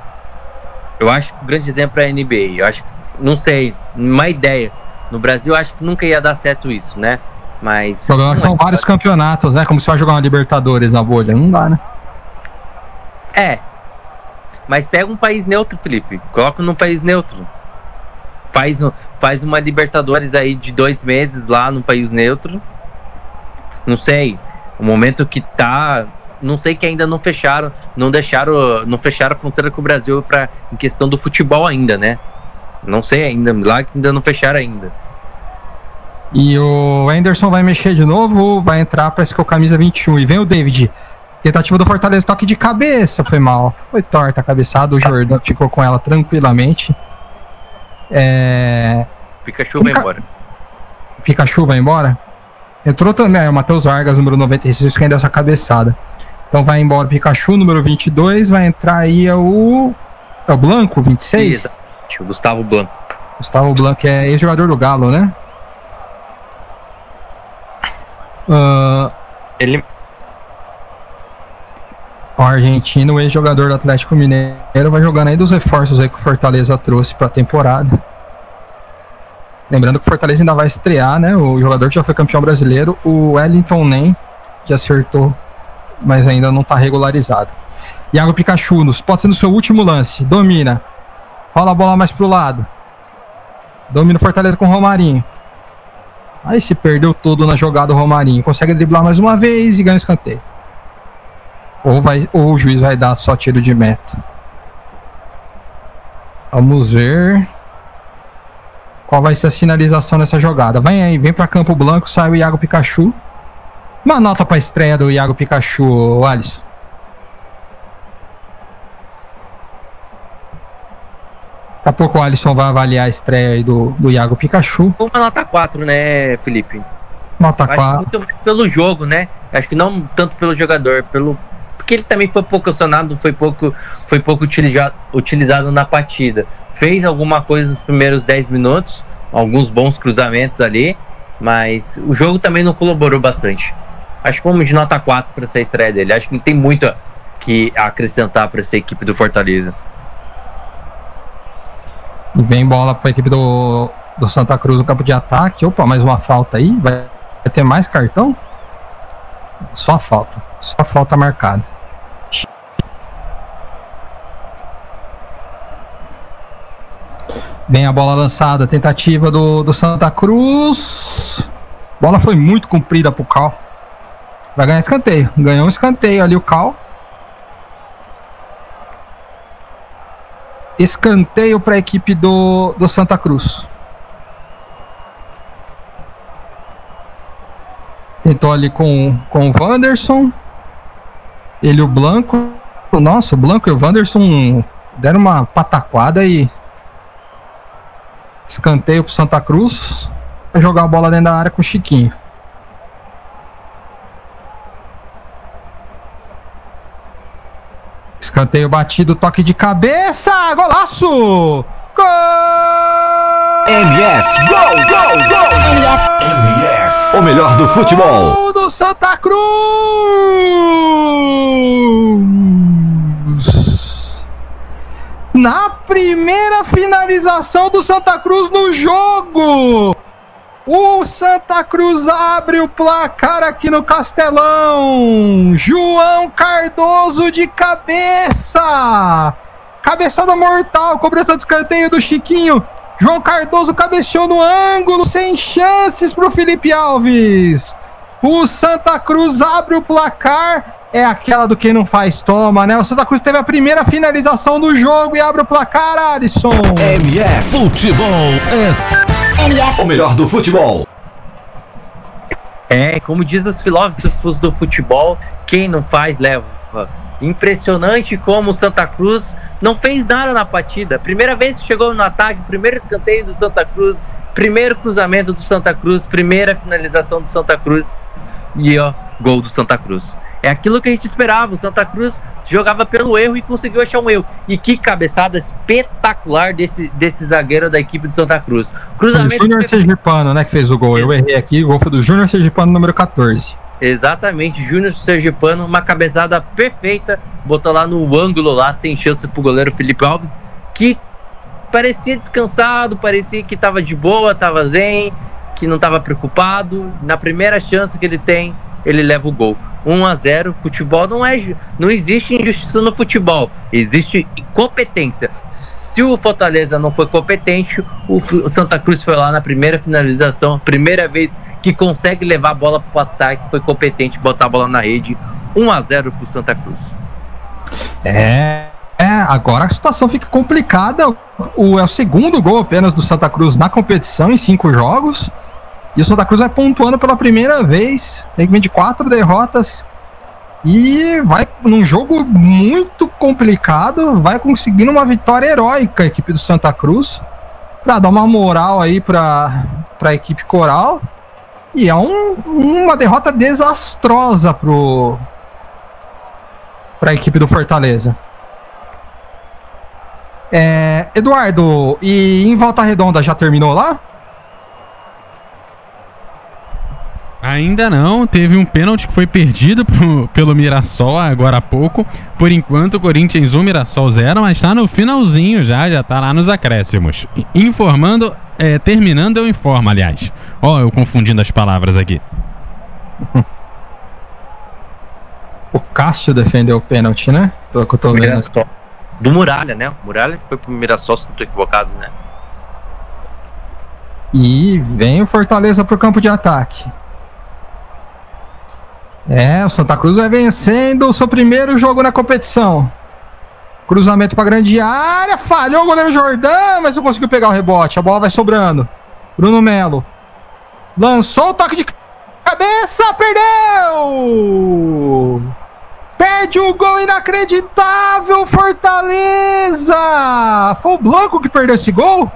Eu acho que o grande exemplo é a NBA. Eu acho que, não sei, uma ideia. No Brasil, eu acho que nunca ia dar certo isso, né? Mas. O problema são vários campeonatos, né? Como se vai jogar uma Libertadores na bolha. Não dá, né? É. Mas pega um país neutro, Felipe. Coloca num país neutro. Faz, faz uma Libertadores aí de dois meses lá num país neutro. Não sei. O momento que tá. Não sei que ainda não fecharam, não deixaram, não fecharam a fronteira com o Brasil para em questão do futebol ainda, né? Não sei ainda, lá que ainda não fecharam ainda. E o Anderson vai mexer de novo, vai entrar, parece que é o camisa 21. E vem o David. Tentativa do Fortaleza, toque de cabeça, foi mal. Foi torta a cabeçada, o Jordan ficou com ela tranquilamente. É... Pikachu vai embora. Pikachu vai embora? Entrou também é, o Matheus Vargas, número 96, que ainda essa cabeçada. Então vai embora o Pikachu, número 22. Vai entrar aí o. É o Blanco, 26? Isso, o Gustavo Blanco. Gustavo Blanco é ex-jogador do Galo, né? Uh, Ele. O argentino, ex-jogador do Atlético Mineiro, vai jogando aí dos reforços aí que o Fortaleza trouxe pra temporada. Lembrando que o Fortaleza ainda vai estrear, né? O jogador que já foi campeão brasileiro, o Wellington Nem, que acertou, mas ainda não está regularizado. Iago Pikachu, pode ser no seu último lance. Domina. Rola a bola mais pro lado. Domina o Fortaleza com o Romarinho. Aí se perdeu todo na jogada o Romarinho. Consegue driblar mais uma vez e ganha o escanteio. Ou, vai, ou o juiz vai dar só tiro de meta. Vamos ver qual vai ser a sinalização nessa jogada. Vem aí, vem para Campo Blanco, sai o Iago Pikachu. Uma nota para estreia do Iago Pikachu, Alisson. Daqui a pouco o Alisson vai avaliar a estreia aí do, do Iago Pikachu. Uma nota 4, né, Felipe? Nota 4. Muito pelo jogo, né? Acho que não tanto pelo jogador, pelo porque ele também foi pouco acionado, foi pouco, foi pouco utilizado, utilizado na partida. Fez alguma coisa nos primeiros 10 minutos, alguns bons cruzamentos ali, mas o jogo também não colaborou bastante. Acho que vamos de nota 4 para essa estreia dele. Acho que não tem muito que acrescentar para essa equipe do Fortaleza. Vem bola para a equipe do, do Santa Cruz no campo de ataque. Opa, mais uma falta aí. Vai, vai ter mais cartão? Só falta. Só falta marcada. Vem a bola lançada, tentativa do, do Santa Cruz. Bola foi muito comprida pro Cal. Vai ganhar escanteio. Ganhou um escanteio ali o Cal. Escanteio para a equipe do, do Santa Cruz. Tentou ali com, com o Wanderson. Ele o Blanco. Nossa, o Blanco e o Wanderson deram uma pataquada e Escanteio pro Santa Cruz. Vai jogar a bola dentro da área com o Chiquinho. Escanteio batido, toque de cabeça, golaço! Gol! MF, gol, gol, gol! MF, MF, o melhor do futebol. Gol do Santa Cruz! Na primeira finalização do Santa Cruz no jogo. O Santa Cruz abre o placar aqui no Castelão. João Cardoso de cabeça. Cabeçada mortal, cobrança de escanteio do Chiquinho. João Cardoso cabeceou no ângulo, sem chances para o Felipe Alves. O Santa Cruz abre o placar é aquela do quem não faz toma, né? O Santa Cruz teve a primeira finalização do jogo e abre o placar, Alisson. MF Futebol é MF. o melhor do futebol. É, como diz os filósofos do futebol, quem não faz leva. Impressionante como o Santa Cruz não fez nada na partida. Primeira vez que chegou no ataque, primeiro escanteio do Santa Cruz, primeiro cruzamento do Santa Cruz, primeira finalização do Santa Cruz e ó, gol do Santa Cruz. É aquilo que a gente esperava. O Santa Cruz jogava pelo erro e conseguiu achar um erro. E que cabeçada espetacular desse, desse zagueiro da equipe do Santa Cruz. Cruzamento. O Júnior Sergipano, né, que fez o gol. Eu errei aqui. O gol foi do Júnior Sergipano, número 14. Exatamente, Júnior Sergipano, uma cabeçada perfeita, botou lá no ângulo lá, sem chance pro goleiro Felipe Alves, que parecia descansado, parecia que tava de boa, tava zen, que não tava preocupado. Na primeira chance que ele tem, ele leva o gol. 1 a 0 futebol não é não existe injustiça no futebol. Existe competência. Se o Fortaleza não foi competente o Santa Cruz foi lá na primeira finalização primeira vez que consegue levar a bola para o ataque foi competente botar a bola na rede. 1 a 0 para o Santa Cruz. É, é agora a situação fica complicada o é o segundo gol apenas do Santa Cruz na competição em cinco jogos e o Santa Cruz vai pontuando pela primeira vez, segmento de quatro derrotas. E vai num jogo muito complicado, vai conseguindo uma vitória heróica a equipe do Santa Cruz para dar uma moral aí para a equipe coral. E é um, uma derrota desastrosa pro para a equipe do Fortaleza. É, Eduardo, e em Volta Redonda já terminou lá? Ainda não, teve um pênalti que foi perdido pro, pelo Mirassol agora há pouco. Por enquanto, o Corinthians 1, Mirassol 0, mas tá no finalzinho já, já tá lá nos acréscimos. Informando é, terminando, eu informo, aliás. Ó, eu confundindo as palavras aqui. O Cássio defendeu o pênalti, né? Pelo que eu tô vendo. Do Muralha, né? O Muralha foi pro Mirassol, se não tô equivocado, né? E vem o Fortaleza pro campo de ataque. É, o Santa Cruz vai vencendo o seu primeiro jogo na competição. Cruzamento para grande área, falhou o goleiro Jordão, mas não conseguiu pegar o rebote. A bola vai sobrando. Bruno Melo lançou o toque de cabeça, perdeu! Perde o gol inacreditável, Fortaleza! Foi o Blanco que perdeu esse gol?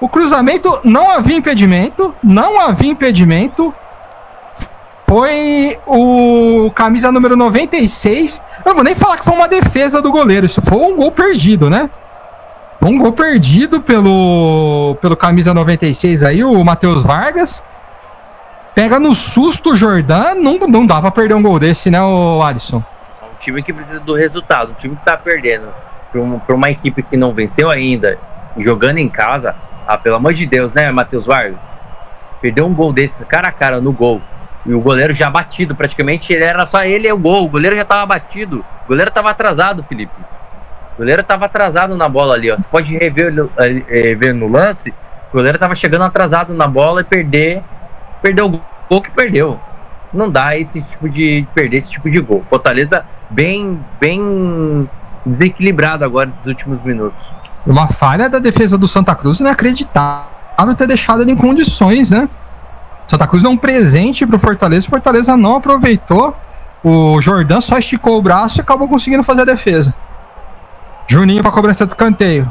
O cruzamento não havia impedimento, não havia impedimento. Foi o camisa número 96. Eu não vou nem falar que foi uma defesa do goleiro, isso foi um gol perdido, né? Foi um gol perdido pelo, pelo camisa 96 aí, o Matheus Vargas. Pega no susto o Jordan, não, não dá pra perder um gol desse, né, o Alisson? Um time que precisa do resultado, um time que tá perdendo. Pra uma, pra uma equipe que não venceu ainda, jogando em casa, ah, pelo amor de Deus, né, Matheus Vargas? Perdeu um gol desse cara a cara no gol. E o goleiro já batido, praticamente ele era só ele e o gol. O goleiro já tava batido. O goleiro tava atrasado, Felipe. O goleiro tava atrasado na bola ali, ó. Você pode rever, eh, ver no lance. O goleiro tava chegando atrasado na bola e perder. Perdeu o gol que perdeu. Não dá esse tipo de. perder esse tipo de gol. Fortaleza bem, bem desequilibrado agora nesses últimos minutos. Uma falha da defesa do Santa Cruz inacreditável ter deixado ele em condições, né? Santa Cruz deu um presente pro Fortaleza, o Fortaleza não aproveitou. O Jordan só esticou o braço e acabou conseguindo fazer a defesa. Juninho para cobrança de escanteio.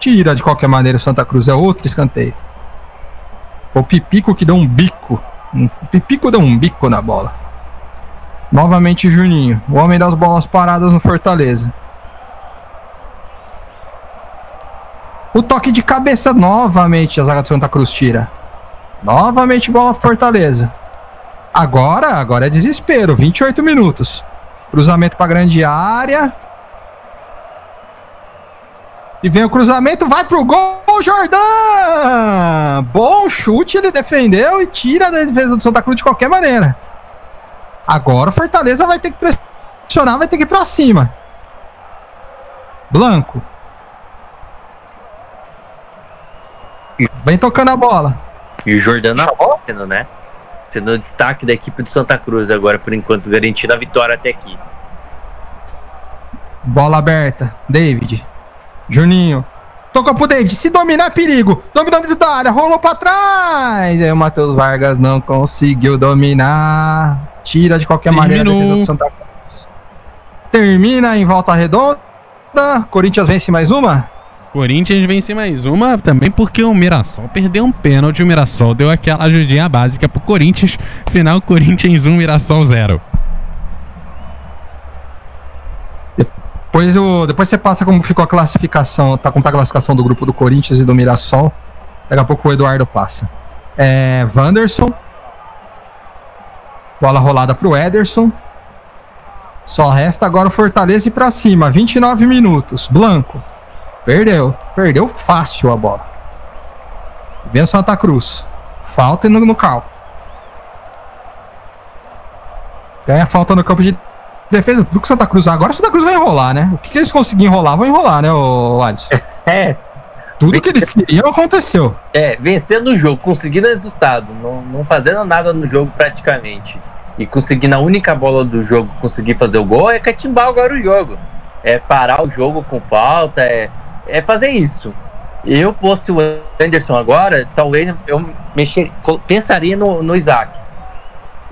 Tira de qualquer maneira o Santa Cruz, é outro escanteio. O Pipico que deu um bico. O Pipico deu um bico na bola. Novamente Juninho, o homem das bolas paradas no Fortaleza. O toque de cabeça novamente a zaga do Santa Cruz tira. Novamente bola Fortaleza. Agora, agora é desespero. 28 minutos. Cruzamento para grande área. E vem o cruzamento, vai pro gol, Jordan! Bom chute, ele defendeu e tira da defesa do Santa Cruz de qualquer maneira. Agora o Fortaleza vai ter que pressionar, vai ter que ir pra cima. Blanco. Vem tocando a bola. E o Jordano sendo, né? Sendo o destaque da equipe do Santa Cruz agora, por enquanto, garantindo a vitória até aqui. Bola aberta. David. Juninho. Tocou pro David. Se dominar, perigo. Dominou dentro da área. Rolou pra trás. Aí o Matheus Vargas não conseguiu dominar. Tira de qualquer Terminou. maneira a defesa do Santa Cruz. Termina em volta redonda. Corinthians vence mais uma? Corinthians vence mais uma também porque o Mirassol perdeu um pênalti. O Mirassol deu aquela ajudinha básica pro Corinthians. Final Corinthians 1, Mirassol 0. Depois, o, depois você passa como ficou a classificação, tá como tá a classificação do grupo do Corinthians e do Mirassol. Daqui a pouco o Eduardo passa. É, Wanderson. Bola rolada pro Ederson. Só resta agora o Fortaleza e pra cima. 29 minutos. Blanco. Perdeu. Perdeu fácil a bola. Vem a Santa Cruz. Falta no, no cal. Ganha falta no campo de defesa do que Santa Cruz. Agora Santa Cruz vai enrolar, né? O que, que eles conseguiram enrolar, vão enrolar, né, o Alisson? É. Tudo que eles queriam aconteceu. É, vencendo o jogo, conseguindo resultado, não, não fazendo nada no jogo praticamente. E conseguindo a única bola do jogo, conseguir fazer o gol, é catimbar agora o jogo. É parar o jogo com falta, é é fazer isso. Eu fosse o Anderson agora, talvez eu mexer, pensaria no, no Isaac.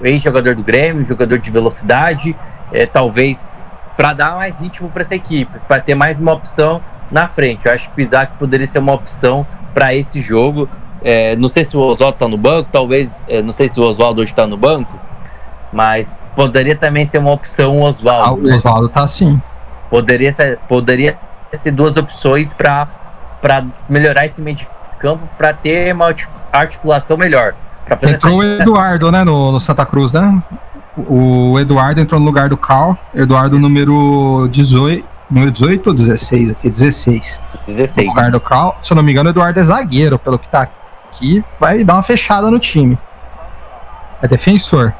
Ex-jogador do Grêmio, jogador de velocidade, é, talvez para dar mais ritmo para essa equipe, para ter mais uma opção na frente. Eu acho que o Isaac poderia ser uma opção para esse jogo. É, não sei se o Oswaldo está no banco, talvez, é, não sei se o Oswaldo hoje está no banco, mas poderia também ser uma opção o Oswaldo. Ah, o né? Oswaldo tá sim. Poderia ser, poderia ser duas opções para melhorar esse meio de campo, para ter uma articulação melhor. Entrou essa... o Eduardo, né, no, no, Santa Cruz, né? O Eduardo entrou no lugar do Cal, Eduardo número 18, número 18 ou 16 aqui? 16. 16. No lugar do Cal, se eu não me engano, o Eduardo é zagueiro, pelo que tá aqui. Vai dar uma fechada no time. É defensor.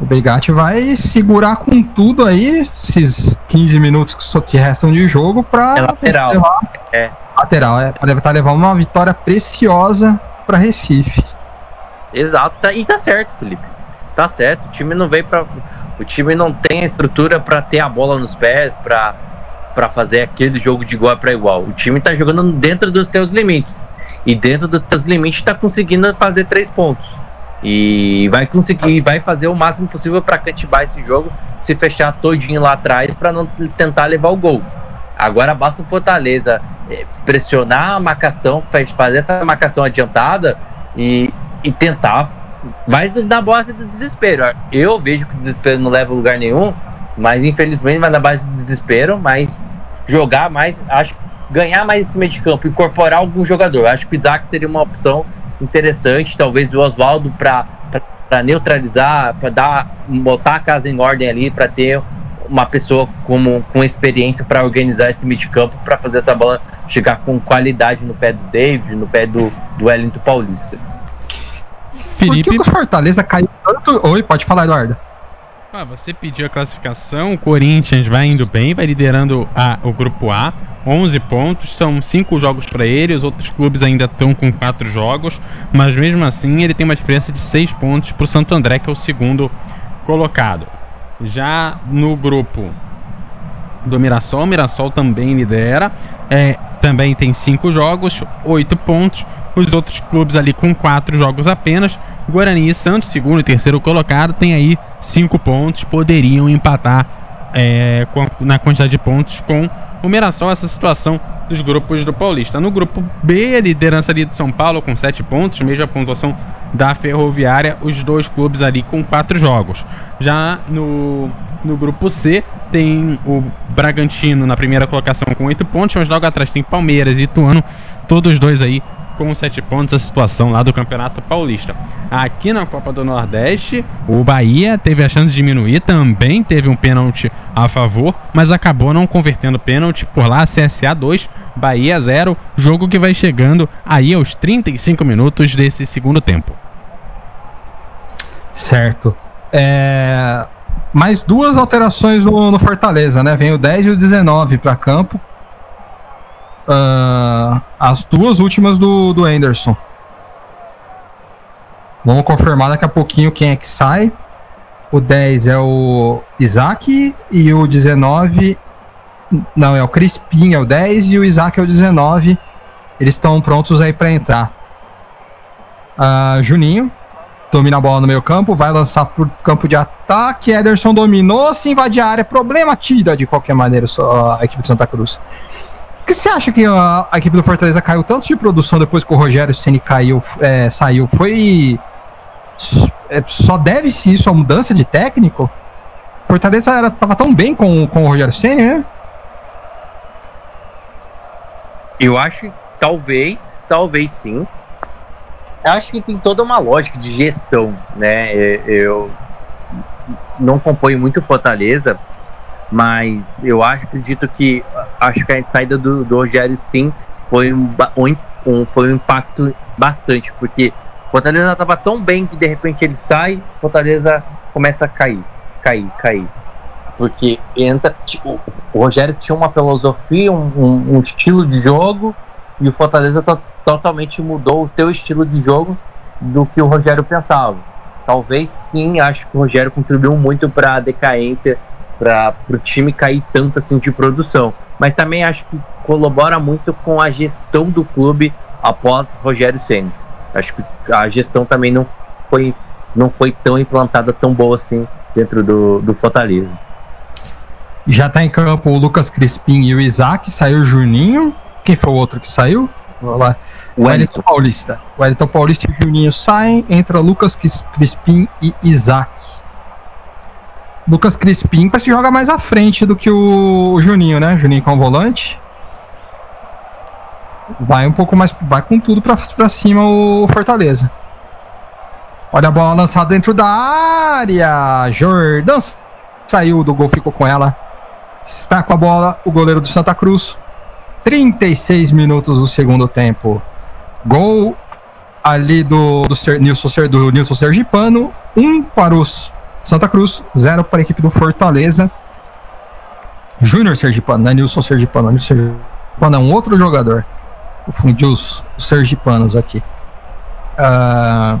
O Brigatti vai segurar com tudo aí, esses 15 minutos que, só que restam de jogo, pra. É lateral. Levar, É. lateral, é. Pra tentar levar uma vitória preciosa pra Recife. Exato, tá- e tá certo, Felipe. Tá certo. O time não veio para o time não tem a estrutura pra ter a bola nos pés, pra para fazer aquele jogo de igual para igual. O time tá jogando dentro dos teus limites. E dentro dos teus limites tá conseguindo fazer três pontos. E vai conseguir, vai fazer o máximo possível para cativar esse jogo, se fechar todinho lá atrás para não tentar levar o gol. Agora basta o Fortaleza eh, pressionar a marcação, faz- fazer essa marcação adiantada e, e tentar. Vai na base do desespero. Eu vejo que o desespero não leva a lugar nenhum, mas infelizmente vai na base do desespero. Mas jogar mais, acho ganhar mais esse meio de campo, incorporar algum jogador. Acho que o Isaac seria uma opção interessante. Talvez o Oswaldo para neutralizar, para dar, botar a casa em ordem ali, para ter uma pessoa como, com experiência para organizar esse meio de campo, para fazer essa bola chegar com qualidade no pé do David, no pé do, do Wellington Paulista. Por Felipe, que que o Fortaleza caiu tanto. Oi, pode falar, Eduardo. ah, você pediu a classificação, o Corinthians vai indo bem, vai liderando a- o grupo A, 11 pontos, são 5 jogos para ele, os outros clubes ainda estão com 4 jogos, mas mesmo assim ele tem uma diferença de 6 pontos para o Santo André, que é o segundo colocado. Já no grupo do Mirassol, o Mirassol também lidera, é, também tem 5 jogos, 8 pontos, os outros clubes ali com 4 jogos apenas. Guarani e Santos, segundo e terceiro colocado, tem aí 5 pontos, poderiam empatar é, na quantidade de pontos com o Mirassol, essa situação dos grupos do Paulista. No grupo B, a liderança ali de São Paulo com 7 pontos, mesma pontuação da Ferroviária, os dois clubes ali com 4 jogos. Já no, no grupo C, tem o Bragantino na primeira colocação com 8 pontos, mas logo atrás tem Palmeiras e Ituano, todos dois aí com 7 pontos, a situação lá do Campeonato Paulista. Aqui na Copa do Nordeste, o Bahia teve a chance de diminuir, também teve um pênalti a favor, mas acabou não convertendo pênalti por lá, CSA 2, Bahia 0, jogo que vai chegando aí aos 35 minutos desse segundo tempo. Certo. É, Mais duas alterações no, no Fortaleza, né? Vem o 10 e o 19 para campo. Ah, as duas últimas do, do Anderson. Vamos confirmar daqui a pouquinho quem é que sai. O 10 é o Isaac e o 19. Não, é o Crispim, é o 10 e o Isaac é o 19. Eles estão prontos aí para entrar. Ah, Juninho domina a bola no meio campo, vai lançar pro campo de ataque. Ederson dominou, se invadir a área, problema, tira de qualquer maneira só a equipe de Santa Cruz. Que você acha que a, a equipe do Fortaleza caiu tanto de produção depois que o Rogério Ceni caiu, é, saiu? Foi. é, só deve-se isso à mudança de técnico? Fortaleza era, tava tão bem com, com o Rogério Ceni, né? Eu acho talvez, talvez sim. Eu acho que tem toda uma lógica de gestão, né? Eu não acompanho muito Fortaleza, mas eu acho, acredito que acho que a saída do, do Rogério sim foi um, um, um- foi um impacto bastante, porque Fortaleza estava tão bem que de repente ele sai, Fortaleza começa a cair, cair, cair. Porque entra. tipo, o Rogério tinha uma filosofia, um, um- um estilo de jogo, e o Fortaleza to- totalmente mudou o seu estilo de jogo do que o Rogério pensava. Talvez sim, acho que o Rogério contribuiu muito para a decaência, para o time cair tanto assim de produção. Mas também acho que colabora muito com a gestão do clube após Rogério Ceni. Acho que a gestão também não foi, não foi tão implantada, tão boa assim dentro do, do Fortaleza. Já tá em campo o Lucas Crispim e o Isaac, saiu o Juninho. Quem foi o outro que saiu? Vamos lá. O Wellington Paulista. O Wellington Paulista e o Juninho saem, entra Lucas Cris- Crispim e Isaac. Lucas Crispim parece que joga mais à frente do que o Juninho, né? Juninho com o volante. Vai um pouco mais. Vai com tudo pra cima o Fortaleza. Olha a bola lançada dentro da área. Jordan saiu do gol, ficou com ela. Está com a bola o goleiro do Santa Cruz. 36 minutos do segundo tempo. Gol ali do, do, do Nilson Sergipano, um para os Santa Cruz, zero para a equipe do Fortaleza. Júnior Sergipano, não é Nilson Sergipano, Nilson Sergipano é um outro jogador. Confundi os, os Sergipanos aqui. Uh,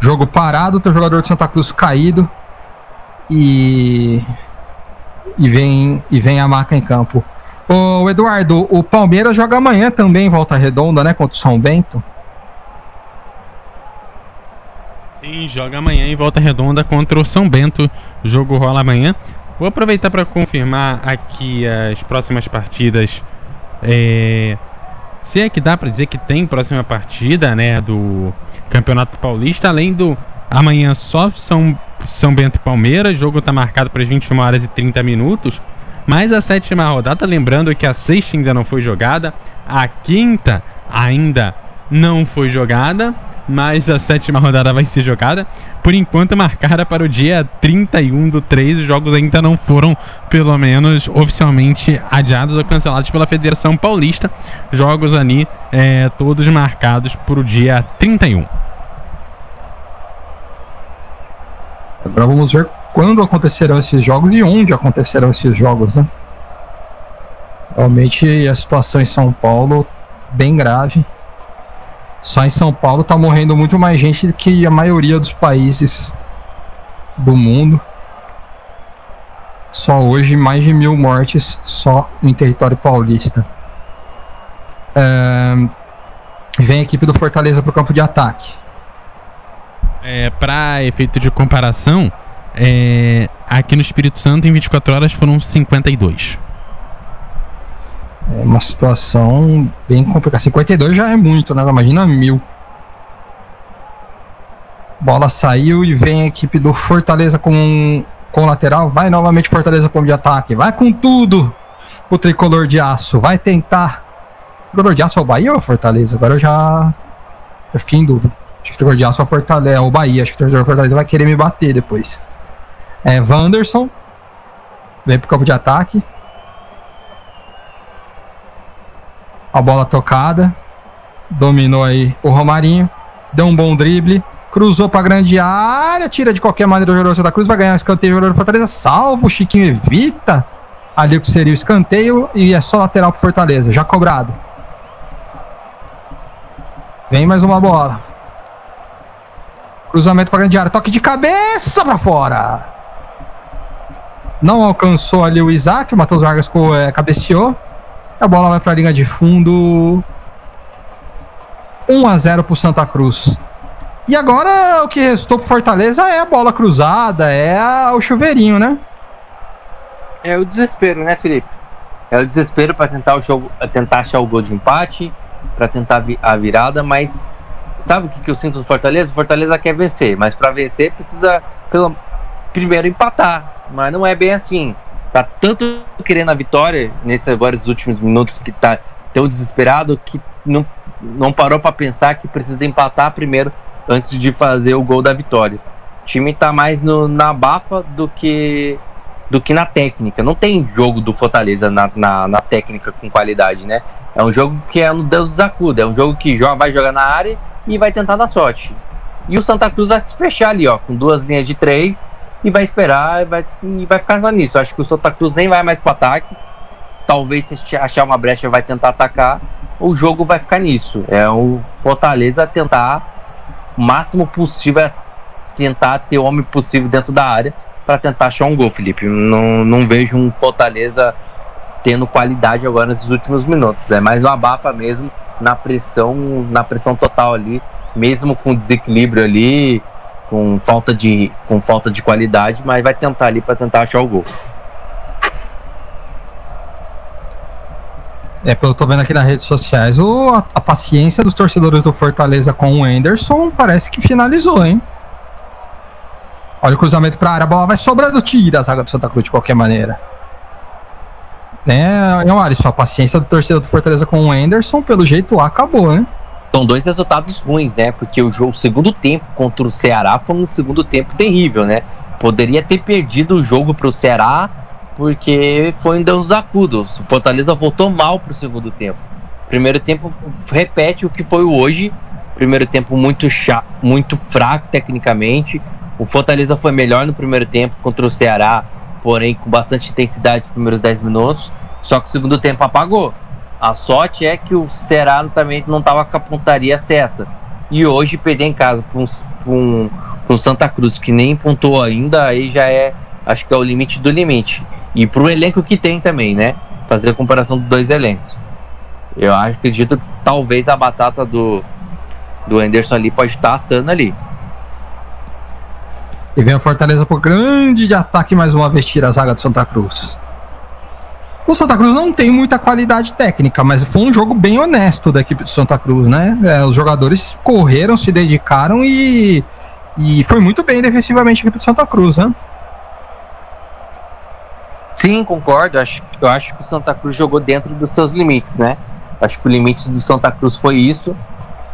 jogo parado, tem o jogador de Santa Cruz caído. E. E vem, e vem a marca em campo. Ô Eduardo, o Palmeiras joga amanhã também, volta redonda, né? Contra o São Bento. Sim, joga amanhã em volta redonda contra o São Bento. O jogo rola amanhã. Vou aproveitar para confirmar aqui as próximas partidas. É... Se é que dá para dizer que tem próxima partida, né, do Campeonato Paulista, além do amanhã só São, São Bento e Palmeiras, o jogo está marcado para as 21 horas e 30 minutos. Mas a sétima rodada, lembrando que a sexta ainda não foi jogada, a quinta ainda não foi jogada, mas a sétima rodada vai ser jogada. Por enquanto, marcada para o dia 31 do 3. Os jogos ainda não foram, pelo menos, oficialmente adiados ou cancelados pela Federação Paulista. Jogos ali, é, todos marcados para o dia 31. Agora vamos ver quando acontecerão esses jogos e onde acontecerão esses jogos, né? Realmente a situação em São Paulo bem grave. Só em São Paulo tá morrendo muito mais gente do que a maioria dos países do mundo. Só hoje mais de mil mortes só em território paulista. É... Vem a equipe do Fortaleza para o campo de ataque. É, para efeito de comparação, é, aqui no Espírito Santo, em 24 horas, foram 52. É uma situação bem complicada. 52 já é muito, né? Imagina mil. Bola saiu e vem a equipe do Fortaleza com, com lateral. Vai novamente Fortaleza com de ataque. Vai com tudo. O tricolor de aço. Vai tentar. O tricolor de aço é o Bahia ou Fortaleza? Agora eu já. Eu fiquei em dúvida. Acho que o tricolor de aço é o Fortaleza. É o Bahia. Acho que o tricolor Fortaleza vai querer me bater depois. É Wanderson. Vem pro campo de ataque. A bola tocada. Dominou aí o Romarinho. Deu um bom drible. Cruzou pra grande área. Tira de qualquer maneira o jogador Santa Cruz. Vai ganhar o escanteio. O jogador do Fortaleza. Salvo. O Chiquinho evita. Ali o que seria o escanteio. E é só lateral pro Fortaleza. Já cobrado. Vem mais uma bola. Cruzamento pra grande área. Toque de cabeça pra fora. Não alcançou ali o Isaac, o Matheus Vargas é, cabeceou. A bola vai para a linha de fundo. 1 a 0 para o Santa Cruz. E agora o que restou para Fortaleza é a bola cruzada, é a, o chuveirinho, né? É o desespero, né, Felipe? É o desespero para tentar o jogo, tentar achar o gol de empate, para tentar a virada, mas sabe o que, que eu sinto do Fortaleza? O Fortaleza quer vencer, mas para vencer precisa pelo primeiro empatar mas não é bem assim. Tá tanto querendo a vitória nesses agora os últimos minutos que tá tão desesperado que não, não parou para pensar que precisa empatar primeiro antes de fazer o gol da vitória. O time tá mais no, na bafa do que do que na técnica. Não tem jogo do Fortaleza na, na, na técnica com qualidade, né? É um jogo que é no Deus dos acuda, é um jogo que joga, vai jogar na área e vai tentar dar sorte. E o Santa Cruz vai se fechar ali, ó, com duas linhas de três e vai esperar e vai, e vai ficar só nisso. Acho que o Santa Cruz nem vai mais para ataque. Talvez se achar uma brecha vai tentar atacar. O jogo vai ficar nisso. É o Fortaleza tentar o máximo possível é tentar ter o homem possível dentro da área para tentar achar um gol, Felipe. Não, não vejo um Fortaleza tendo qualidade agora nesses últimos minutos. É mais uma abafa mesmo na pressão, na pressão total ali, mesmo com desequilíbrio ali, com falta de, com falta de qualidade, mas vai tentar ali para tentar achar o gol. É, pelo que eu tô vendo aqui nas redes sociais, o, a, a, paciência dos torcedores do Fortaleza com o Anderson parece que finalizou, hein? Olha o cruzamento pra área, a bola vai sobrando, tira a zaga do Santa Cruz de qualquer maneira. Né, Alisson, a paciência do torcedor do Fortaleza com o Anderson, pelo jeito, acabou, né? São dois resultados ruins, né? Porque o jogo, o segundo tempo contra o Ceará foi um segundo tempo terrível, né? Poderia ter perdido o jogo para o Ceará porque foi um Deus acudos. O Fortaleza voltou mal pro segundo tempo. Primeiro tempo repete o que foi o hoje. Primeiro tempo muito chato, muito fraco tecnicamente. O Fortaleza foi melhor no primeiro tempo contra o Ceará, porém com bastante intensidade nos primeiros 10 minutos. Só que o segundo tempo apagou. A sorte é que o Ceará também não estava com a pontaria certa. E hoje perder em casa com um, um, Santa Cruz que nem pontuou ainda, aí já é, acho que é o limite do limite. E para o elenco que tem também, né? Fazer a comparação dos dois elencos. Eu acredito que talvez a batata do, do Anderson ali pode estar assando ali. E vem o Fortaleza por grande de ataque mais uma vez tira a zaga do Santa Cruz. O Santa Cruz não tem muita qualidade técnica, mas foi um jogo bem honesto da equipe do Santa Cruz, né? É, os jogadores correram, se dedicaram e, e foi muito bem defensivamente a equipe do Santa Cruz, né? Sim, concordo. Acho, eu acho que o Santa Cruz jogou dentro dos seus limites, né? Acho que o limite do Santa Cruz foi isso.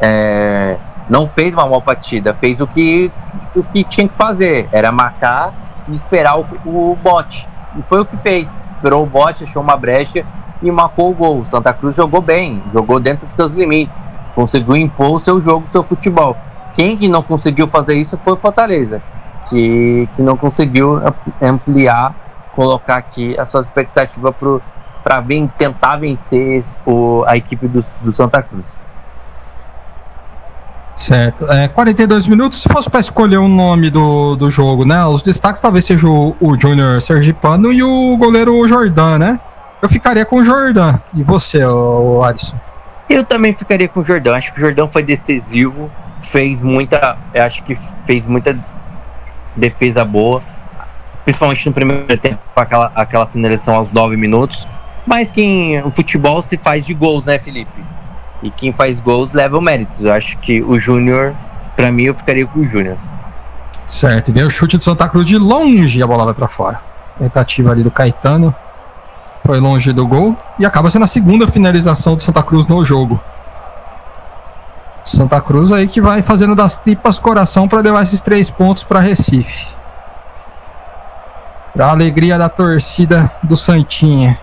É, não fez uma mal partida, fez o que, o que tinha que fazer, era marcar e esperar o, o bote. E foi o que fez. Esperou o bote, achou uma brecha e marcou o gol. Santa Cruz jogou bem, jogou dentro dos seus limites, conseguiu impor o seu jogo, o seu futebol. Quem que não conseguiu fazer isso foi o Fortaleza, que, que não conseguiu ampliar, colocar aqui a sua expectativa para tentar vencer o, a equipe do, do Santa Cruz. Certo. É, 42 minutos, se fosse para escolher o nome do, do jogo, né? Os destaques talvez seja o, o Júnior Sergipano e o goleiro Jordan, né? Eu ficaria com o Jordan. E você, o Alisson? Eu também ficaria com o Jordão. Acho que o Jordão foi decisivo, fez muita. Acho que fez muita defesa boa, principalmente no primeiro tempo, aquela, aquela finalização aos 9 minutos. Mas quem o futebol se faz de gols, né, Felipe? E quem faz gols leva o mérito. Eu acho que o Júnior, para mim, eu ficaria com o Júnior. Certo, e o chute do Santa Cruz de longe, a bola vai para fora. Tentativa ali do Caetano. Foi longe do gol e acaba sendo a segunda finalização do Santa Cruz no jogo. Santa Cruz aí que vai fazendo das tripas coração para levar esses três pontos para Recife. Para alegria da torcida do Santinha.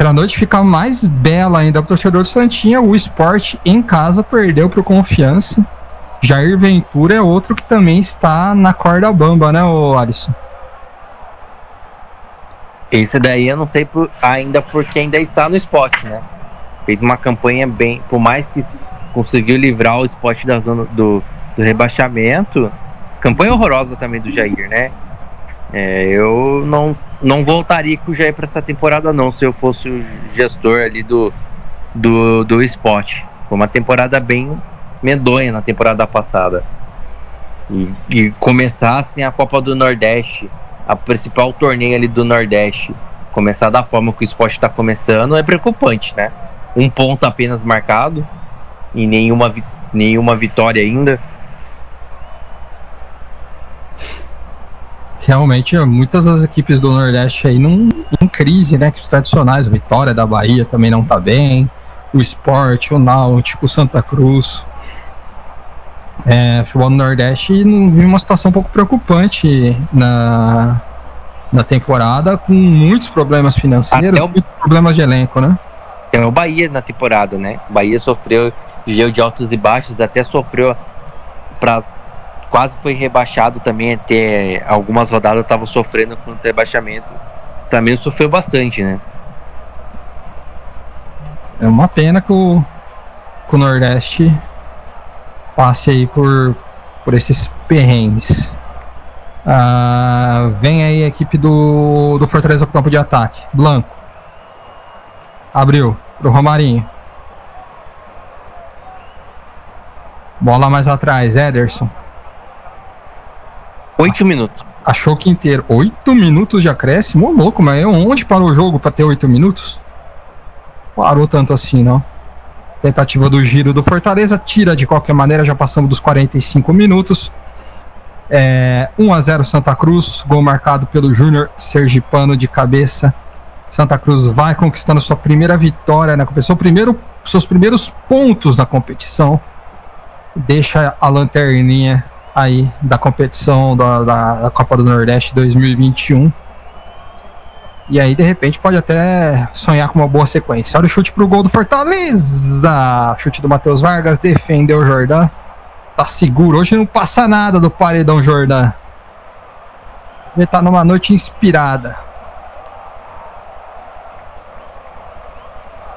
Para a noite ficar mais bela ainda para o torcedor do Santinha, o esporte em casa perdeu para o Confiança. Jair Ventura é outro que também está na corda bamba, né, o Alisson? Esse daí eu não sei por, ainda porque ainda está no esporte, né? Fez uma campanha bem. Por mais que conseguiu livrar o esporte da zona do, do rebaixamento. Campanha horrorosa também do Jair, né? É, eu não, não voltaria com o Jair para essa temporada, não, se eu fosse o gestor ali do, do, do esporte. Foi uma temporada bem medonha na temporada passada. E, e começassem a Copa do Nordeste, a principal torneio ali do Nordeste, começar da forma que o esporte está começando, é preocupante, né? Um ponto apenas marcado e nenhuma, nenhuma vitória ainda. Realmente muitas das equipes do Nordeste aí não em crise, né? Que os tradicionais, Vitória da Bahia também não tá bem, o Esporte, o Náutico, o Santa Cruz. É, futebol do Nordeste não viu uma situação um pouco preocupante na, na temporada, com muitos problemas financeiros, o... muitos problemas de elenco, né? É o Bahia na temporada, né? O Bahia sofreu gel de altos e baixos, até sofreu para quase foi rebaixado também, até algumas rodadas estava sofrendo com o rebaixamento. Também sofreu bastante, né? É uma pena que o, que o Nordeste passe aí por, por esses perrengues. Ah, vem aí a equipe do, do Fortaleza pro campo de ataque. Blanco. Abriu pro Romarinho. Bola mais atrás, Ederson. Oito minutos. Achou que inteiro. Oito minutos de acréscimo? Ô, louco, mas onde parou o jogo para ter oito minutos? Parou tanto assim, não. Tentativa do giro do Fortaleza, tira de qualquer maneira, já passamos dos 45 minutos. É, 1 a 0 Santa Cruz, gol marcado pelo Júnior Sergipano de cabeça. Santa Cruz vai conquistando sua primeira vitória na competição, primeiro, seus primeiros pontos na competição. Deixa a lanterninha aí da competição da, da, Copa do Nordeste 2021. E aí, de repente, pode até sonhar com uma boa sequência. Olha o chute pro gol do Fortaleza. Chute do Matheus Vargas, defendeu o Jordan. Tá seguro. Hoje não passa nada do paredão Jordan. Ele tá numa noite inspirada.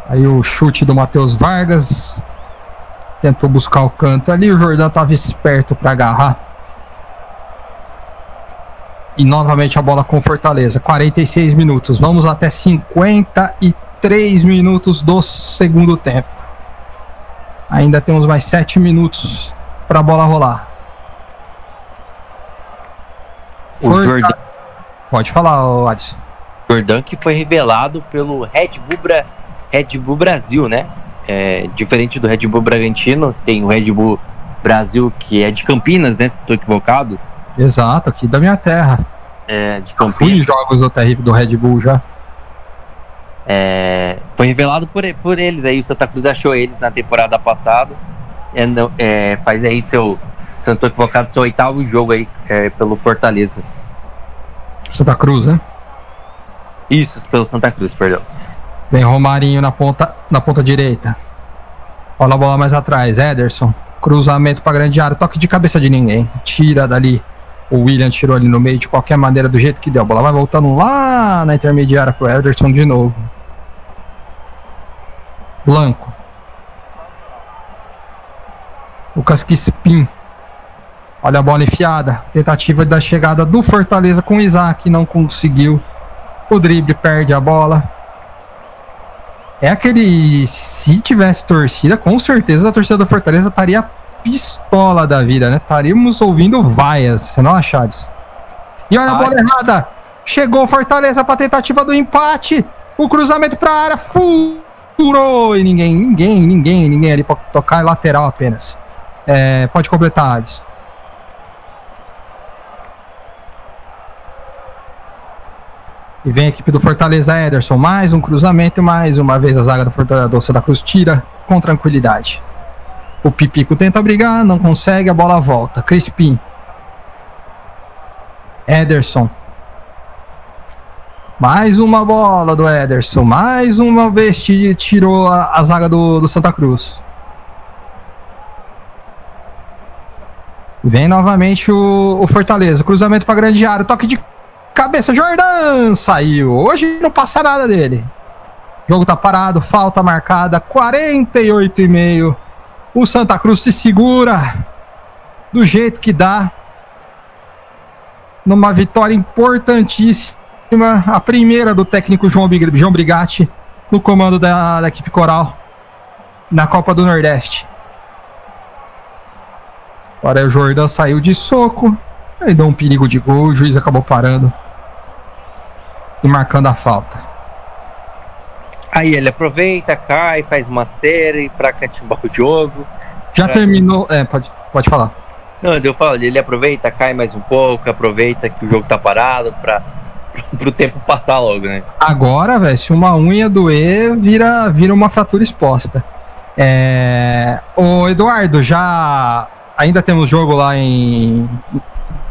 Aí o chute do Matheus Vargas. Tentou buscar o canto ali. O Jordão tava esperto para agarrar. E novamente a bola com Fortaleza. 46 minutos. Vamos até 53 minutos do segundo tempo. Ainda temos mais 7 minutos para a bola rolar. O Forta... Jordan... Pode falar, Alisson. Jordan que foi revelado pelo Red Bull, Bra... Red Bull Brasil, né? É, diferente do Red Bull Bragantino, tem o Red Bull Brasil que é de Campinas, né? Se estou equivocado. Exato, aqui da minha terra. É, de Campinas. Fui em jogos do do Red Bull já. É, foi revelado por, por eles aí, o Santa Cruz achou eles na temporada passada. É, é, faz aí seu, se eu não tô equivocado, seu oitavo jogo aí é, pelo Fortaleza. Santa Cruz, né? Isso, pelo Santa Cruz, perdão. Vem Romarinho na ponta, na ponta direita. Olha a bola mais atrás, Ederson. Cruzamento para grande área, toque de cabeça de ninguém. Tira dali. O William tirou ali no meio de qualquer maneira, do jeito que deu. A bola vai voltando lá na intermediária pro Ederson de novo. Blanco. Lucas Kispin. Olha a bola enfiada. Tentativa da chegada do Fortaleza com o Isaac. Não conseguiu. O drible perde a bola. É aquele. Se tivesse torcida, com certeza a torcida do Fortaleza estaria pistola da vida, né? Estaríamos ouvindo vaias, você não acha isso? E olha a bola errada. Chegou Fortaleza para tentativa do empate. O cruzamento para a área. Furou. E ninguém, ninguém, ninguém, ninguém ali para tocar. É lateral apenas. É, pode completar, Alisson. E vem a equipe do Fortaleza Ederson. Mais um cruzamento mais uma vez a zaga do Fortaleza do Santa Cruz tira com tranquilidade. O Pipico tenta brigar, não consegue, a bola volta. Crispim. Ederson. Mais uma bola do Ederson. Mais uma vez tirou a, a zaga do, do Santa Cruz. Vem novamente o, o Fortaleza. Cruzamento para grande área. Toque de cabeça. Jordan saiu. Hoje não passa nada dele. O jogo tá parado. Falta marcada. 48 e meio. O Santa Cruz se segura do jeito que dá. Numa vitória importantíssima. A primeira do técnico João, João Brigatti no comando da, da equipe coral na Copa do Nordeste. Agora o Jordan saiu de soco. Aí deu um perigo de gol. O juiz acabou parando e marcando a falta. Aí ele aproveita, cai, faz master para catimbar o jogo. Já pra... terminou. É, pode, pode falar. Não, eu falo, ele aproveita, cai mais um pouco, aproveita que o jogo tá parado para pro tempo passar logo, né? Agora, velho, se uma unha doer, vira, vira uma fratura exposta. É... Ô, Eduardo, já ainda temos jogo lá em,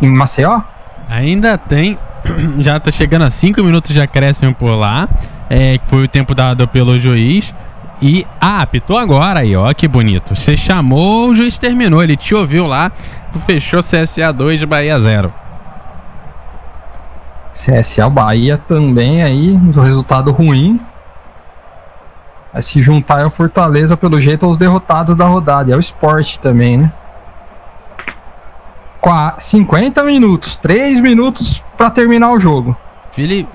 em Maceió? Ainda tem. Já tá chegando a 5 minutos de acréscimo por lá. É, foi o tempo dado pelo juiz. E ah, apitou agora aí, ó, que bonito. Você chamou, o juiz terminou. Ele te ouviu lá, fechou CSA 2 de Bahia 0. CSA Bahia também aí, um resultado ruim. Vai se juntar ao Fortaleza, pelo jeito, aos derrotados da rodada. E ao esporte também, né? 50 minutos, 3 minutos para terminar o jogo. Felipe.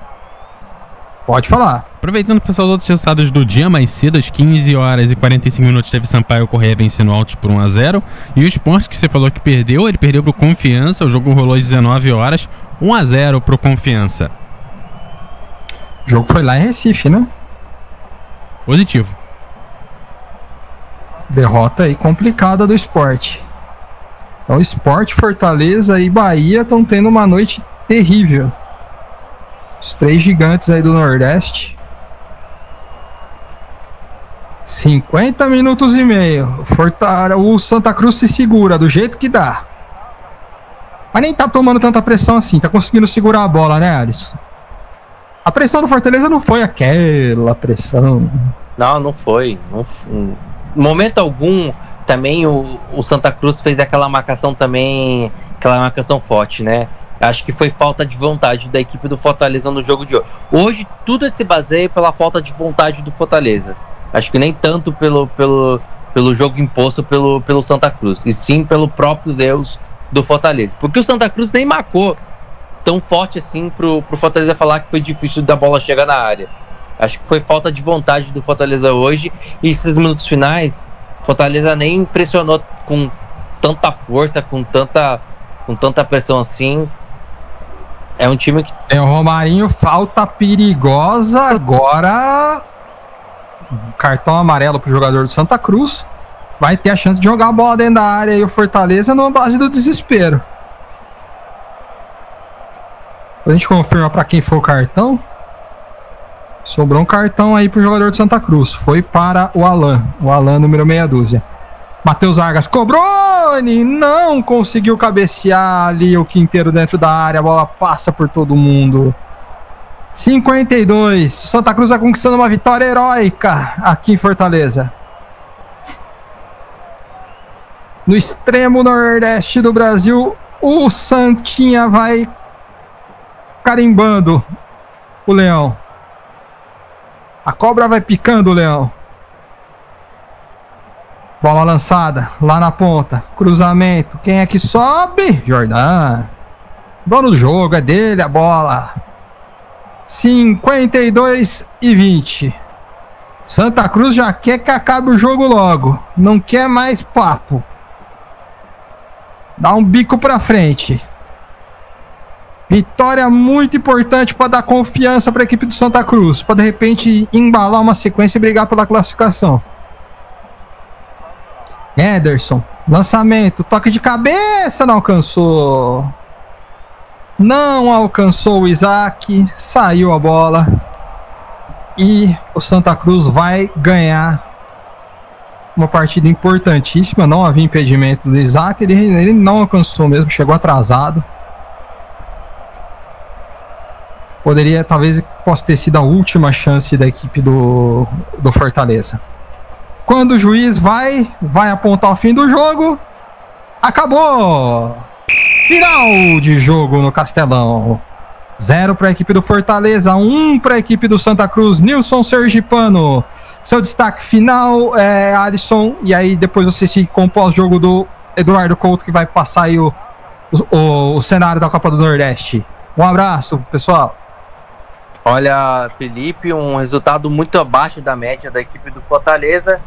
Pode falar. Aproveitando para os outros resultados do dia, mais cedo, às 15 horas e 45 minutos, teve Sampaio Correia vencendo Altos por 1 a 0 E o esporte que você falou que perdeu, ele perdeu pro Confiança. O jogo rolou às 19 horas, 1 a 0 pro Confiança. O jogo foi lá em Recife, né? Positivo. Derrota aí complicada do esporte. Então, Esporte, Fortaleza e Bahia estão tendo uma noite terrível. Os três gigantes aí do Nordeste. 50 minutos e meio. Fortaleza, o Santa Cruz se segura do jeito que dá. Mas nem tá tomando tanta pressão assim, tá conseguindo segurar a bola, né, Alisson? A pressão do Fortaleza não foi aquela pressão. Não, não foi. Não, momento algum, também o, o Santa Cruz fez aquela marcação também, aquela marcação forte, né? Acho que foi falta de vontade da equipe do Fortaleza no jogo de hoje. Hoje, tudo se baseia pela falta de vontade do Fortaleza. Acho que nem tanto pelo, pelo, pelo jogo imposto pelo, pelo Santa Cruz, e sim pelos próprios erros do Fortaleza. Porque o Santa Cruz nem marcou tão forte assim pro, pro Fortaleza falar que foi difícil da bola chegar na área. Acho que foi falta de vontade do Fortaleza hoje. E esses minutos finais, Fortaleza nem impressionou com tanta força, com tanta, com tanta pressão assim. É um time que. Tem o Romarinho, falta perigosa. Agora. Cartão amarelo pro jogador do Santa Cruz. Vai ter a chance de jogar a bola dentro da área e o Fortaleza numa base do desespero. A gente confirma para quem foi o cartão. Sobrou um cartão aí pro jogador de Santa Cruz. Foi para o Alan. O Alan, número meia dúzia. Matheus Vargas cobrou! Não conseguiu cabecear ali o quinteiro dentro da área. A bola passa por todo mundo. 52. Santa Cruz vai conquistando uma vitória heróica aqui em Fortaleza. No extremo nordeste do Brasil, o Santinha vai carimbando o leão. A cobra vai picando leão. Bola lançada lá na ponta. Cruzamento. Quem é que sobe? Jordan. Dono do jogo, é dele a bola. 52 e 20. Santa Cruz já quer que acabe o jogo logo. Não quer mais papo. Dá um bico pra frente. Vitória muito importante para dar confiança para a equipe do Santa Cruz, para de repente embalar uma sequência e brigar pela classificação. Ederson, lançamento, toque de cabeça, não alcançou. Não alcançou o Isaac, saiu a bola. E o Santa Cruz vai ganhar uma partida importantíssima. Não havia impedimento do Isaac, ele, ele não alcançou mesmo, chegou atrasado. Poderia, talvez, possa ter sido a última chance da equipe do, do Fortaleza. Quando o juiz vai, vai apontar o fim do jogo, acabou! Final de jogo no Castelão. Zero para a equipe do Fortaleza, um para a equipe do Santa Cruz, Nilson Sergipano. Seu destaque final é Alisson, e aí depois você se com o jogo do Eduardo Couto, que vai passar aí o, o, o cenário da Copa do Nordeste. Um abraço, pessoal. Olha, Felipe, um resultado muito abaixo da média da equipe do Fortaleza,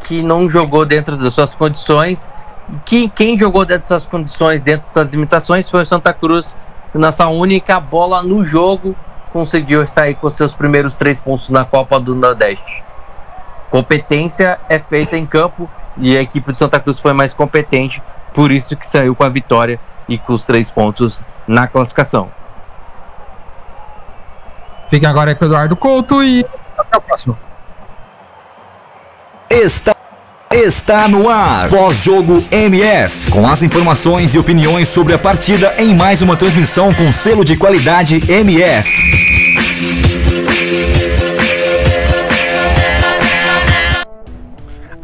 que não jogou dentro das suas condições. Que quem jogou dentro das suas condições, dentro das limitações, foi o Santa Cruz. Nessa única bola no jogo, conseguiu sair com seus primeiros três pontos na Copa do Nordeste. Competência é feita em campo e a equipe do Santa Cruz foi mais competente, por isso que saiu com a vitória e com os três pontos na classificação. Fiquem agora com o Eduardo Couto e até o próximo. Está Está no ar. Pós-jogo MF. Com as informações e opiniões sobre a partida em mais uma transmissão com selo de qualidade MF.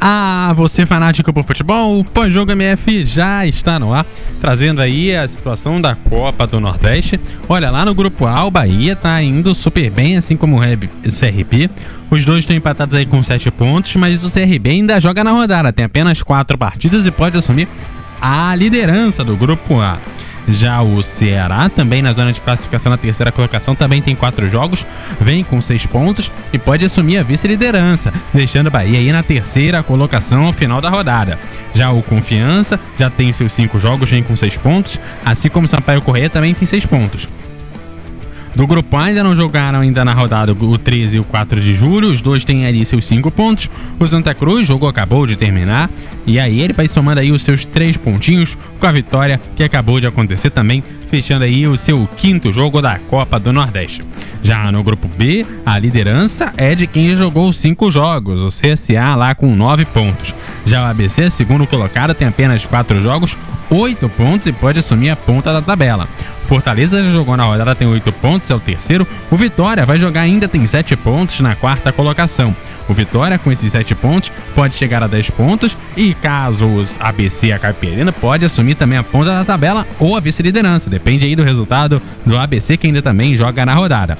Ah, você fanático por futebol, o pós-jogo MF já está no ar, trazendo aí a situação da Copa do Nordeste. Olha, lá no grupo A, o Bahia tá indo super bem, assim como o CRB. Os dois estão empatados aí com 7 pontos, mas o CRB ainda joga na rodada, tem apenas 4 partidas e pode assumir a liderança do grupo A. Já o Ceará, também na zona de classificação na terceira colocação, também tem quatro jogos, vem com seis pontos e pode assumir a vice-liderança, deixando o Bahia aí na terceira colocação ao final da rodada. Já o Confiança já tem seus cinco jogos, vem com seis pontos, assim como o Sampaio Correia também tem seis pontos. Do grupo A ainda não jogaram ainda na rodada o 13 e o 4 de julho. Os dois têm ali seus 5 pontos. O Santa Cruz, jogo acabou de terminar. E aí ele vai somando aí os seus 3 pontinhos com a vitória que acabou de acontecer também, fechando aí o seu quinto jogo da Copa do Nordeste. Já no grupo B, a liderança é de quem jogou 5 jogos, o CSA lá com 9 pontos. Já o ABC, segundo colocado, tem apenas quatro jogos, oito pontos e pode assumir a ponta da tabela. Fortaleza já jogou na rodada, tem oito pontos, é o terceiro. O Vitória vai jogar ainda, tem sete pontos na quarta colocação. O Vitória, com esses sete pontos, pode chegar a 10 pontos e caso os ABC e a Caipirina, pode assumir também a ponta da tabela ou a vice-liderança. Depende aí do resultado do ABC, que ainda também joga na rodada.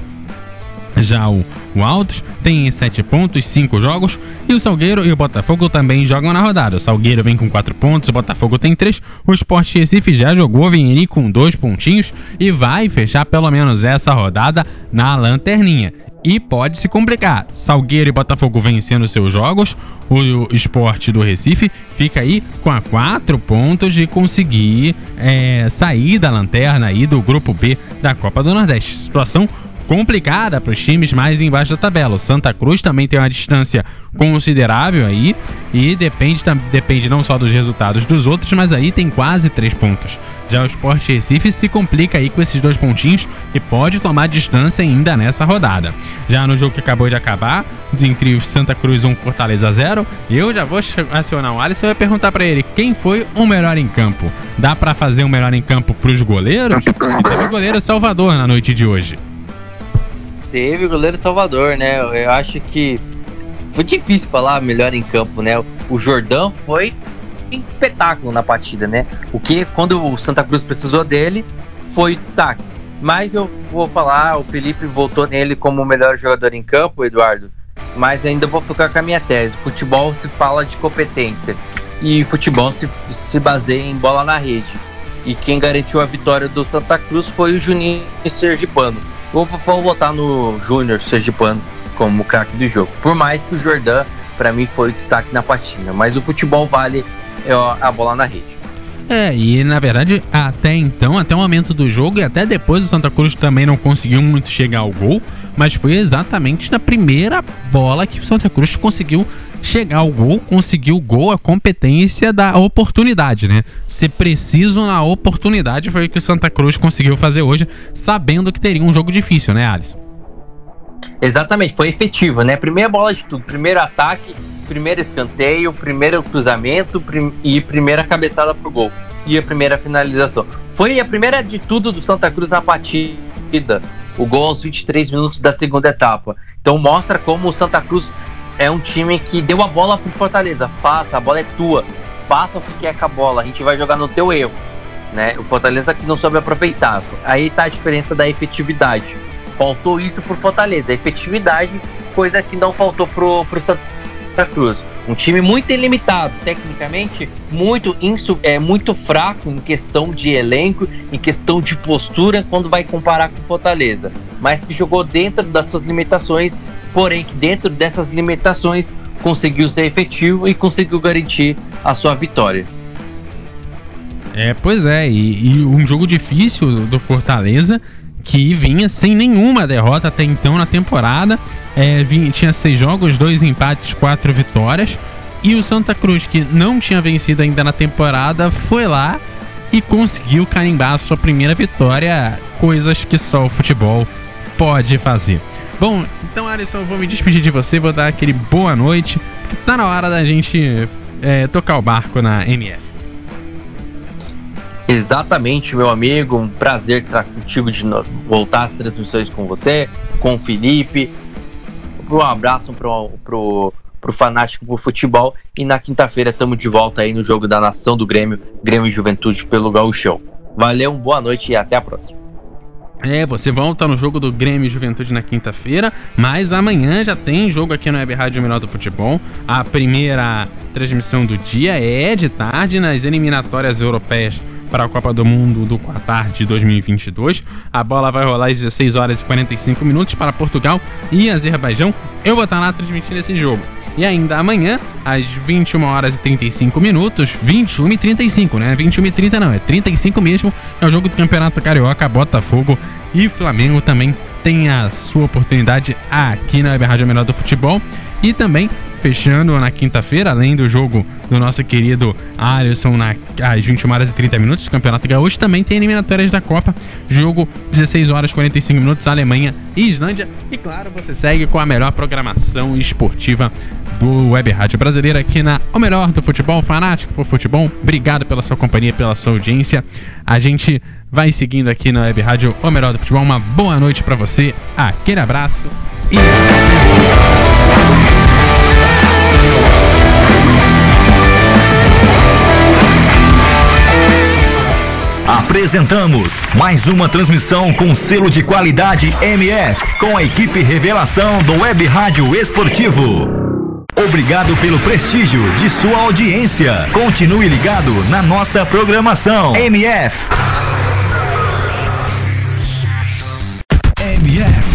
Já o, o Altos tem 7 pontos, 5 jogos, e o Salgueiro e o Botafogo também jogam na rodada. O Salgueiro vem com 4 pontos, o Botafogo tem 3. O Sport Recife já jogou, vem ali com 2 pontinhos e vai fechar pelo menos essa rodada na lanterninha. E pode se complicar. Salgueiro e Botafogo vencendo seus jogos. O esporte do Recife fica aí com a quatro pontos de conseguir é, sair da lanterna aí do grupo B da Copa do Nordeste. Situação complicada para os times mais embaixo da tabela. O Santa Cruz também tem uma distância considerável aí e depende, depende não só dos resultados dos outros, mas aí tem quase três pontos. Já o Sport Recife se complica aí com esses dois pontinhos e pode tomar distância ainda nessa rodada. Já no jogo que acabou de acabar, entre Santa Cruz 1 Fortaleza 0, eu já vou acionar o Alisson e vai perguntar para ele quem foi o melhor em campo. Dá para fazer o um melhor em campo para os goleiros? E teve o goleiro Salvador na noite de hoje. Teve o goleiro Salvador, né? Eu acho que foi difícil falar melhor em campo, né? O Jordão foi espetáculo na partida, né? O que quando o Santa Cruz precisou dele foi destaque. Mas eu vou falar, o Felipe voltou nele como o melhor jogador em campo, Eduardo. Mas ainda vou ficar com a minha tese. Futebol se fala de competência e futebol se, se baseia em bola na rede. E quem garantiu a vitória do Santa Cruz foi o Juninho Sergipano Vou, vou votar no Júnior Sergipano como craque do jogo. Por mais que o Jordan, para mim, foi o destaque na partida. Mas o futebol vale é, a bola na rede. É, e na verdade, até então, até o momento do jogo e até depois o Santa Cruz também não conseguiu muito chegar ao gol, mas foi exatamente na primeira bola que o Santa Cruz conseguiu chegar ao gol, conseguir o gol, a competência da oportunidade, né? Ser preciso na oportunidade foi o que o Santa Cruz conseguiu fazer hoje, sabendo que teria um jogo difícil, né, Alisson? Exatamente, foi efetivo, né? Primeira bola de tudo, primeiro ataque, primeiro escanteio, primeiro cruzamento prim e primeira cabeçada pro gol. E a primeira finalização. Foi a primeira de tudo do Santa Cruz na partida. O gol aos 23 minutos da segunda etapa. Então mostra como o Santa Cruz é um time que deu a bola pro Fortaleza. Passa, a bola é tua. Passa o que quer com a bola. A gente vai jogar no teu erro. Né? O Fortaleza que não soube aproveitar. Aí tá a diferença da efetividade. Faltou isso pro Fortaleza. A efetividade, coisa que não faltou pro, pro Santa Cruz. Um time muito ilimitado, tecnicamente, muito, insu é, muito fraco em questão de elenco, em questão de postura, quando vai comparar com Fortaleza. Mas que jogou dentro das suas limitações porém que dentro dessas limitações conseguiu ser efetivo e conseguiu garantir a sua vitória. É, pois é, e, e um jogo difícil do Fortaleza que vinha sem nenhuma derrota até então na temporada. É, vinha, tinha seis jogos, dois empates, quatro vitórias. E o Santa Cruz, que não tinha vencido ainda na temporada, foi lá e conseguiu carimbar a sua primeira vitória, coisas que só o futebol pode fazer. Bom, então Alisson, eu vou me despedir de você, vou dar aquele boa noite, porque tá na hora da gente é, tocar o barco na MF. Exatamente, meu amigo, um prazer estar contigo de voltar às transmissões com você, com o Felipe. Um abraço pro, pro, pro fanático por futebol e na quinta-feira estamos de volta aí no jogo da nação do Grêmio, Grêmio Juventude pelo Gauchão. Valeu, boa noite e até a próxima. É, você volta no jogo do Grêmio Juventude na quinta-feira, mas amanhã já tem jogo aqui no Web Rádio Melhor do Futebol. A primeira transmissão do dia é de tarde nas eliminatórias europeias para a Copa do Mundo do Qatar de 2022. A bola vai rolar às 16 horas e 45 minutos para Portugal e Azerbaijão. Eu vou estar lá transmitindo esse jogo. E ainda amanhã, às 21 horas e 35 minutos, 21 e 35, né? 21 e 30 não, é 35 mesmo, é o jogo do Campeonato Carioca, Botafogo e Flamengo também tem a sua oportunidade aqui na Web Rádio Menor do Futebol. E também, fechando na quinta-feira, além do jogo do nosso querido Alisson na, às 21 horas e 30 minutos, Campeonato Gaúcho, também tem eliminatórias da Copa, jogo 16 horas e 45 minutos, Alemanha e Islândia. E claro, você segue com a melhor programação esportiva do Web Rádio Brasileira aqui na O Melhor do Futebol, fanático por futebol. Obrigado pela sua companhia, pela sua audiência. A gente vai seguindo aqui na Web Rádio Melhor do Futebol. Uma boa noite para você, aquele abraço e. Apresentamos mais uma transmissão com selo de qualidade MF, com a equipe Revelação do Web Rádio Esportivo. Obrigado pelo prestígio de sua audiência. Continue ligado na nossa programação. MF.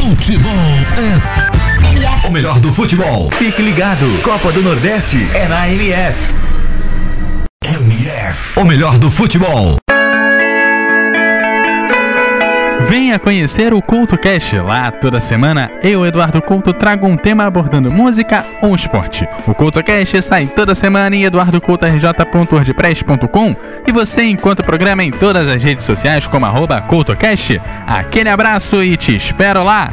Futebol é o melhor do futebol. Fique ligado. Copa do Nordeste é na MF. MF. O melhor do futebol. Venha conhecer o Culto Cast. Lá toda semana eu, Eduardo Couto, trago um tema abordando música ou esporte. O Culto Cast sai toda semana em eduardocoutorj.wordpress.com e você encontra o programa em todas as redes sociais como arroba CultoCast. Aquele abraço e te espero lá!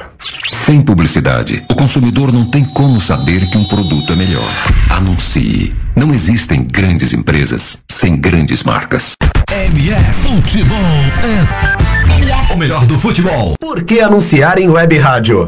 Sem publicidade, o consumidor não tem como saber que um produto é melhor. Anuncie. Não existem grandes empresas sem grandes marcas. MF Futebol é o melhor do futebol. Por que anunciar em web rádio?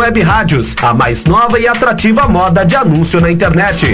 web rádios, a mais nova e atrativa moda de anúncio na internet.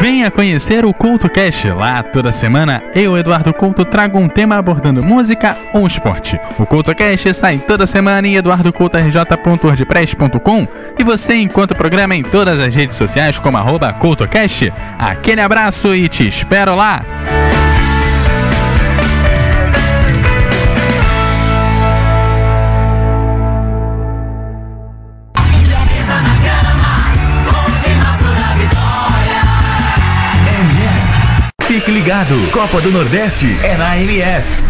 Venha conhecer o Culto Cast. Lá toda semana eu, Eduardo Couto, trago um tema abordando música ou esporte. O Culto Cast sai toda semana em eduardocoutorj.wordpress.com e você encontra o programa em todas as redes sociais como arroba CultoCast. Aquele abraço e te espero lá! Fique ligado, Copa do Nordeste é na MF.